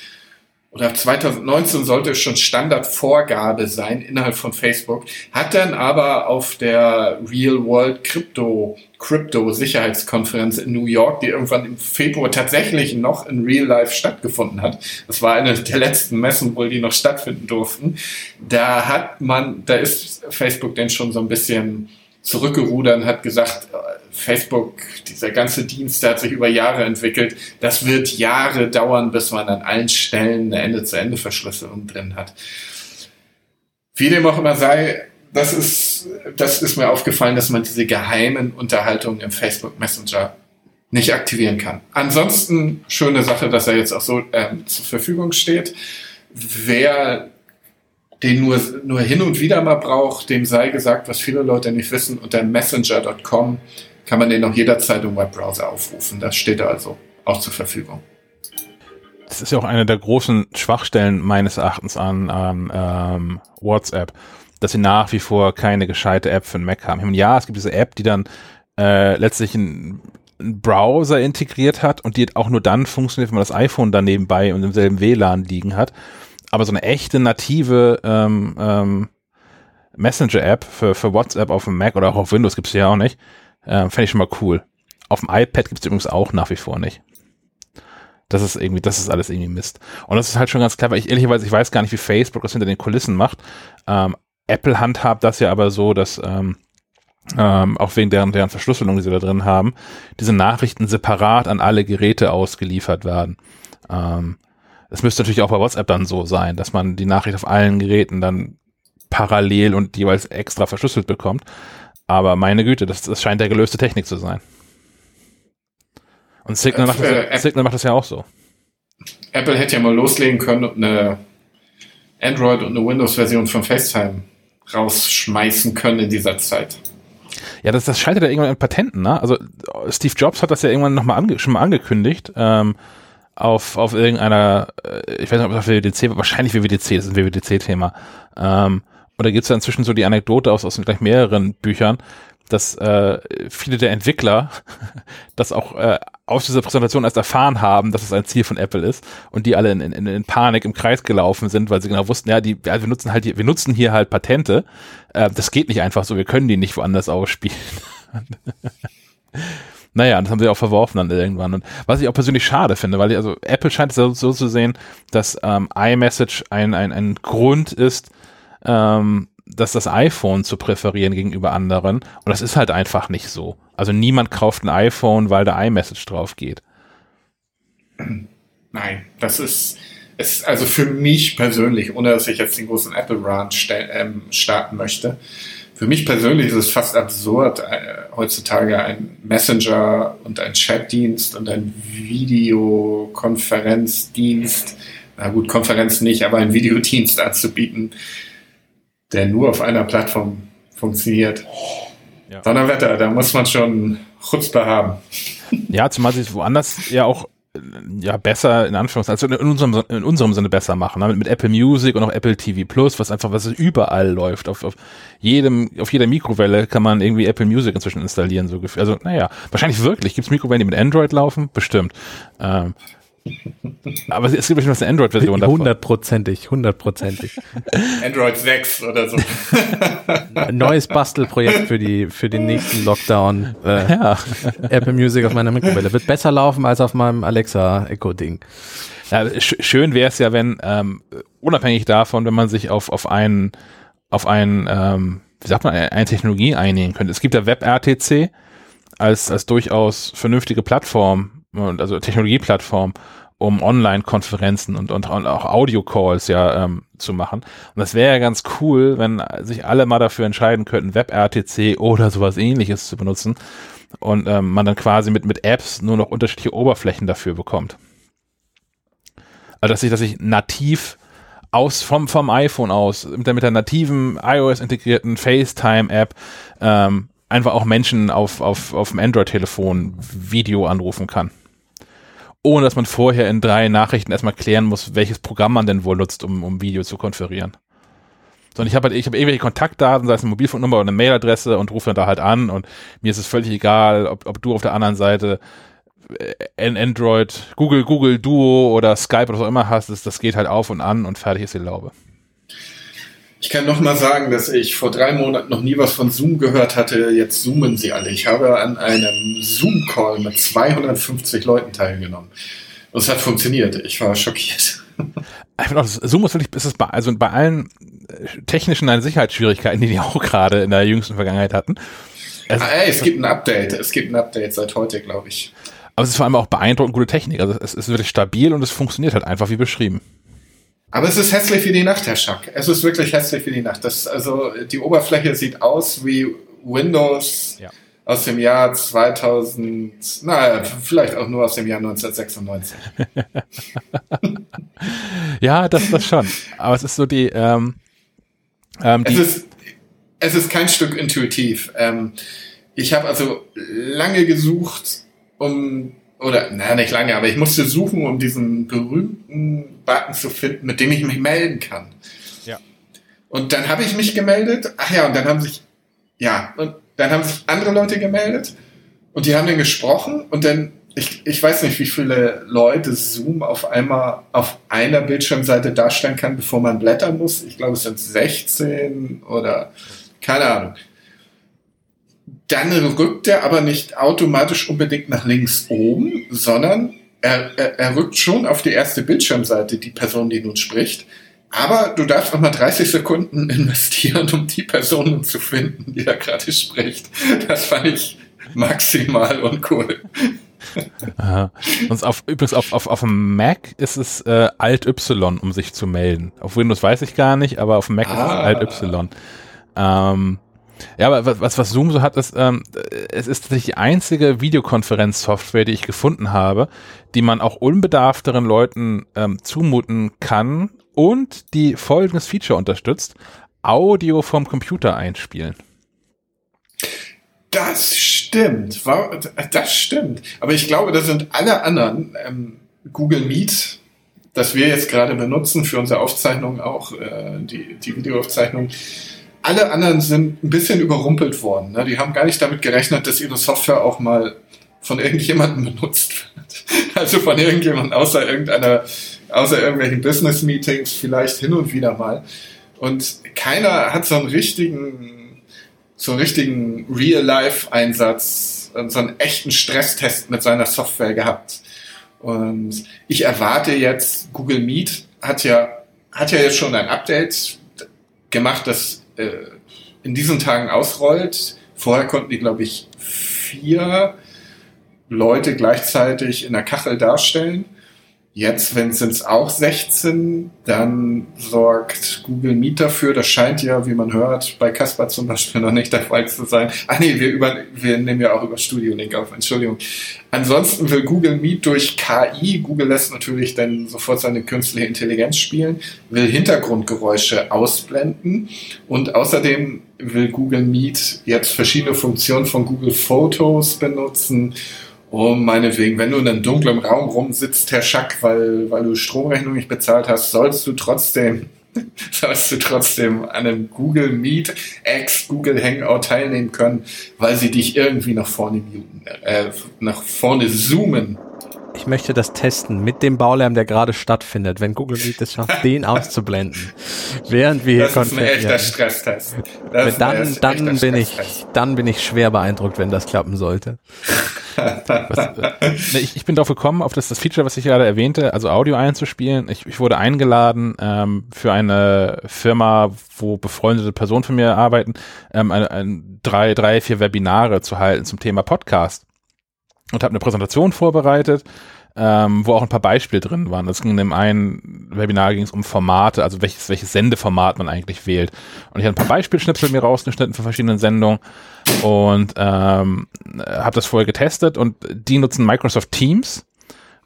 oder 2019 sollte es schon Standardvorgabe sein innerhalb von Facebook, hat dann aber auf der Real World Crypto, Crypto Sicherheitskonferenz in New York, die irgendwann im Februar tatsächlich noch in Real Life stattgefunden hat, das war eine der letzten Messen wohl, die noch stattfinden durften, da hat man, da ist Facebook denn schon so ein bisschen zurückgerudert und hat gesagt, Facebook, dieser ganze Dienst, der hat sich über Jahre entwickelt. Das wird Jahre dauern, bis man an allen Stellen eine Ende-zu-Ende-Verschlüsselung drin hat. Wie dem auch immer sei, das ist, das ist mir aufgefallen, dass man diese geheimen Unterhaltungen im Facebook Messenger nicht aktivieren kann. Ansonsten schöne Sache, dass er jetzt auch so ähm, zur Verfügung steht. Wer den nur, nur hin und wieder mal braucht, dem sei gesagt, was viele Leute nicht wissen, unter messenger.com kann man den auch jederzeit im Webbrowser aufrufen. Das steht also auch zur Verfügung. Das ist ja auch eine der großen Schwachstellen meines Erachtens an, an ähm, WhatsApp, dass sie nach wie vor keine gescheite App für den Mac haben. Und ja, es gibt diese App, die dann äh, letztlich einen Browser integriert hat und die auch nur dann funktioniert, wenn man das iPhone da nebenbei und im selben WLAN liegen hat. Aber so eine echte native ähm, ähm, Messenger-App für, für WhatsApp auf dem Mac oder auch auf Windows gibt es ja auch nicht. Äh, Fände ich schon mal cool. Auf dem iPad gibt es übrigens auch nach wie vor nicht. Das ist irgendwie, das ist alles irgendwie Mist. Und das ist halt schon ganz clever. Ich ehrlicherweise, ich weiß gar nicht, wie Facebook das hinter den Kulissen macht. Ähm, Apple handhabt das ja aber so, dass ähm, ähm, auch wegen deren, deren Verschlüsselung, die sie da drin haben, diese Nachrichten separat an alle Geräte ausgeliefert werden. Ähm, es müsste natürlich auch bei WhatsApp dann so sein, dass man die Nachricht auf allen Geräten dann parallel und jeweils extra verschlüsselt bekommt. Aber meine Güte, das, das scheint der gelöste Technik zu sein. Und Signal, macht das, äh, Signal macht das ja auch so. Apple hätte ja mal loslegen können und eine Android- und eine Windows-Version von FaceTime rausschmeißen können in dieser Zeit. Ja, das, das schaltet ja irgendwann an Patenten, ne? Also Steve Jobs hat das ja irgendwann noch mal ange schon mal angekündigt, ähm, auf, auf irgendeiner, äh, ich weiß nicht, ob das WWDC, wahrscheinlich WWDC, das ist ein WWDC-Thema. Ähm, und da gibt es ja inzwischen so die Anekdote aus, aus gleich mehreren Büchern, dass äh, viele der Entwickler das auch äh, aus dieser Präsentation erst erfahren haben, dass es ein Ziel von Apple ist und die alle in, in, in Panik im Kreis gelaufen sind, weil sie genau wussten, ja, die, ja, wir nutzen halt, wir nutzen hier halt Patente. Äh, das geht nicht einfach so, wir können die nicht woanders ausspielen. naja, das haben sie auch verworfen dann irgendwann. Und was ich auch persönlich schade finde, weil ich, also Apple scheint es so, zu sehen, dass ähm, iMessage ein, ein, ein Grund ist, ähm, dass das iPhone zu präferieren gegenüber anderen. Und das ist halt einfach nicht so. Also niemand kauft ein iPhone, weil da iMessage drauf geht. Nein, das ist, ist also für mich persönlich, ohne dass ich jetzt den großen Apple Run ähm, starten möchte, für mich persönlich ist es fast absurd, äh, heutzutage ein Messenger und ein Chatdienst und ein Videokonferenzdienst, na gut, Konferenz nicht, aber ein Videodienst anzubieten, der nur auf einer Plattform funktioniert. Ja. Donnerwetter, da muss man schon Chutzpe haben. Ja, zumal sie es woanders ja auch ja besser in Anführungszeichen, also in unserem, in unserem Sinne besser machen, ne? mit, mit Apple Music und auch Apple TV Plus, was einfach was überall läuft. Auf, auf jedem, auf jeder Mikrowelle kann man irgendwie Apple Music inzwischen installieren, so gefühlt. Also naja, wahrscheinlich wirklich. Gibt es Mikrowellen, die mit Android laufen? Bestimmt. Ähm, aber es gibt bestimmt eine Android-Version davon. Hundertprozentig, hundertprozentig. Android 6 oder so. Neues Bastelprojekt für die für den nächsten Lockdown. Äh, ja. Apple Music auf meiner Mikrowelle wird besser laufen als auf meinem Alexa Echo Ding. Ja, sch schön wäre es ja, wenn ähm, unabhängig davon, wenn man sich auf auf einen auf einen ähm, wie sagt man eine Technologie einigen könnte. Es gibt ja WebRTC als als durchaus vernünftige Plattform also Technologieplattform, um Online-Konferenzen und, und, auch Audio-Calls ja ähm, zu machen. Und das wäre ja ganz cool, wenn sich alle mal dafür entscheiden könnten, WebRTC oder sowas ähnliches zu benutzen und ähm, man dann quasi mit, mit Apps nur noch unterschiedliche Oberflächen dafür bekommt. Also dass ich, dass ich nativ aus vom, vom iPhone aus, mit der, mit der nativen iOS-integrierten FaceTime-App ähm, einfach auch Menschen auf, auf, auf dem Android-Telefon Video anrufen kann ohne dass man vorher in drei Nachrichten erstmal klären muss, welches Programm man denn wohl nutzt, um, um Video zu konferieren. Sondern ich habe halt, ich habe irgendwelche Kontaktdaten, sei es eine Mobilfunknummer oder eine Mailadresse und rufe dann da halt an und mir ist es völlig egal, ob, ob du auf der anderen Seite ein äh, Android, Google, Google Duo oder Skype oder was auch immer hast, das, das geht halt auf und an und fertig ist die Laube. Ich kann noch mal sagen, dass ich vor drei Monaten noch nie was von Zoom gehört hatte. Jetzt zoomen sie alle. Ich habe an einem Zoom-Call mit 250 Leuten teilgenommen. Und es hat funktioniert. Ich war schockiert. Zoom ist wirklich, ist es bei, also bei allen äh, technischen Sicherheitsschwierigkeiten, die die auch gerade in der jüngsten Vergangenheit hatten. Also, ah, ey, es gibt ein Update. Es gibt ein Update seit heute, glaube ich. Aber es ist vor allem auch beeindruckend gute Technik. Also es ist wirklich stabil und es funktioniert halt einfach wie beschrieben. Aber es ist hässlich wie die Nacht, Herr Schack. Es ist wirklich hässlich wie die Nacht. Das, also die Oberfläche sieht aus wie Windows ja. aus dem Jahr 2000, naja, vielleicht auch nur aus dem Jahr 1996. ja, das, das schon. Aber es ist so die, ähm, ähm, die es, ist, es ist kein Stück intuitiv. Ähm, ich habe also lange gesucht, um oder, naja, nicht lange, aber ich musste suchen, um diesen berühmten Button zu finden, mit dem ich mich melden kann. Ja. Und dann habe ich mich gemeldet. Ach ja, und dann haben sich, ja, und dann haben sich andere Leute gemeldet und die haben dann gesprochen und dann, ich, ich weiß nicht, wie viele Leute Zoom auf einmal auf einer Bildschirmseite darstellen kann, bevor man blättern muss. Ich glaube, es sind 16 oder keine Ahnung dann rückt er aber nicht automatisch unbedingt nach links oben, sondern er, er, er rückt schon auf die erste Bildschirmseite die Person, die nun spricht. Aber du darfst auch mal 30 Sekunden investieren, um die Person zu finden, die da gerade spricht. Das fand ich maximal uncool. Aha. Sonst auf, übrigens auf, auf, auf dem Mac ist es äh, Alt Y, um sich zu melden. Auf Windows weiß ich gar nicht, aber auf dem Mac ah. ist es ah. Alt Y. Ähm, ja, aber was, was Zoom so hat, ist, ähm, es ist tatsächlich die einzige Videokonferenzsoftware, die ich gefunden habe, die man auch unbedarfteren Leuten ähm, zumuten kann und die folgendes Feature unterstützt: Audio vom Computer einspielen. Das stimmt. Das stimmt. Aber ich glaube, da sind alle anderen ähm, Google Meet, das wir jetzt gerade benutzen für unsere Aufzeichnung auch, äh, die, die Videoaufzeichnung, alle anderen sind ein bisschen überrumpelt worden. Ne? Die haben gar nicht damit gerechnet, dass ihre Software auch mal von irgendjemandem benutzt wird. Also von irgendjemandem außer irgendeiner außer irgendwelchen Business-Meetings vielleicht hin und wieder mal. Und keiner hat so einen richtigen, so einen richtigen Real-Life-Einsatz, so einen echten Stresstest mit seiner Software gehabt. Und ich erwarte jetzt, Google Meet hat ja, hat ja jetzt schon ein Update gemacht, das äh, in diesen Tagen ausrollt. Vorher konnten die, glaube ich, vier Leute gleichzeitig in der Kachel darstellen. Jetzt, wenn es auch 16, dann sorgt Google Meet dafür. Das scheint ja, wie man hört, bei Caspar zum Beispiel noch nicht der Fall zu sein. Ah nee, wir, über, wir nehmen ja auch über Studio Link auf, Entschuldigung. Ansonsten will Google Meet durch KI, Google lässt natürlich dann sofort seine künstliche Intelligenz spielen, will Hintergrundgeräusche ausblenden und außerdem will Google Meet jetzt verschiedene Funktionen von Google Photos benutzen Oh, meinetwegen, wenn du in einem dunklen Raum rumsitzt, Herr Schack, weil, weil du Stromrechnung nicht bezahlt hast, sollst du trotzdem, sollst du trotzdem an einem Google Meet, ex Google Hangout teilnehmen können, weil sie dich irgendwie nach vorne muten, äh, nach vorne zoomen ich möchte das testen mit dem Baulärm, der gerade stattfindet, wenn Google Meet es schafft, den auszublenden, während wir hier Das ist ein echter Stresstest. Das dann, dann bin ich, dann bin ich schwer beeindruckt, wenn das klappen sollte. was, äh, ich, ich bin darauf gekommen, auf das, das Feature, was ich gerade erwähnte, also Audio einzuspielen. Ich, ich wurde eingeladen ähm, für eine Firma, wo befreundete Personen von mir arbeiten, ähm, ein, ein, drei, drei, vier Webinare zu halten zum Thema Podcast und habe eine Präsentation vorbereitet, ähm, wo auch ein paar Beispiele drin waren. Das ging in dem einen Webinar ging es um Formate, also welches, welches Sendeformat man eigentlich wählt. Und ich habe ein paar Beispielschnipsel mir rausgeschnitten für verschiedene Sendungen und ähm, habe das vorher getestet und die nutzen Microsoft Teams.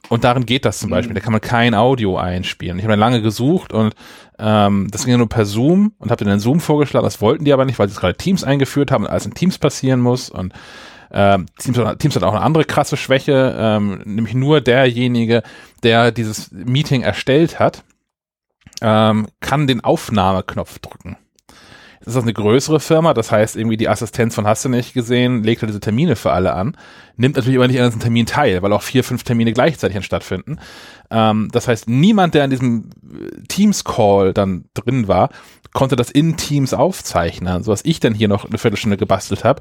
Und darin geht das zum Beispiel. Da kann man kein Audio einspielen. Ich habe dann lange gesucht und ähm, das ging ja nur per Zoom und habe dann Zoom vorgeschlagen. Das wollten die aber nicht, weil sie gerade Teams eingeführt haben und alles in Teams passieren muss. Und ähm, Teams, hat auch eine andere krasse Schwäche, ähm, nämlich nur derjenige, der dieses Meeting erstellt hat, ähm, kann den Aufnahmeknopf drücken. Das ist eine größere Firma, das heißt irgendwie die Assistenz von hast du nicht gesehen, legt halt diese Termine für alle an, nimmt natürlich aber nicht an diesem Termin teil, weil auch vier, fünf Termine gleichzeitig stattfinden. Ähm, das heißt, niemand, der an diesem Teams-Call dann drin war, konnte das in Teams aufzeichnen, so was ich dann hier noch eine Viertelstunde gebastelt habe,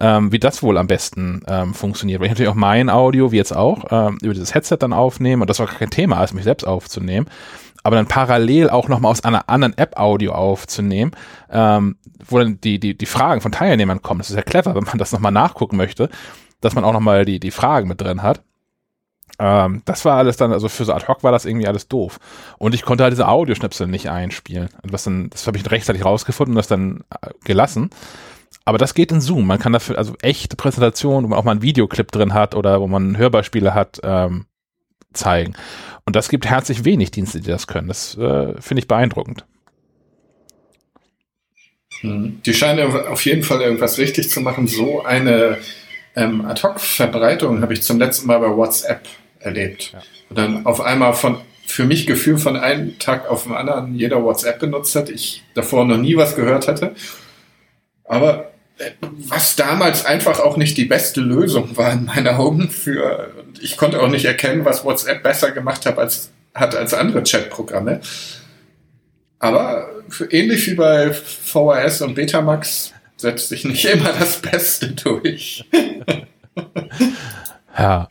ähm, wie das wohl am besten ähm, funktioniert. Weil ich natürlich auch mein Audio, wie jetzt auch, ähm, über dieses Headset dann aufnehme und das war gar kein Thema, als mich selbst aufzunehmen aber dann parallel auch nochmal aus einer anderen App Audio aufzunehmen, ähm, wo dann die, die, die Fragen von Teilnehmern kommen. Das ist ja clever, wenn man das nochmal nachgucken möchte, dass man auch nochmal die, die Fragen mit drin hat. Ähm, das war alles dann, also für so ad hoc war das irgendwie alles doof. Und ich konnte halt diese Audioschnipsel nicht einspielen. Was dann, das habe ich rechtzeitig rausgefunden und das dann äh, gelassen. Aber das geht in Zoom. Man kann dafür, also echte Präsentationen, wo man auch mal einen Videoclip drin hat oder wo man Hörbeispiele hat, ähm, zeigen. Und das gibt herzlich wenig Dienste, die das können. Das äh, finde ich beeindruckend. Hm. Die scheinen auf jeden Fall irgendwas richtig zu machen. So eine ähm, Ad-Hoc-Verbreitung habe ich zum letzten Mal bei WhatsApp erlebt. Ja. Und dann auf einmal von, für mich Gefühl von einem Tag auf den anderen jeder WhatsApp benutzt hat, ich davor noch nie was gehört hatte. Aber äh, was damals einfach auch nicht die beste Lösung war in meinen Augen für, ich konnte auch nicht erkennen, was WhatsApp besser gemacht hat als, hat als andere Chatprogramme. Aber ähnlich wie bei VHS und Betamax setzt sich nicht immer das Beste durch. ja.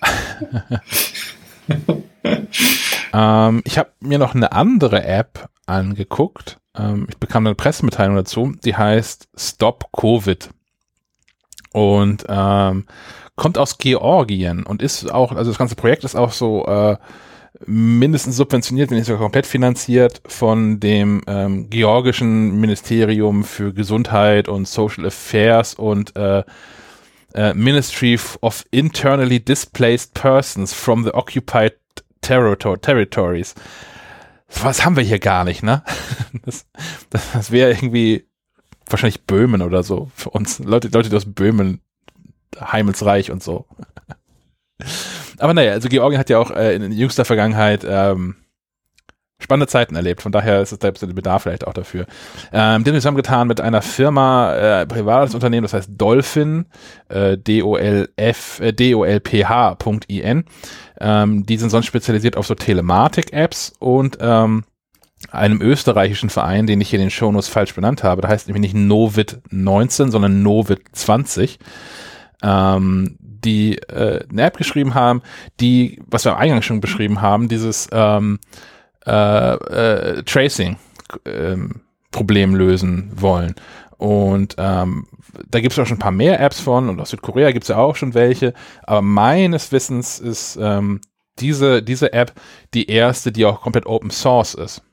ähm, ich habe mir noch eine andere App angeguckt. Ähm, ich bekam eine Pressemitteilung dazu, die heißt Stop Covid. Und ähm, kommt aus Georgien und ist auch, also das ganze Projekt ist auch so äh, mindestens subventioniert, wenn nicht sogar komplett finanziert von dem ähm, georgischen Ministerium für Gesundheit und Social Affairs und äh, äh, Ministry of Internally Displaced Persons from the Occupied Territor Territories. Was haben wir hier gar nicht, ne? Das, das, das wäre irgendwie wahrscheinlich Böhmen oder so für uns. Leute, Leute, aus Böhmen, Heimelsreich und so. Aber naja, also Georgien hat ja auch äh, in jüngster Vergangenheit ähm, spannende Zeiten erlebt. Von daher ist es der Bedarf vielleicht auch dafür. Ähm, den zusammengetan mit einer Firma, äh, privates Unternehmen, das heißt Dolphin, äh, D-O-L-F, äh, D-O-L-P-H.in. Ähm, die sind sonst spezialisiert auf so Telematik-Apps und ähm, einem österreichischen Verein, den ich hier in den Shownotes falsch benannt habe. Da heißt nämlich nicht Novit 19, sondern Novit 20. Ähm, die äh, eine App geschrieben haben, die, was wir am Eingang schon beschrieben haben, dieses ähm, äh, äh, Tracing ähm, Problem lösen wollen. Und ähm, da gibt es auch schon ein paar mehr Apps von und aus Südkorea gibt es ja auch schon welche. Aber meines Wissens ist ähm, diese, diese App die erste, die auch komplett Open Source ist.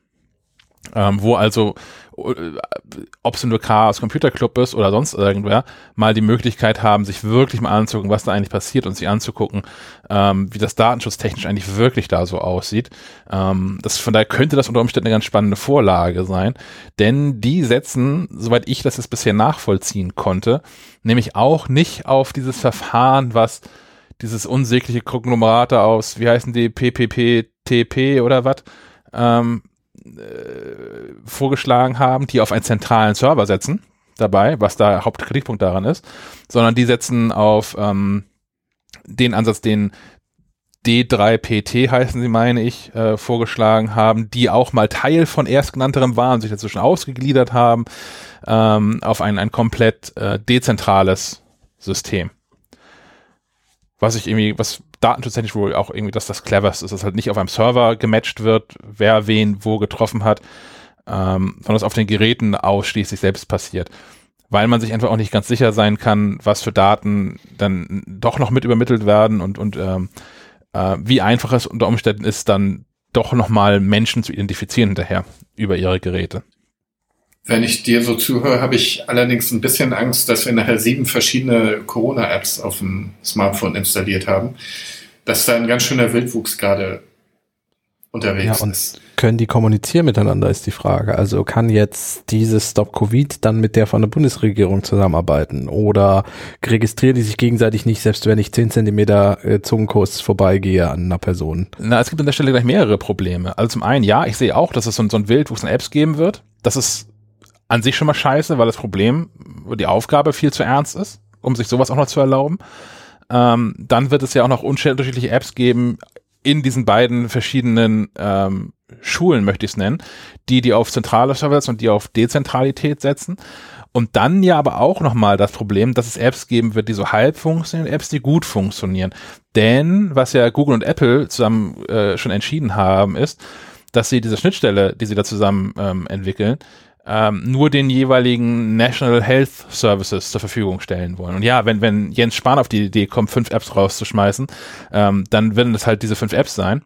Ähm, wo also ob es nur Chaos Computer Club ist oder sonst irgendwer, mal die Möglichkeit haben, sich wirklich mal anzugucken, was da eigentlich passiert und sich anzugucken, ähm, wie das datenschutztechnisch eigentlich wirklich da so aussieht. Ähm, das, von daher könnte das unter Umständen eine ganz spannende Vorlage sein, denn die setzen, soweit ich das jetzt bisher nachvollziehen konnte, nämlich auch nicht auf dieses Verfahren, was dieses unsägliche Konglomerate aus, wie heißen die, PPP, TP oder was, ähm, äh, vorgeschlagen haben, die auf einen zentralen Server setzen dabei, was da Hauptkritikpunkt daran ist, sondern die setzen auf ähm, den Ansatz, den D3PT heißen sie, meine ich, äh, vorgeschlagen haben, die auch mal Teil von erstgenannterem waren, sich dazwischen ausgegliedert haben, ähm, auf ein, ein komplett äh, dezentrales System. Was ich irgendwie, was datenschutztechnisch wohl auch irgendwie das das cleverste ist, dass halt nicht auf einem Server gematcht wird, wer wen wo getroffen hat, ähm, sondern dass auf den Geräten ausschließlich selbst passiert. Weil man sich einfach auch nicht ganz sicher sein kann, was für Daten dann doch noch mit übermittelt werden und, und ähm, äh, wie einfach es unter Umständen ist, dann doch nochmal Menschen zu identifizieren hinterher über ihre Geräte. Wenn ich dir so zuhöre, habe ich allerdings ein bisschen Angst, dass wir nachher sieben verschiedene Corona-Apps auf dem Smartphone installiert haben. Dass da ein ganz schöner Wildwuchs gerade unterwegs ja, und ist. Können die kommunizieren miteinander, ist die Frage. Also kann jetzt dieses Stop Covid dann mit der von der Bundesregierung zusammenarbeiten? Oder registrieren die sich gegenseitig nicht, selbst wenn ich zehn Zentimeter äh, Zungenkurs vorbeigehe an einer Person? Na, es gibt an der Stelle gleich mehrere Probleme. Also zum einen, ja, ich sehe auch, dass es so, so ein Wildwuchs an Apps geben wird. Das ist an sich schon mal scheiße, weil das Problem, die Aufgabe viel zu ernst ist, um sich sowas auch noch zu erlauben. Ähm, dann wird es ja auch noch unterschiedliche Apps geben in diesen beiden verschiedenen ähm, Schulen, möchte ich es nennen, die die auf zentrale Server und die auf Dezentralität setzen. Und dann ja aber auch nochmal das Problem, dass es Apps geben wird, die so halb funktionieren, Apps, die gut funktionieren. Denn was ja Google und Apple zusammen äh, schon entschieden haben, ist, dass sie diese Schnittstelle, die sie da zusammen ähm, entwickeln, ähm, nur den jeweiligen National Health Services zur Verfügung stellen wollen. Und ja, wenn, wenn Jens Spahn auf die Idee kommt, fünf Apps rauszuschmeißen, ähm, dann werden es halt diese fünf Apps sein.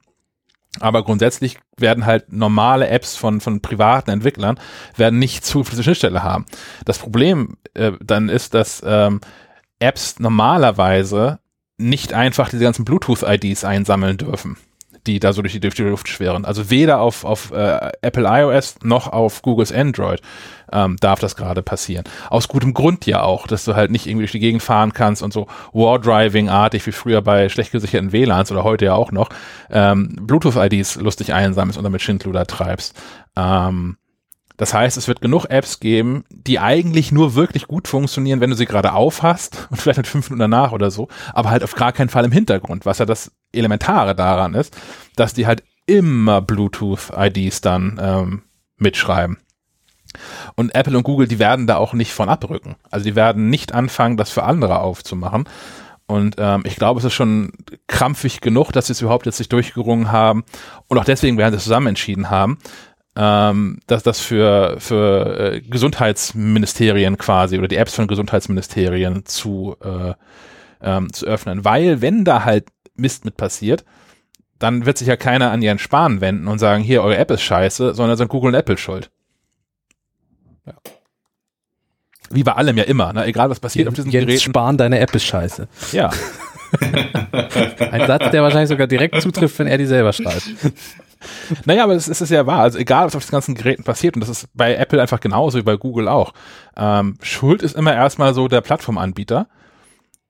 Aber grundsätzlich werden halt normale Apps von, von privaten Entwicklern werden nicht auf diese Schnittstelle haben. Das Problem äh, dann ist, dass ähm, Apps normalerweise nicht einfach diese ganzen Bluetooth-IDs einsammeln dürfen die da so durch die, durch die Luft schweren. Also weder auf, auf äh, Apple iOS noch auf Googles Android ähm, darf das gerade passieren. Aus gutem Grund ja auch, dass du halt nicht irgendwie durch die Gegend fahren kannst und so War-Driving-artig wie früher bei schlecht gesicherten WLANs oder heute ja auch noch ähm, Bluetooth-IDs lustig einsammelst und damit Schindluder treibst. Ähm, das heißt, es wird genug Apps geben, die eigentlich nur wirklich gut funktionieren, wenn du sie gerade aufhast und vielleicht mit fünf Minuten danach oder so, aber halt auf gar keinen Fall im Hintergrund, was ja das Elementare daran ist, dass die halt immer Bluetooth-IDs dann ähm, mitschreiben. Und Apple und Google, die werden da auch nicht von abrücken. Also die werden nicht anfangen, das für andere aufzumachen. Und ähm, ich glaube, es ist schon krampfig genug, dass sie es überhaupt jetzt nicht durchgerungen haben und auch deswegen werden sie zusammen entschieden haben, ähm, dass das für, für äh, Gesundheitsministerien quasi oder die Apps von Gesundheitsministerien zu, äh, ähm, zu öffnen. Weil, wenn da halt Mist mit passiert, dann wird sich ja keiner an ihren Sparen wenden und sagen, hier, eure App ist scheiße, sondern sind Google und Apple schuld. Ja. Wie bei allem ja immer, ne? egal was passiert Jens, auf diesen Jens Geräten. Spahn, deine App ist scheiße. Ja. Ein Satz, der wahrscheinlich sogar direkt zutrifft, wenn er die selber schreibt. Naja, aber es ist, es ja wahr. Also egal, was auf den ganzen Geräten passiert, und das ist bei Apple einfach genauso wie bei Google auch. Ähm, Schuld ist immer erstmal so der Plattformanbieter,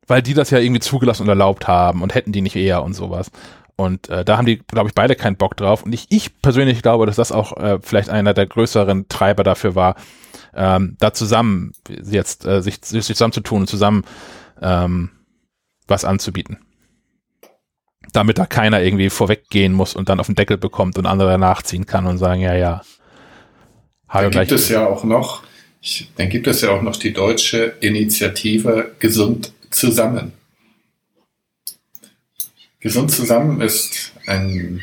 weil die das ja irgendwie zugelassen und erlaubt haben und hätten die nicht eher und sowas. Und äh, da haben die, glaube ich, beide keinen Bock drauf. Und ich, ich persönlich glaube, dass das auch äh, vielleicht einer der größeren Treiber dafür war, ähm, da zusammen jetzt äh, sich, sich zusammenzutun und zusammen ähm, was anzubieten. Damit da keiner irgendwie vorweggehen muss und dann auf den Deckel bekommt und andere nachziehen kann und sagen, ja, ja. Da gibt es ja auch noch, ich, dann gibt es ja auch noch die deutsche Initiative Gesund zusammen. Gesund zusammen ist ein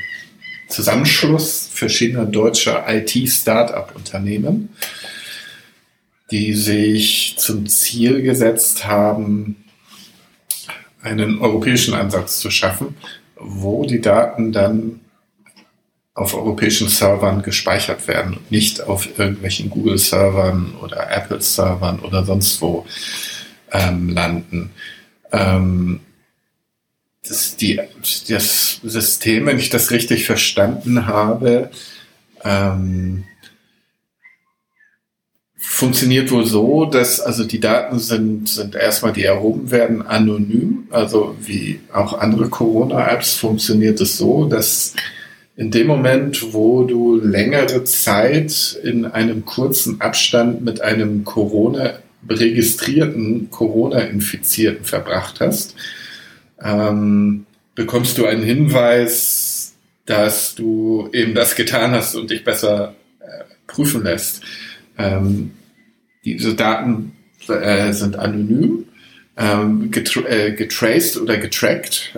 Zusammenschluss verschiedener deutscher IT-Startup-Unternehmen, die sich zum Ziel gesetzt haben, einen europäischen Ansatz zu schaffen, wo die Daten dann auf europäischen Servern gespeichert werden und nicht auf irgendwelchen Google-Servern oder Apple-Servern oder sonst wo ähm, landen. Ähm, das, die, das System, wenn ich das richtig verstanden habe, ähm, funktioniert wohl so, dass also die Daten sind, sind erstmal, die erhoben werden, anonym. Also wie auch andere Corona-Apps funktioniert es so, dass in dem Moment, wo du längere Zeit in einem kurzen Abstand mit einem Corona registrierten Corona-Infizierten verbracht hast, ähm, bekommst du einen Hinweis, dass du eben das getan hast und dich besser äh, prüfen lässt. Ähm, diese Daten äh, sind anonym, ähm, getra äh, getraced oder getrackt.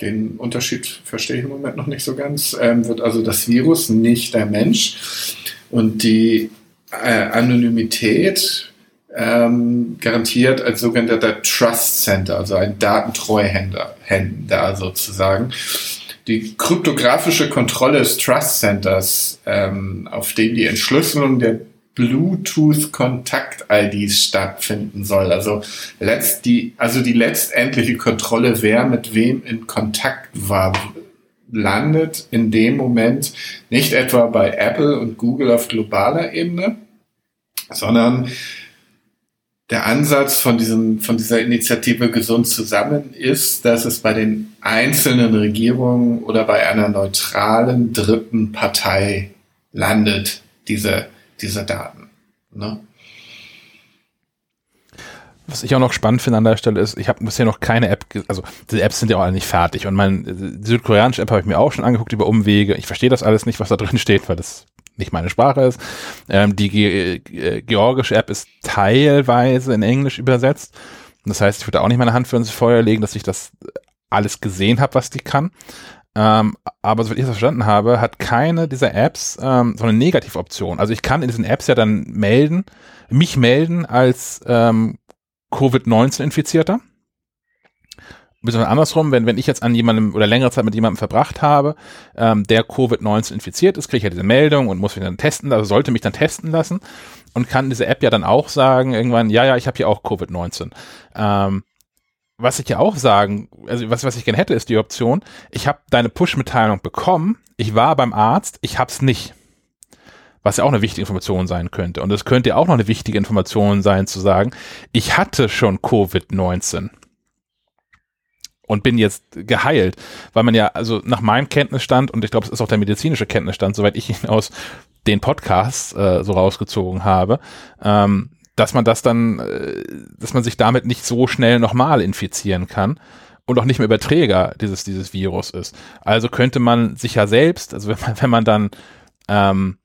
Den Unterschied verstehe ich im Moment noch nicht so ganz. Ähm, wird also das Virus, nicht der Mensch. Und die äh, Anonymität ähm, garantiert als sogenannter Trust Center, also ein Datentreuhänder Händer sozusagen. Die kryptografische Kontrolle des Trust Centers, ähm, auf dem die Entschlüsselung der Bluetooth-Kontakt-IDs stattfinden soll. Also, letzt die, also die letztendliche Kontrolle, wer mit wem in Kontakt war, landet in dem Moment nicht etwa bei Apple und Google auf globaler Ebene, sondern der Ansatz von diesem, von dieser Initiative Gesund zusammen ist, dass es bei den einzelnen Regierungen oder bei einer neutralen dritten Partei landet, diese dieser Daten. Ne? Was ich auch noch spannend finde an der Stelle ist, ich habe bisher noch keine App, also die Apps sind ja auch nicht fertig und mein die südkoreanische App habe ich mir auch schon angeguckt über Umwege. Ich verstehe das alles nicht, was da drin steht, weil das nicht meine Sprache ist. Ähm, die Ge äh, georgische App ist teilweise in Englisch übersetzt. Das heißt, ich würde auch nicht meine Hand für ins Feuer legen, dass ich das alles gesehen habe, was die kann. Ähm, aber soweit ich das verstanden habe, hat keine dieser Apps ähm, so eine Negativoption. Also ich kann in diesen Apps ja dann melden, mich melden als ähm, Covid-19-Infizierter. Beziehungsweise andersrum, wenn, wenn ich jetzt an jemandem oder längere Zeit mit jemandem verbracht habe, ähm, der Covid-19 infiziert ist, kriege ich ja diese Meldung und muss mich dann testen, also sollte mich dann testen lassen und kann diese App ja dann auch sagen, irgendwann, ja, ja, ich habe hier auch Covid-19. Ähm, was ich ja auch sagen, also was, was ich gerne hätte, ist die Option, ich habe deine Push-Mitteilung bekommen, ich war beim Arzt, ich hab's nicht. Was ja auch eine wichtige Information sein könnte. Und es könnte ja auch noch eine wichtige Information sein, zu sagen, ich hatte schon Covid-19 und bin jetzt geheilt, weil man ja, also nach meinem Kenntnisstand, und ich glaube, es ist auch der medizinische Kenntnisstand, soweit ich ihn aus den Podcasts äh, so rausgezogen habe, ähm, dass man das dann, äh, dass man sich damit nicht so schnell nochmal infizieren kann und auch nicht mehr Überträger dieses, dieses Virus ist. Also könnte man sich ja selbst, also wenn man, wenn man dann ähm,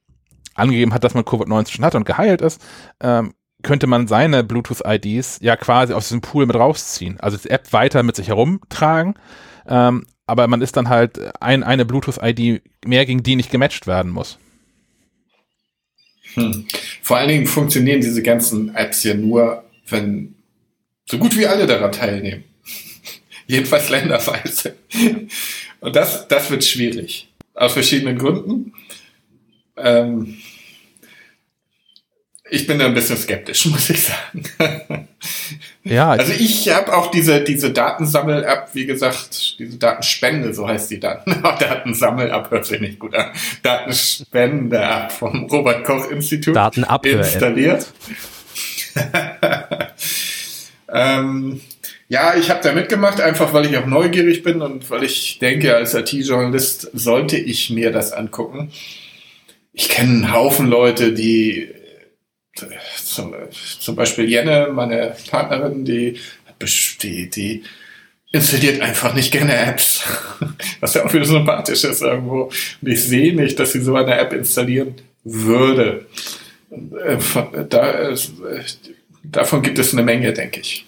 angegeben hat, dass man Covid-19 schon hat und geheilt ist, ähm, könnte man seine Bluetooth-IDs ja quasi aus diesem Pool mit rausziehen. Also die App weiter mit sich herumtragen, ähm, aber man ist dann halt ein, eine Bluetooth-ID mehr, gegen die nicht gematcht werden muss. Hm. Vor allen Dingen funktionieren diese ganzen Apps ja nur, wenn so gut wie alle daran teilnehmen. Jedenfalls länderweise. Und das, das wird schwierig. Aus verschiedenen Gründen. Ähm, ich bin da ein bisschen skeptisch, muss ich sagen. Ja. Also ich habe auch diese, diese Datensammel-App, wie gesagt, diese Datenspende, so heißt die Daten. Datensammel-App hört sich nicht gut an. Datenspende-App vom Robert-Koch-Institut installiert. ähm, ja, ich habe da mitgemacht, einfach weil ich auch neugierig bin und weil ich denke, als IT-Journalist sollte ich mir das angucken. Ich kenne einen Haufen Leute, die zum, zum Beispiel Jenne, meine Partnerin, die, die, die installiert einfach nicht gerne Apps, was ja auch wieder sympathisch ist irgendwo. Und ich sehe nicht, dass sie so eine App installieren würde. Äh, da, äh, davon gibt es eine Menge, denke ich.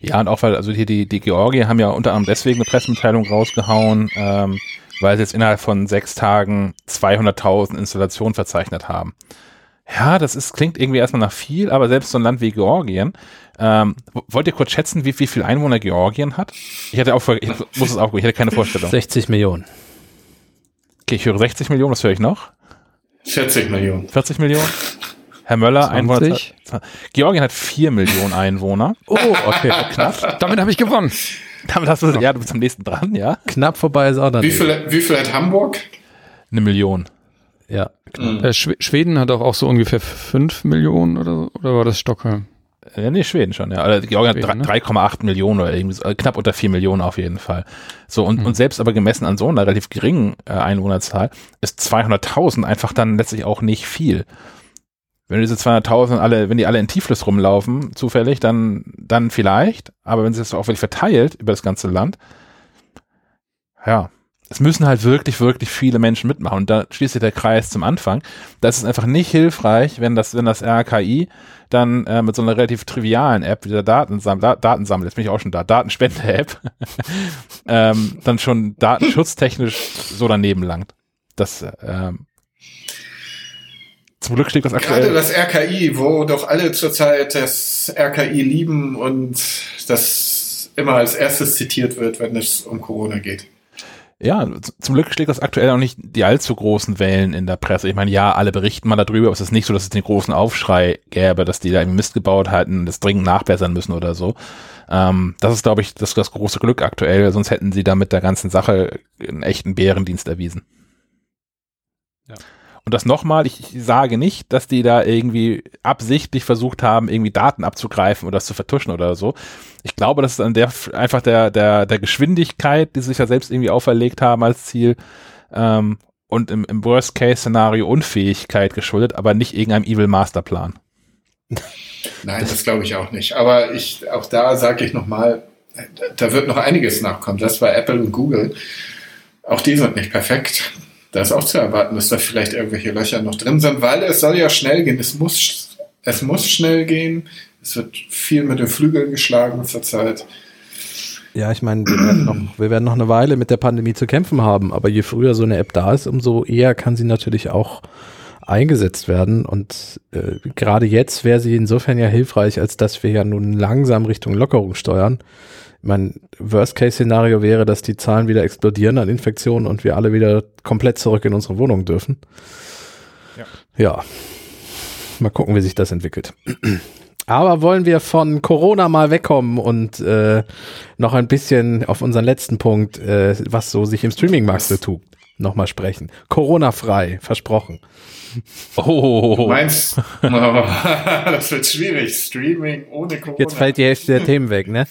Ja, und auch weil, also hier die, die Georgier haben ja unter anderem deswegen eine Pressemitteilung rausgehauen, ähm, weil sie jetzt innerhalb von sechs Tagen 200.000 Installationen verzeichnet haben. Ja, das ist, klingt irgendwie erstmal nach viel, aber selbst so ein Land wie Georgien, ähm, wollt ihr kurz schätzen, wie, wie viel Einwohner Georgien hat? Ich hatte auch, ich muss es auch, ich hatte keine Vorstellung. 60 Millionen. Okay, ich höre 60 Millionen, was höre ich noch? 40 Millionen. 40 Millionen? Herr Möller, 20. Einwohner. Georgien hat 4 Millionen Einwohner. Oh, okay, knapp. Damit habe ich gewonnen. Damit hast du, ja, du bist am nächsten dran, ja. Knapp vorbei ist auch dann. Wie viel, wie viel hat Hamburg? Eine Million. Ja. Mhm. Äh, Schweden hat auch, auch so ungefähr 5 Millionen oder, oder war das Stockholm? Ja, nee, Schweden schon, ja. Also Georgien hat 3,8 ne? Millionen oder irgendwie so, äh, knapp unter 4 Millionen auf jeden Fall. So, und, mhm. und selbst aber gemessen an so einer relativ geringen äh, Einwohnerzahl ist 200.000 einfach dann letztlich auch nicht viel. Wenn diese 200.000 alle, wenn die alle in Tiflis rumlaufen, zufällig, dann, dann vielleicht. Aber wenn sie das auch wirklich verteilt über das ganze Land, ja, es müssen halt wirklich, wirklich viele Menschen mitmachen. Und da schließt sich der Kreis zum Anfang. Das ist einfach nicht hilfreich, wenn das, wenn das RKI dann äh, mit so einer relativ trivialen App wie der Datensammel, da, Datensammel, jetzt bin ich auch schon da, Datenspende-App, ähm, dann schon datenschutztechnisch so daneben langt. Das, ähm, zum Glück steht das aktuell. Gerade das RKI, wo doch alle zurzeit das RKI lieben und das immer als erstes zitiert wird, wenn es um Corona geht. Ja, zum Glück schlägt das aktuell auch nicht die allzu großen Wellen in der Presse. Ich meine, ja, alle berichten mal darüber, aber es ist nicht so, dass es den großen Aufschrei gäbe, dass die da irgendwie Mist gebaut hatten, das dringend nachbessern müssen oder so. Ähm, das ist, glaube ich, das, das große Glück aktuell, sonst hätten sie da mit der ganzen Sache einen echten Bärendienst erwiesen. Und das nochmal, ich, ich sage nicht, dass die da irgendwie absichtlich versucht haben, irgendwie Daten abzugreifen oder das zu vertuschen oder so. Ich glaube, das ist an der einfach der, der, der Geschwindigkeit, die sie sich ja selbst irgendwie auferlegt haben als Ziel. Ähm, und im, im Worst-Case-Szenario Unfähigkeit geschuldet, aber nicht irgendeinem Evil Masterplan. Nein, das glaube ich auch nicht. Aber ich, auch da sage ich nochmal, da wird noch einiges nachkommen. Das war Apple und Google. Auch die sind nicht perfekt da ist auch zu erwarten, dass da vielleicht irgendwelche Löcher noch drin sind, weil es soll ja schnell gehen. Es muss, es muss schnell gehen. Es wird viel mit den Flügeln geschlagen zurzeit. Ja, ich meine, wir, werden noch, wir werden noch eine Weile mit der Pandemie zu kämpfen haben, aber je früher so eine App da ist, umso eher kann sie natürlich auch eingesetzt werden. Und äh, gerade jetzt wäre sie insofern ja hilfreich, als dass wir ja nun langsam Richtung Lockerung steuern mein Worst-Case-Szenario wäre, dass die Zahlen wieder explodieren an Infektionen und wir alle wieder komplett zurück in unsere Wohnung dürfen. Ja. ja. Mal gucken, wie sich das entwickelt. Aber wollen wir von Corona mal wegkommen und äh, noch ein bisschen auf unseren letzten Punkt, äh, was so sich im Streaming-Markt so tut, nochmal sprechen. Corona-frei, versprochen. Oh. Du meinst, oh, das wird schwierig. Streaming ohne Corona. Jetzt fällt die Hälfte der Themen weg, ne?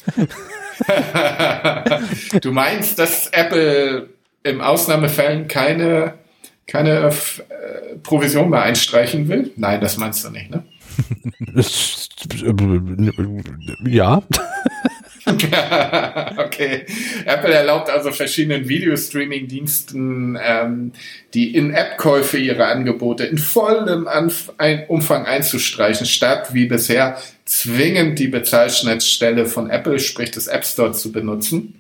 du meinst, dass Apple im Ausnahmefällen keine, keine äh, Provision mehr einstreichen will? Nein, das meinst du nicht, ne? ja. okay. Apple erlaubt also verschiedenen Videostreaming-Diensten ähm, die In-App-Käufe ihrer Angebote in vollem Anf ein Umfang einzustreichen, statt wie bisher zwingend die Bezahlschnittstelle von Apple, sprich des App Store, zu benutzen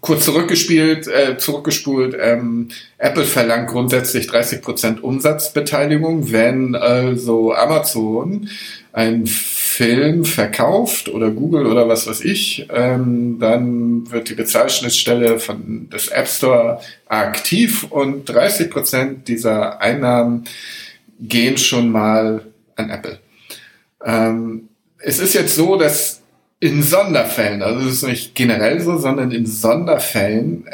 kurz zurückgespielt, äh, zurückgespult, ähm, Apple verlangt grundsätzlich 30% Umsatzbeteiligung, wenn also Amazon einen Film verkauft oder Google oder was weiß ich, ähm, dann wird die Bezahlschnittstelle von des App Store aktiv und 30% dieser Einnahmen gehen schon mal an Apple. Ähm, es ist jetzt so, dass in Sonderfällen, also es ist nicht generell so, sondern in Sonderfällen äh,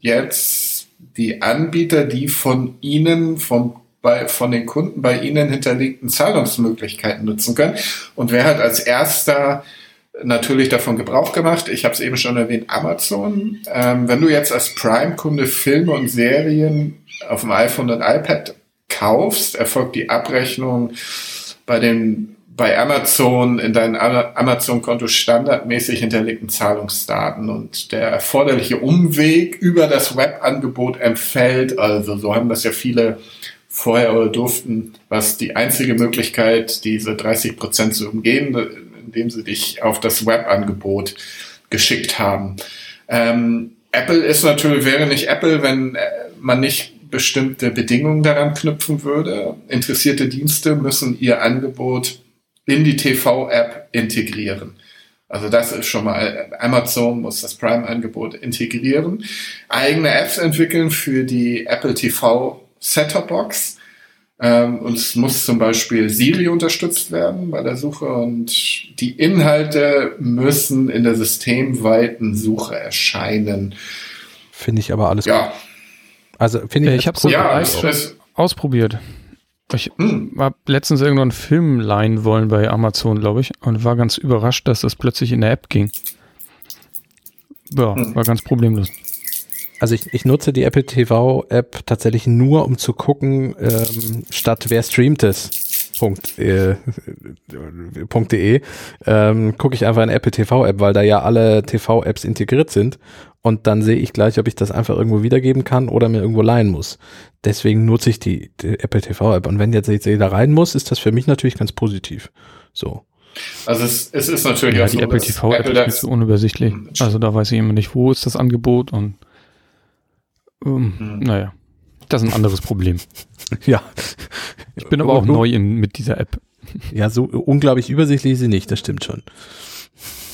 jetzt die Anbieter, die von Ihnen, vom, bei, von den Kunden bei Ihnen hinterlegten Zahlungsmöglichkeiten nutzen können. Und wer hat als erster natürlich davon Gebrauch gemacht? Ich habe es eben schon erwähnt, Amazon. Ähm, wenn du jetzt als Prime-Kunde Filme und Serien auf dem iPhone und iPad kaufst, erfolgt die Abrechnung bei den bei Amazon in deinem Amazon-Konto standardmäßig hinterlegten Zahlungsdaten und der erforderliche Umweg über das Webangebot entfällt. Also so haben das ja viele vorher oder durften, was die einzige Möglichkeit, diese 30 Prozent zu umgehen, indem sie dich auf das Webangebot geschickt haben. Ähm, Apple ist natürlich, wäre nicht Apple, wenn äh, man nicht bestimmte Bedingungen daran knüpfen würde. Interessierte Dienste müssen ihr Angebot in die TV-App integrieren. Also das ist schon mal, Amazon muss das Prime-Angebot integrieren. Eigene Apps entwickeln für die Apple TV Set-Top-Box. Ähm, und es muss zum Beispiel Siri unterstützt werden bei der Suche und die Inhalte müssen in der systemweiten Suche erscheinen. Finde ich aber alles ja. gut. Also finde ich, ich habe es ja, ausprobiert. Ich hm. habe letztens irgendwann einen Film leihen wollen bei Amazon, glaube ich, und war ganz überrascht, dass das plötzlich in der App ging. Ja, hm. war ganz problemlos. Also ich, ich nutze die Apple TV App tatsächlich nur, um zu gucken, ähm, statt wer streamt es. Punkt, äh, .de ähm, gucke ich einfach in Apple TV App, weil da ja alle TV Apps integriert sind und dann sehe ich gleich, ob ich das einfach irgendwo wiedergeben kann oder mir irgendwo leihen muss. Deswegen nutze ich die, die Apple TV App und wenn jetzt jeder rein muss, ist das für mich natürlich ganz positiv. So. Also es, es ist natürlich ja, auch die so, Apple TV App Apple ist so unübersichtlich. Also da weiß ich immer nicht, wo ist das Angebot und ähm, hm. naja, das ist ein anderes Problem. ja. Ich bin aber auch neu in, mit dieser App. Ja, so unglaublich übersichtlich ist sie nicht, das stimmt schon.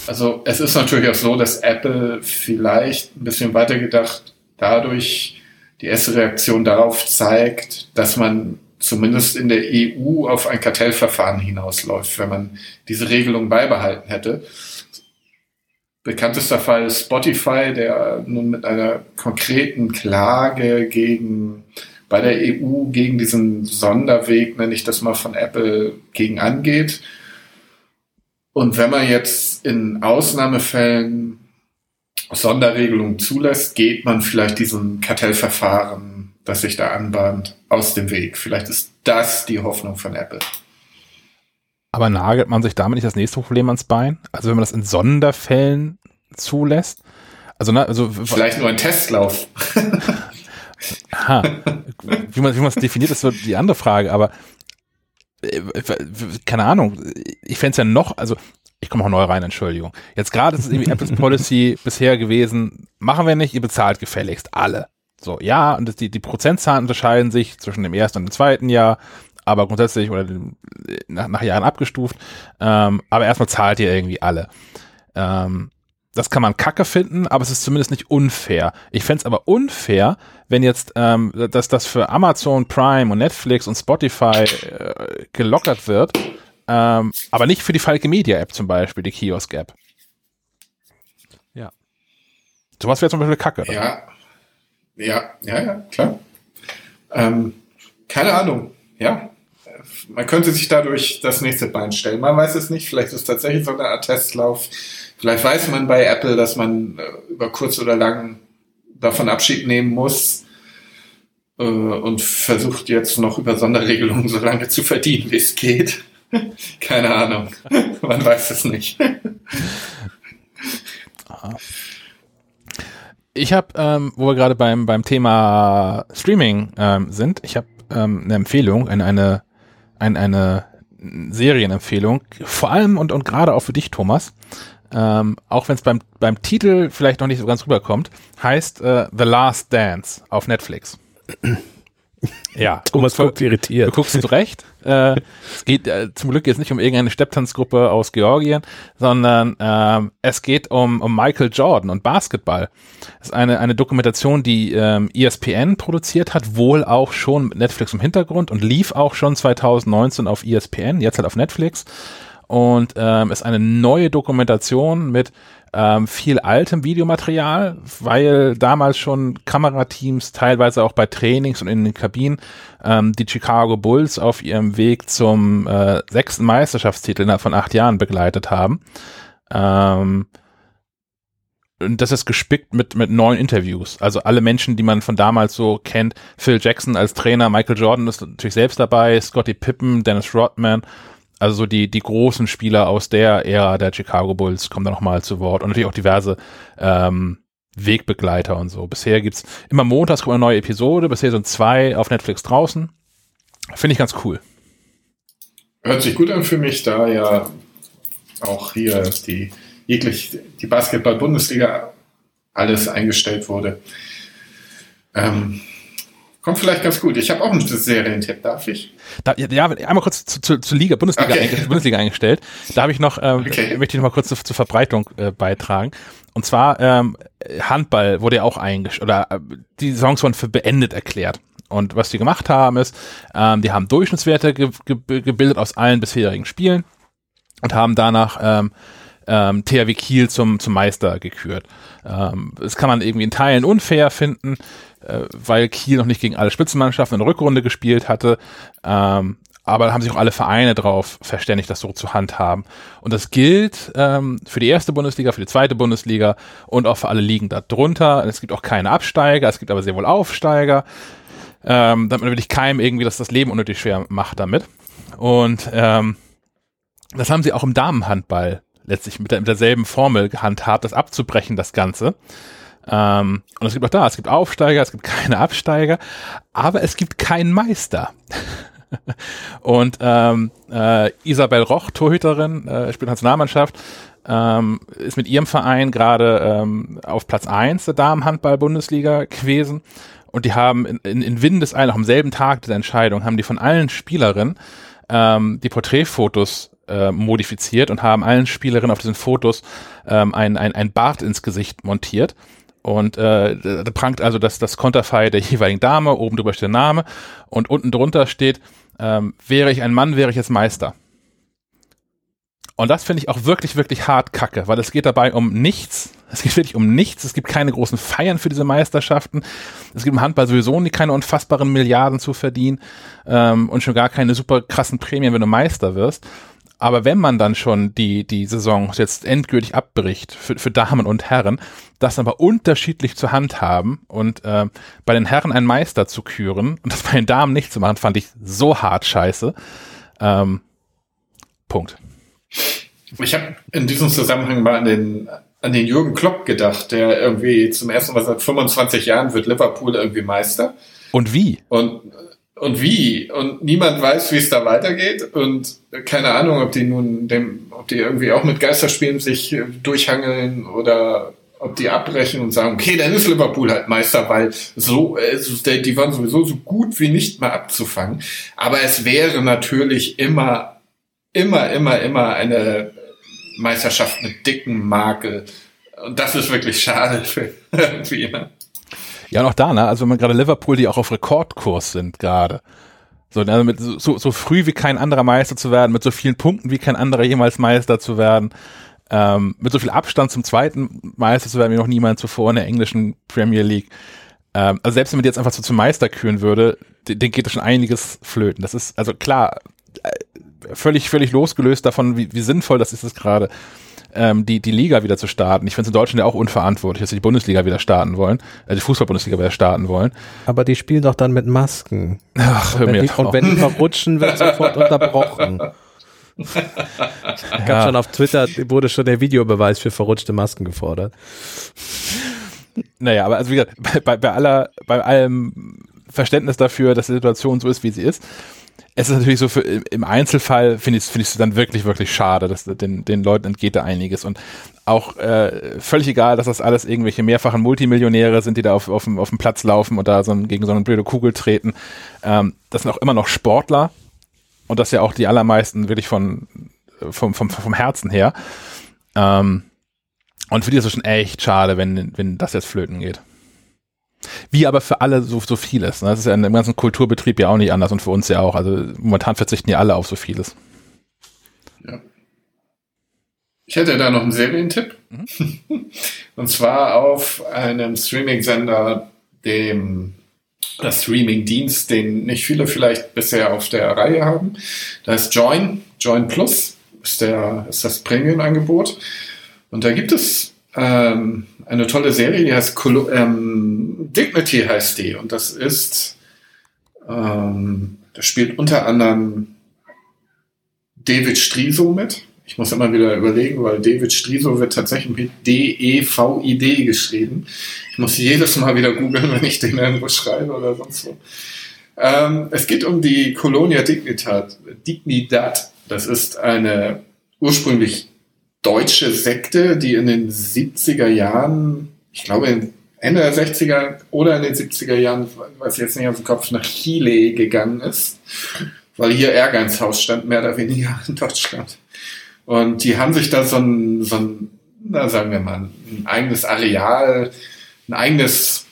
Also es ist natürlich auch so, dass Apple vielleicht ein bisschen weitergedacht dadurch die erste Reaktion darauf zeigt, dass man zumindest in der EU auf ein Kartellverfahren hinausläuft, wenn man diese Regelung beibehalten hätte. Bekanntester Fall ist Spotify, der nun mit einer konkreten Klage gegen bei der EU gegen diesen Sonderweg, nenne ich das mal von Apple, gegen angeht. Und wenn man jetzt in Ausnahmefällen Sonderregelungen zulässt, geht man vielleicht diesem Kartellverfahren, das sich da anbahnt, aus dem Weg. Vielleicht ist das die Hoffnung von Apple. Aber nagelt man sich damit nicht das nächste Problem ans Bein? Also wenn man das in Sonderfällen zulässt? Also, na, also vielleicht nur ein Testlauf. Aha. Wie man wie es definiert, ist so die andere Frage, aber äh, keine Ahnung, ich fände es ja noch, also ich komme auch neu rein, Entschuldigung. Jetzt gerade ist es irgendwie Apples Policy bisher gewesen, machen wir nicht, ihr bezahlt gefälligst alle. So, ja, und die, die Prozentzahlen unterscheiden sich zwischen dem ersten und dem zweiten Jahr, aber grundsätzlich oder nach, nach Jahren abgestuft. Ähm, aber erstmal zahlt ihr irgendwie alle. Ähm, das kann man kacke finden, aber es ist zumindest nicht unfair. Ich fände es aber unfair, wenn jetzt, ähm, dass das für Amazon Prime und Netflix und Spotify äh, gelockert wird, ähm, aber nicht für die Falke Media App zum Beispiel, die Kiosk App. Ja. Sowas wäre zum Beispiel kacke. Oder? Ja. Ja, ja, ja, klar. Ähm, keine Ahnung, ja. Man könnte sich dadurch das nächste Bein stellen. Man weiß es nicht. Vielleicht ist es tatsächlich so eine Art Testlauf. Vielleicht weiß man bei Apple, dass man äh, über kurz oder lang davon Abschied nehmen muss äh, und versucht jetzt noch über Sonderregelungen so lange zu verdienen, wie es geht. Keine Ahnung. Man weiß es nicht. Ich habe, ähm, wo wir gerade beim, beim Thema Streaming ähm, sind, ich habe ähm, eine Empfehlung, eine, eine, eine, eine Serienempfehlung, vor allem und, und gerade auch für dich, Thomas. Ähm, auch wenn es beim, beim Titel vielleicht noch nicht so ganz rüberkommt, heißt äh, The Last Dance auf Netflix. Ja. Thomas guckt irritiert. Du guckst zurecht. äh, es geht äh, zum Glück jetzt nicht um irgendeine Stepptanzgruppe aus Georgien, sondern äh, es geht um, um Michael Jordan und Basketball. Das ist eine, eine Dokumentation, die ähm, ESPN produziert hat, wohl auch schon mit Netflix im Hintergrund und lief auch schon 2019 auf ESPN, jetzt halt auf Netflix. Und ähm, ist eine neue Dokumentation mit ähm, viel altem Videomaterial, weil damals schon Kamerateams teilweise auch bei Trainings und in den Kabinen ähm, die Chicago Bulls auf ihrem Weg zum äh, sechsten Meisterschaftstitel innerhalb von acht Jahren begleitet haben. Ähm, und das ist gespickt mit, mit neuen Interviews. Also alle Menschen, die man von damals so kennt. Phil Jackson als Trainer, Michael Jordan ist natürlich selbst dabei, Scotty Pippen, Dennis Rodman also so die, die großen Spieler aus der Ära der Chicago Bulls kommen da nochmal zu Wort und natürlich auch diverse ähm, Wegbegleiter und so. Bisher gibt's immer montags kommt eine neue Episode, bisher sind zwei auf Netflix draußen. Finde ich ganz cool. Hört sich gut an für mich, da ja auch hier die jeglich die Basketball-Bundesliga alles eingestellt wurde. Ähm, Kommt vielleicht ganz gut. Ich habe auch einen Serientipp, darf ich? Da, ja, einmal kurz zu, zu, zu Liga, Bundesliga, okay. eingestellt, Bundesliga eingestellt. Da habe ich noch, ähm, okay. möchte ich noch mal kurz zur, zur Verbreitung äh, beitragen. Und zwar ähm, Handball wurde ja auch eingestellt, oder äh, die Saisons wurden für beendet erklärt. Und was die gemacht haben ist, ähm, die haben Durchschnittswerte ge ge gebildet aus allen bisherigen Spielen und haben danach ähm, ähm, THW Kiel zum, zum Meister gekürt. Ähm, das kann man irgendwie in Teilen unfair finden äh, weil Kiel noch nicht gegen alle Spitzenmannschaften in der Rückrunde gespielt hatte. Ähm, aber da haben sich auch alle Vereine drauf verständigt, das so zu handhaben. Und das gilt ähm, für die erste Bundesliga, für die zweite Bundesliga und auch für alle Ligen darunter. Es gibt auch keine Absteiger, es gibt aber sehr wohl Aufsteiger, ähm, damit man wirklich keinem irgendwie das, das Leben unnötig schwer macht damit. Und ähm, das haben sie auch im Damenhandball letztlich mit, der, mit derselben Formel gehandhabt, das abzubrechen, das Ganze. Ähm, und es gibt auch da, es gibt Aufsteiger, es gibt keine Absteiger, aber es gibt keinen Meister. und ähm, äh, Isabel Roch, Torhüterin, äh, spielt Nationalmannschaft, ähm, ist mit ihrem Verein gerade ähm, auf Platz eins der Damenhandball-Bundesliga gewesen. Und die haben in, in, in Windeseil, noch am selben Tag der Entscheidung, haben die von allen Spielerinnen ähm, die Porträtfotos äh, modifiziert und haben allen Spielerinnen auf diesen Fotos ähm, ein, ein, ein Bart ins Gesicht montiert und äh, da prangt also das, das Konterfei der jeweiligen Dame, oben drüber steht der Name und unten drunter steht, ähm, wäre ich ein Mann, wäre ich jetzt Meister. Und das finde ich auch wirklich, wirklich hart kacke, weil es geht dabei um nichts. Es geht wirklich um nichts. Es gibt keine großen Feiern für diese Meisterschaften. Es gibt im Handball sowieso nie keine unfassbaren Milliarden zu verdienen ähm, und schon gar keine super krassen Prämien, wenn du Meister wirst. Aber wenn man dann schon die, die Saison jetzt endgültig abbricht für, für Damen und Herren, das aber unterschiedlich zu handhaben und äh, bei den Herren einen Meister zu küren und das bei den Damen nicht zu machen, fand ich so hart scheiße. Ähm, Punkt. Ich habe in diesem Zusammenhang mal an den, an den Jürgen Klopp gedacht, der irgendwie zum ersten Mal seit 25 Jahren wird Liverpool irgendwie Meister. Und wie? Und und wie und niemand weiß, wie es da weitergeht und keine Ahnung, ob die nun dem, ob die irgendwie auch mit Geisterspielen sich äh, durchhangeln oder ob die abbrechen und sagen, okay, dann ist Liverpool halt Meister, weil so, äh, die waren sowieso so gut wie nicht mehr abzufangen. Aber es wäre natürlich immer, immer, immer, immer eine Meisterschaft mit dicken Makel. Und das ist wirklich schade für irgendwie. Ne? Ja, auch da, ne? Also wenn man gerade Liverpool, die auch auf Rekordkurs sind gerade. So, also mit so, so früh wie kein anderer Meister zu werden, mit so vielen Punkten wie kein anderer jemals Meister zu werden, ähm, mit so viel Abstand zum zweiten Meister zu werden wie noch niemand zuvor in der englischen Premier League. Ähm, also selbst wenn man die jetzt einfach so zum Meister küren würde, den, den geht da schon einiges flöten. Das ist, also klar, äh, völlig, völlig losgelöst davon, wie, wie sinnvoll das ist es gerade ähm, die, die Liga wieder zu starten. Ich finde es in Deutschland ja auch unverantwortlich, dass sie die Bundesliga wieder starten wollen, äh, die Fußball-Bundesliga wieder starten wollen. Aber die spielen doch dann mit Masken. Ach, hör und, wenn die, und wenn die verrutschen, wird sofort unterbrochen. Gab ja. schon auf Twitter, wurde schon der Videobeweis für verrutschte Masken gefordert. Naja, aber also wie gesagt, bei, bei aller, bei allem Verständnis dafür, dass die Situation so ist, wie sie ist, es ist natürlich so für, im Einzelfall finde ich es dann wirklich wirklich schade, dass den den Leuten entgeht da einiges und auch äh, völlig egal, dass das alles irgendwelche mehrfachen Multimillionäre sind, die da auf auf dem, auf dem Platz laufen und da so gegen so eine blöde Kugel treten. Ähm, das sind auch immer noch Sportler und das ja auch die allermeisten wirklich von vom vom vom Herzen her. Ähm, und für die ist es schon echt schade, wenn wenn das jetzt flöten geht. Wie aber für alle so, so vieles. Ne? Das ist ja im ganzen Kulturbetrieb ja auch nicht anders und für uns ja auch. Also momentan verzichten ja alle auf so vieles. Ja. Ich hätte da noch einen Serientipp. Mhm. und zwar auf einem Streaming-Sender, dem das Streaming-Dienst, den nicht viele vielleicht bisher auf der Reihe haben. Da ist Join, Join Plus ist, der, ist das Premium-Angebot. Und da gibt es ähm, eine tolle Serie, die heißt Col ähm, Dignity heißt die und das ist, ähm, da spielt unter anderem David Striso mit. Ich muss immer wieder überlegen, weil David Striso wird tatsächlich mit D-E-V-I-D e geschrieben. Ich muss jedes Mal wieder googeln, wenn ich den irgendwo schreibe oder sonst wo. Ähm, es geht um die Colonia Dignidad. Dignidad. Das ist eine ursprünglich deutsche Sekte, die in den 70er Jahren, ich glaube Ende der 60er oder in den 70er Jahren, weiß ich jetzt nicht auf den Kopf, nach Chile gegangen ist, weil hier Ärger ins Haus stand, mehr oder weniger in Deutschland. Und die haben sich da so ein, so ein na, sagen wir mal, ein eigenes Areal, ein eigenes,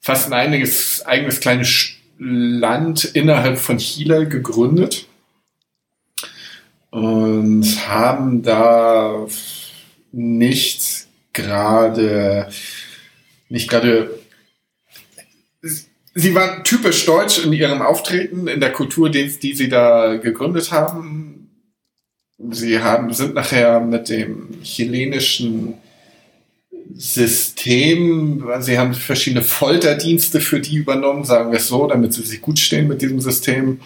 fast ein eigenes, eigenes kleines Land innerhalb von Chile gegründet und haben da nicht gerade, nicht gerade, sie waren typisch deutsch in ihrem Auftreten, in der Kultur, die, die sie da gegründet haben. Sie haben, sind nachher mit dem chilenischen System, sie haben verschiedene Folterdienste für die übernommen, sagen wir es so, damit sie sich gut stehen mit diesem System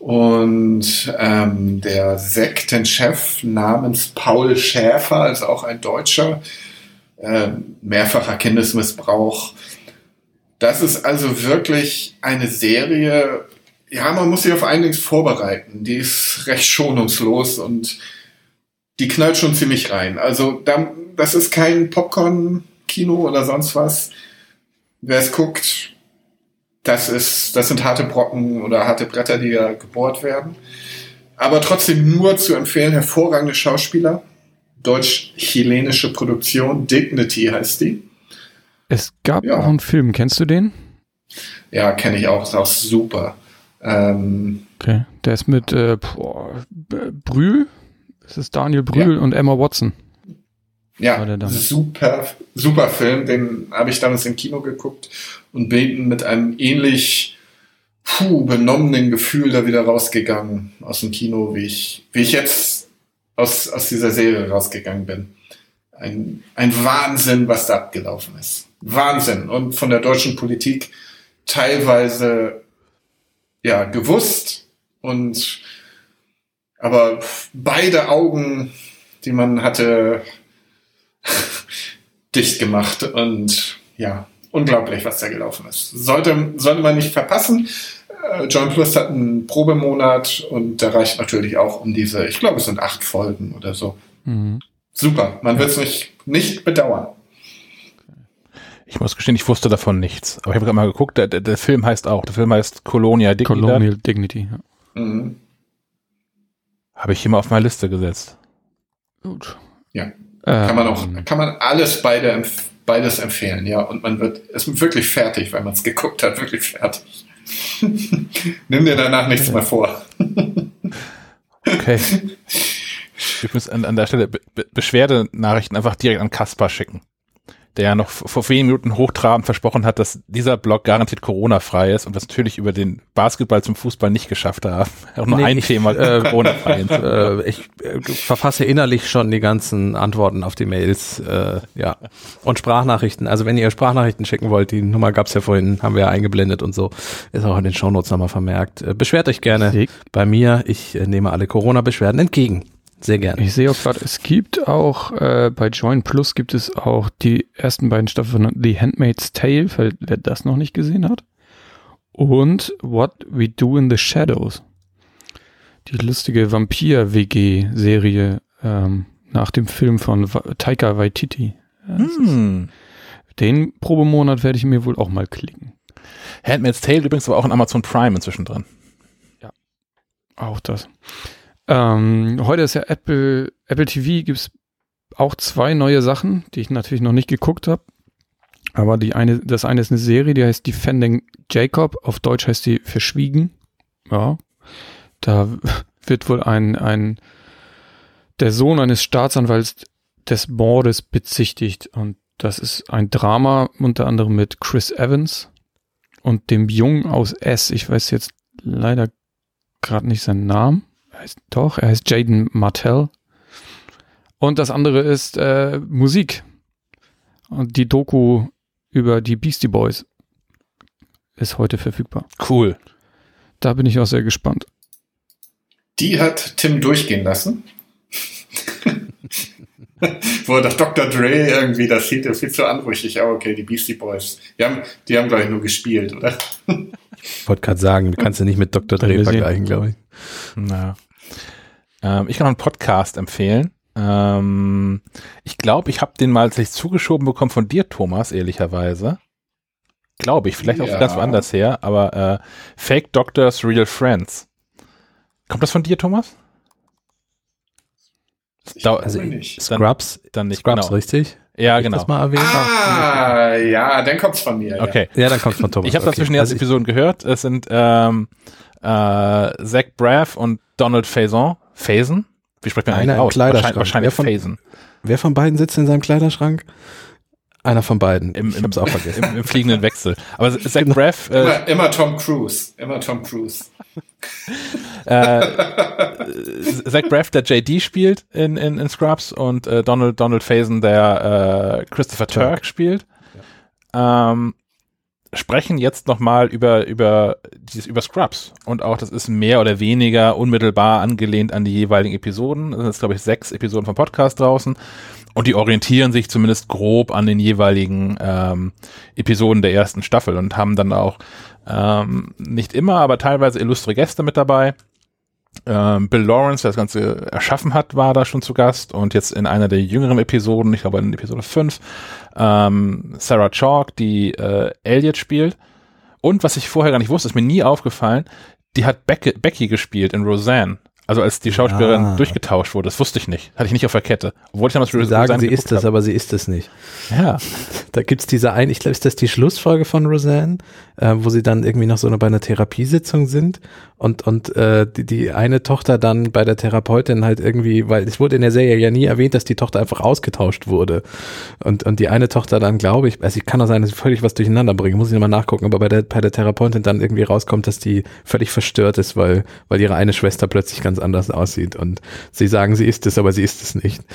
und ähm, der Sektenchef namens Paul Schäfer, also auch ein Deutscher, äh, mehrfacher Kindesmissbrauch. Das ist also wirklich eine Serie, ja, man muss sich auf einiges vorbereiten. Die ist recht schonungslos und die knallt schon ziemlich rein. Also da, das ist kein Popcorn-Kino oder sonst was. Wer es guckt, das ist, das sind harte Brocken oder harte Bretter, die da gebohrt werden. Aber trotzdem nur zu empfehlen, hervorragende Schauspieler. Deutsch-chilenische Produktion, Dignity heißt die. Es gab ja. auch einen Film, kennst du den? Ja, kenne ich auch, ist auch super. Ähm, okay, der ist mit äh, Brühl, das ist Daniel Brühl ja. und Emma Watson. Ja, super, super Film, den habe ich damals im Kino geguckt und bin mit einem ähnlich puh, benommenen Gefühl da wieder rausgegangen aus dem Kino, wie ich, wie ich jetzt aus, aus dieser Serie rausgegangen bin. Ein, ein Wahnsinn, was da abgelaufen ist. Wahnsinn. Und von der deutschen Politik teilweise ja gewusst und aber beide Augen, die man hatte, dicht gemacht und ja, unglaublich, was da gelaufen ist. Sollte, sollte man nicht verpassen. Äh, John Plus hat einen Probemonat und der reicht natürlich auch um diese, ich glaube, es sind acht Folgen oder so. Mhm. Super, man wird es nicht, nicht bedauern. Ich muss gestehen, ich wusste davon nichts. Aber ich habe gerade mal geguckt, der, der, der, Film heißt auch, der Film heißt Colonia Dignity. Colonial Dignity, ja. Mhm. Habe ich hier mal auf meine Liste gesetzt. Gut. Ja. Kann man auch, ähm. kann man alles beide beides empfehlen, ja. Und man wird, ist wirklich fertig, weil man es geguckt hat, wirklich fertig. Nimm dir danach nichts mehr vor. okay. Ich muss an, an der Stelle Be Beschwerdenachrichten einfach direkt an Kaspar schicken. Der noch vor wenigen Minuten hochtrabend versprochen hat, dass dieser Blog garantiert Corona-frei ist und was natürlich über den Basketball zum Fußball nicht geschafft haben. Auch nur nee, ein ich, Thema äh, Corona-frei. äh, ich äh, verfasse innerlich schon die ganzen Antworten auf die Mails, äh, ja. Und Sprachnachrichten. Also wenn ihr Sprachnachrichten schicken wollt, die Nummer gab's ja vorhin, haben wir ja eingeblendet und so, ist auch in den Shownotes nochmal vermerkt. Äh, beschwert euch gerne Sieg. bei mir. Ich äh, nehme alle Corona-Beschwerden entgegen. Sehr gerne. Ich sehe auch gerade, es gibt auch äh, bei Join Plus gibt es auch die ersten beiden Staffeln von The Handmaid's Tale, wer das noch nicht gesehen hat. Und What We Do in the Shadows. Die lustige Vampir-WG-Serie ähm, nach dem Film von Taika Waititi. Ja, hm. Den Probemonat werde ich mir wohl auch mal klicken. Handmaid's Tale übrigens aber auch in Amazon Prime inzwischen drin. Ja, auch das. Ähm, heute ist ja Apple, Apple TV gibt es auch zwei neue Sachen, die ich natürlich noch nicht geguckt habe. Aber die eine, das eine ist eine Serie, die heißt Defending Jacob. Auf Deutsch heißt die Verschwiegen. Ja. Da wird wohl ein, ein, der Sohn eines Staatsanwalts des Mordes bezichtigt. Und das ist ein Drama, unter anderem mit Chris Evans und dem Jungen aus S. Ich weiß jetzt leider gerade nicht seinen Namen heißt, doch, er heißt Jaden Martell. Und das andere ist äh, Musik. Und die Doku über die Beastie Boys ist heute verfügbar. Cool. Da bin ich auch sehr gespannt. Die hat Tim durchgehen lassen. Wo er doch Dr. Dre irgendwie, das hielt er viel zu anrüchig. Aber okay, die Beastie Boys. Die haben, die haben glaube ich, nur gespielt, oder? Ich wollte gerade sagen, kannst du nicht mit Dr. Dre vergleichen, glaube ich. Naja. Ähm, ich kann noch einen Podcast empfehlen. Ähm, ich glaube, ich habe den mal sich zugeschoben bekommen von dir, Thomas, ehrlicherweise. Glaube ich, vielleicht ja. auch ganz woanders her, aber äh, Fake Doctors, Real Friends. Kommt das von dir, Thomas? Ich also nicht. Scrubs, dann nicht. Scrubs, genau. richtig? Ja, ich genau. Das mal erwähnt? Ah, ja, dann kommt's von mir. Okay. Ja, dann kommt's von Thomas. Ich habe okay. dazwischen die ersten also Episoden gehört. Es sind ähm, äh, Zach Braff und Donald Faison. Faison? Wie spricht man Einer eigentlich aus? Wahrscheinlich, wahrscheinlich wer von, Wer von beiden sitzt in seinem Kleiderschrank? Einer von beiden. Im, ich hab's auch vergessen. Im, Im, fliegenden Wechsel. Aber Zach genau. Braff. Äh, immer, immer Tom Cruise. Immer Tom Cruise. äh, Zach Braff, der JD spielt in, in, in Scrubs und äh, Donald, Donald Faison, der äh, Christopher Turk, Turk spielt. Ja. Ähm, sprechen jetzt nochmal über, über, dieses, über Scrubs. Und auch das ist mehr oder weniger unmittelbar angelehnt an die jeweiligen Episoden. Das sind glaube ich, sechs Episoden vom Podcast draußen. Und die orientieren sich zumindest grob an den jeweiligen ähm, Episoden der ersten Staffel und haben dann auch ähm, nicht immer, aber teilweise illustre Gäste mit dabei. Ähm, Bill Lawrence, der das Ganze erschaffen hat, war da schon zu Gast und jetzt in einer der jüngeren Episoden, ich glaube in Episode 5, ähm, Sarah Chalk, die äh, Elliot spielt. Und was ich vorher gar nicht wusste, ist mir nie aufgefallen, die hat Becky, Becky gespielt in Roseanne. Also als die Schauspielerin ah. durchgetauscht wurde, das wusste ich nicht. Hatte ich nicht auf der Kette. Obwohl ich damals sie sagen, sie ist es, aber sie ist es nicht. Ja. Da gibt's diese ein, ich glaube, ist das die Schlussfolge von Roseanne, äh, wo sie dann irgendwie noch so eine, bei einer Therapiesitzung sind und, und äh, die, die eine Tochter dann bei der Therapeutin halt irgendwie, weil es wurde in der Serie ja nie erwähnt, dass die Tochter einfach ausgetauscht wurde. Und, und die eine Tochter dann, glaube ich, also ich kann auch sein, dass ich völlig was durcheinander bringe, muss ich nochmal nachgucken, aber bei der, bei der Therapeutin dann irgendwie rauskommt, dass die völlig verstört ist, weil, weil ihre eine Schwester plötzlich ganz anders aussieht. Und sie sagen, sie ist es, aber sie ist es nicht.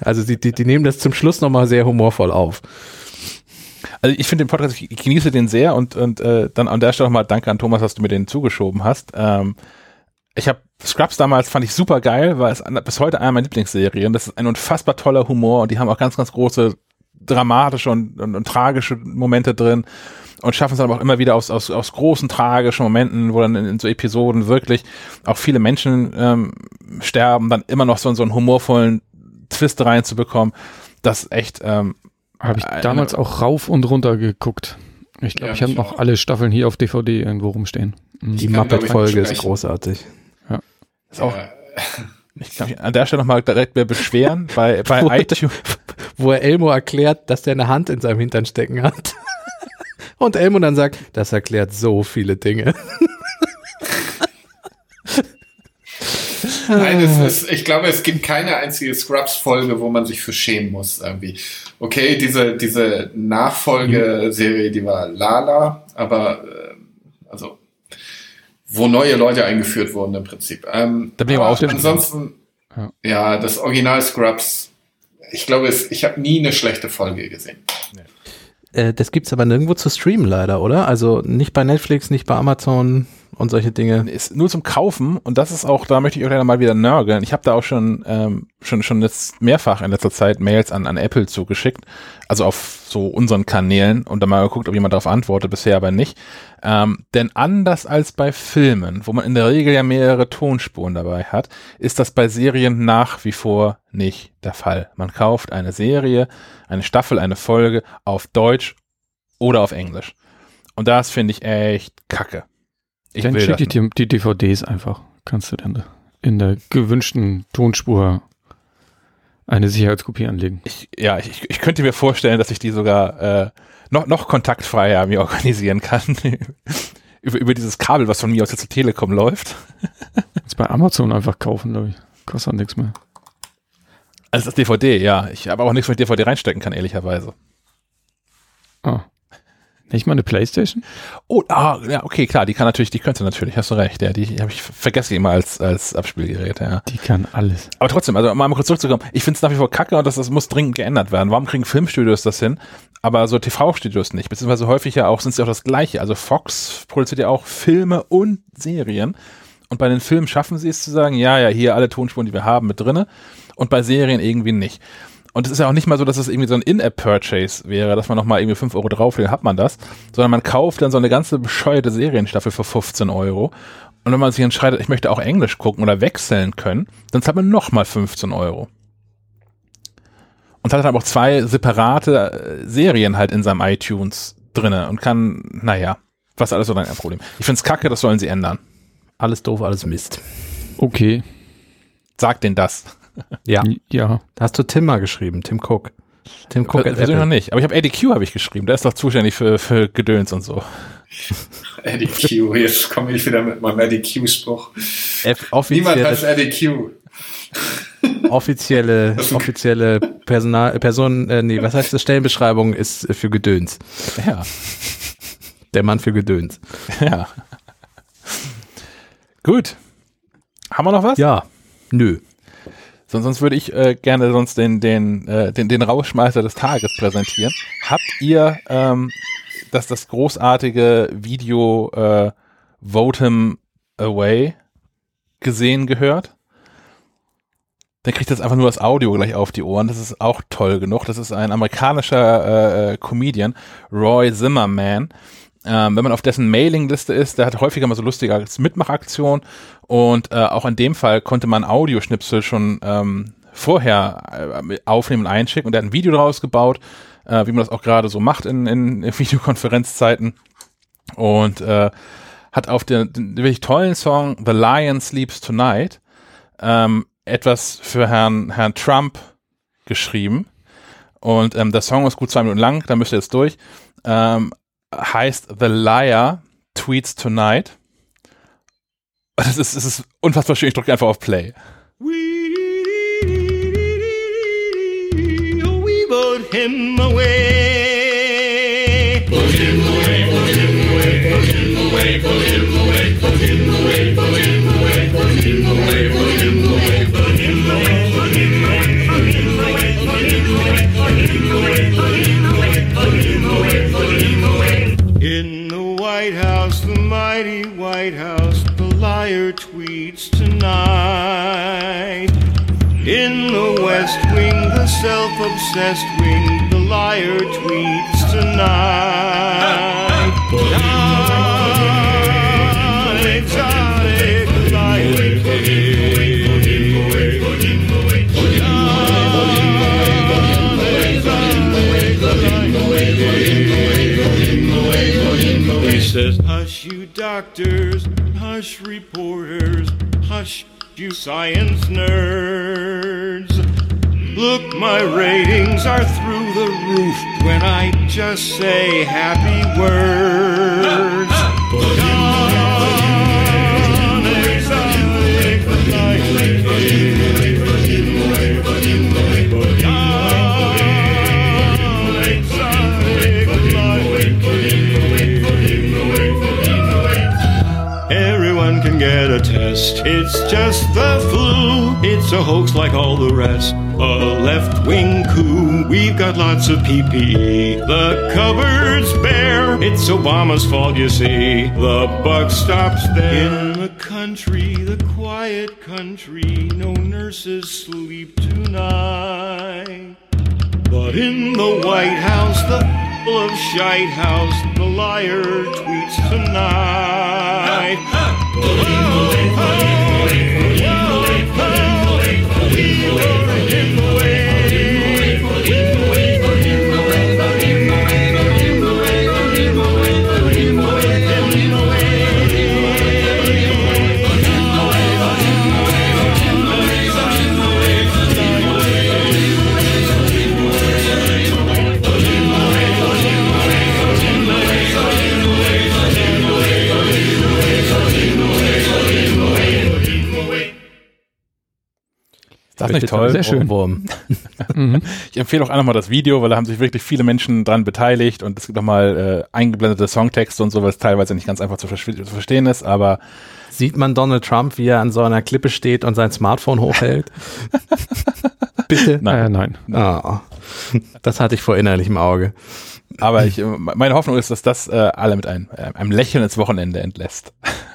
Also sie, die, die nehmen das zum Schluss nochmal sehr humorvoll auf. Also ich finde den Podcast, ich genieße den sehr und, und äh, dann an der Stelle nochmal danke an Thomas, dass du mir den zugeschoben hast. Ähm, ich habe Scrubs damals fand ich super geil, weil es bis heute einer meiner Lieblingsserien. Das ist ein unfassbar toller Humor und die haben auch ganz, ganz große dramatische und, und, und tragische Momente drin und schaffen es aber auch immer wieder aus, aus, aus großen tragischen Momenten, wo dann in, in so Episoden wirklich auch viele Menschen ähm, sterben, dann immer noch so, so einen humorvollen Twist reinzubekommen. Das echt ähm, habe ich damals auch rauf und runter geguckt. Ich glaube, ja, ich habe noch alle Staffeln hier auf DVD irgendwo rumstehen. Die Muppet-Folge ist großartig. Ja. Ist auch, ich glaube, an der Stelle nochmal direkt mehr beschweren bei, bei iTunes. Wo er Elmo erklärt, dass der eine Hand in seinem Hintern stecken hat. Und Elmo dann sagt, das erklärt so viele Dinge. Nein, es ist, ich glaube, es gibt keine einzige Scrubs-Folge, wo man sich für schämen muss, irgendwie. Okay, diese, diese Nachfolgeserie, die war Lala, aber, äh, also, wo neue Leute eingeführt wurden im Prinzip. Ähm, da bin ich aber auch ansonsten, ja. ja, das Original Scrubs, ich glaube, es, ich habe nie eine schlechte Folge gesehen. Nee. Äh, das gibt's aber nirgendwo zu streamen leider, oder? Also nicht bei Netflix, nicht bei Amazon und solche Dinge. Ist nur zum Kaufen und das ist auch, da möchte ich gerne mal wieder nörgeln. Ich habe da auch schon, ähm, schon, schon jetzt mehrfach in letzter Zeit Mails an, an Apple zugeschickt, also auf so unseren Kanälen und dann mal geguckt, ob jemand darauf antwortet, bisher aber nicht. Ähm, denn anders als bei Filmen, wo man in der Regel ja mehrere Tonspuren dabei hat, ist das bei Serien nach wie vor nicht der Fall. Man kauft eine Serie, eine Staffel, eine Folge auf Deutsch oder auf Englisch. Und das finde ich echt kacke. Ich dann schicke ich dir die DVDs einfach. Kannst du dann in der gewünschten Tonspur eine Sicherheitskopie anlegen. Ich, ja, ich, ich könnte mir vorstellen, dass ich die sogar äh, noch, noch kontaktfreier mir organisieren kann. über, über dieses Kabel, was von mir aus jetzt zur Telekom läuft. Jetzt bei Amazon einfach kaufen, glaube ich. Kostet nichts mehr. Also das DVD, ja. Ich habe auch nichts mit DVD reinstecken kann, ehrlicherweise. Ah. Nicht mal eine Playstation? Oh, ah, ja, okay, klar, die kann natürlich, die könnte natürlich, hast du recht, ja, die habe ich vergesse immer als, als Abspielgerät, ja. Die kann alles. Aber trotzdem, also mal kurz zurückzukommen, ich finde es nach wie vor kacke und das, das muss dringend geändert werden. Warum kriegen Filmstudios das hin, aber so TV-Studios nicht? Beziehungsweise häufig ja auch, sind sie auch das Gleiche. Also Fox produziert ja auch Filme und Serien. Und bei den Filmen schaffen sie es zu sagen, ja, ja, hier alle Tonspuren, die wir haben, mit drinne. Und bei Serien irgendwie nicht. Und es ist ja auch nicht mal so, dass es irgendwie so ein In-App-Purchase wäre, dass man nochmal irgendwie 5 Euro drauflegt, hat man das, sondern man kauft dann so eine ganze bescheuerte Serienstaffel für 15 Euro. Und wenn man sich entscheidet, ich möchte auch Englisch gucken oder wechseln können, dann zahlt man nochmal 15 Euro. Und hat dann auch zwei separate äh, Serien halt in seinem iTunes drinne und kann, naja, was alles so ein Problem. Ich find's kacke, das sollen sie ändern. Alles doof, alles Mist. Okay. Sag denn das. Ja. Ja. Da hast du Tim mal geschrieben, Tim Cook. Tim Cook. Das noch nicht. Aber ich habe Eddie Q habe ich geschrieben. Der ist doch zuständig für, für Gedöns und so. Eddie Q. Jetzt komme ich wieder mit meinem Eddie Q-Spruch. Niemand heißt Eddie Q. offizielle, offizielle Personal, Person, äh, nee, was heißt das? Stellenbeschreibung ist für Gedöns. Ja. Der Mann für Gedöns. Ja. Gut. Haben wir noch was? Ja. Nö. Sonst, sonst würde ich äh, gerne sonst den, den, äh, den, den Rauschmeister des Tages präsentieren. Habt ihr ähm, das, das großartige Video äh, Vote Him Away gesehen, gehört? Dann kriegt das einfach nur das Audio gleich auf die Ohren. Das ist auch toll genug. Das ist ein amerikanischer äh, äh Comedian, Roy Zimmerman. Ähm, wenn man auf dessen Mailingliste ist, der hat häufiger mal so lustige Mitmachaktionen und äh, auch in dem Fall konnte man Audioschnipsel schon ähm, vorher äh, aufnehmen und einschicken. Und er hat ein Video daraus gebaut, äh, wie man das auch gerade so macht in, in Videokonferenzzeiten. Und äh, hat auf den, den wirklich tollen Song The Lion Sleeps Tonight ähm, etwas für Herrn, Herrn Trump geschrieben. Und ähm, der Song ist gut zwei Minuten lang, da müsst ihr jetzt durch. Ähm, heißt The Liar Tweets Tonight. Das ist, das ist unfassbar schön. Ich drücke einfach auf Play. We, we vote him away. Vote him away, vote him away, vote him away, vote him away, vote him away, vote him away, vote him away, vote him away, mighty White House, the liar tweets tonight. In the West Wing, the self obsessed wing, the liar tweets tonight. Exotic, liar. He says, doctors, hush, reporters, hush, you science nerds. Look, my ratings are through the roof when I just say happy words. It's just the flu. It's a hoax like all the rest. A left wing coup. We've got lots of PPE. The cupboard's bare. It's Obama's fault, you see. The buck stops there. In the country, the quiet country, no nurses sleep tonight. But in the White House, the full of shite house, the liar tweets tonight. Das ist nicht toll. Sehr schön. mhm. Ich empfehle auch einfach mal das Video, weil da haben sich wirklich viele Menschen dran beteiligt und es gibt nochmal äh, eingeblendete Songtexte und so, was teilweise nicht ganz einfach zu, ver zu, verstehen ist, aber Sieht man Donald Trump, wie er an so einer Klippe steht und sein Smartphone hochhält? Bitte? Nein. Äh, nein. Oh, das hatte ich vor innerlichem Auge. Aber ich, meine Hoffnung ist, dass das äh, alle mit einem, äh, einem Lächeln ins Wochenende entlässt.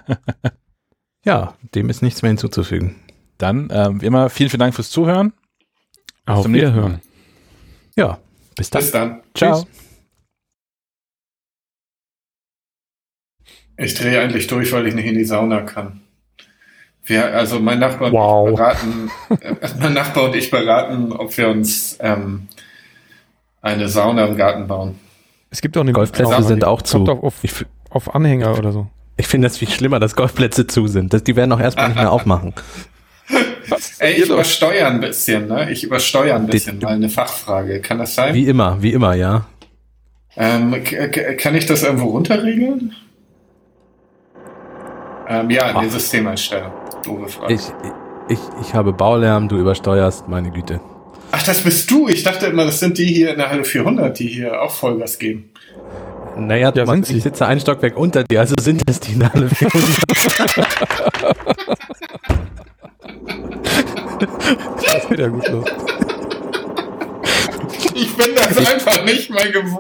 ja, dem ist nichts mehr hinzuzufügen. Dann, ähm, wie immer, vielen, vielen Dank fürs Zuhören. Auf Wiederhören. Ja, bis dann. Bis dann. Ciao. Tschüss. Ich drehe eigentlich durch, weil ich nicht in die Sauna kann. Wir, also mein Nachbar wow. und ich beraten, äh, mein Nachbar und ich beraten, ob wir uns ähm, eine Sauna im Garten bauen. Es gibt auch eine Golfplätze sind auch zu. Auf, auf, auf, Anhänger oder so. Ich finde das viel schlimmer, dass Golfplätze zu sind. Das, die werden auch erstmal nicht mehr aufmachen. Ey, ich übersteuere ein bisschen, ne? Ich übersteuere ein bisschen, mal eine Fachfrage. Kann das sein? Wie immer, wie immer, ja. Ähm, kann ich das irgendwo runterregeln? Ähm, ja, Ach. die Systemeinstellung. Doofe Frage. Ich, ich, ich habe Baulärm, du übersteuerst, meine Güte. Ach, das bist du. Ich dachte immer, das sind die hier in der Halle 400, die hier auch Vollgas geben. Naja, ja, man, ich sitze ein Stockwerk unter dir, also sind es die in der Halle 400. das geht ja gut los. Ich bin das einfach nicht mehr gewohnt.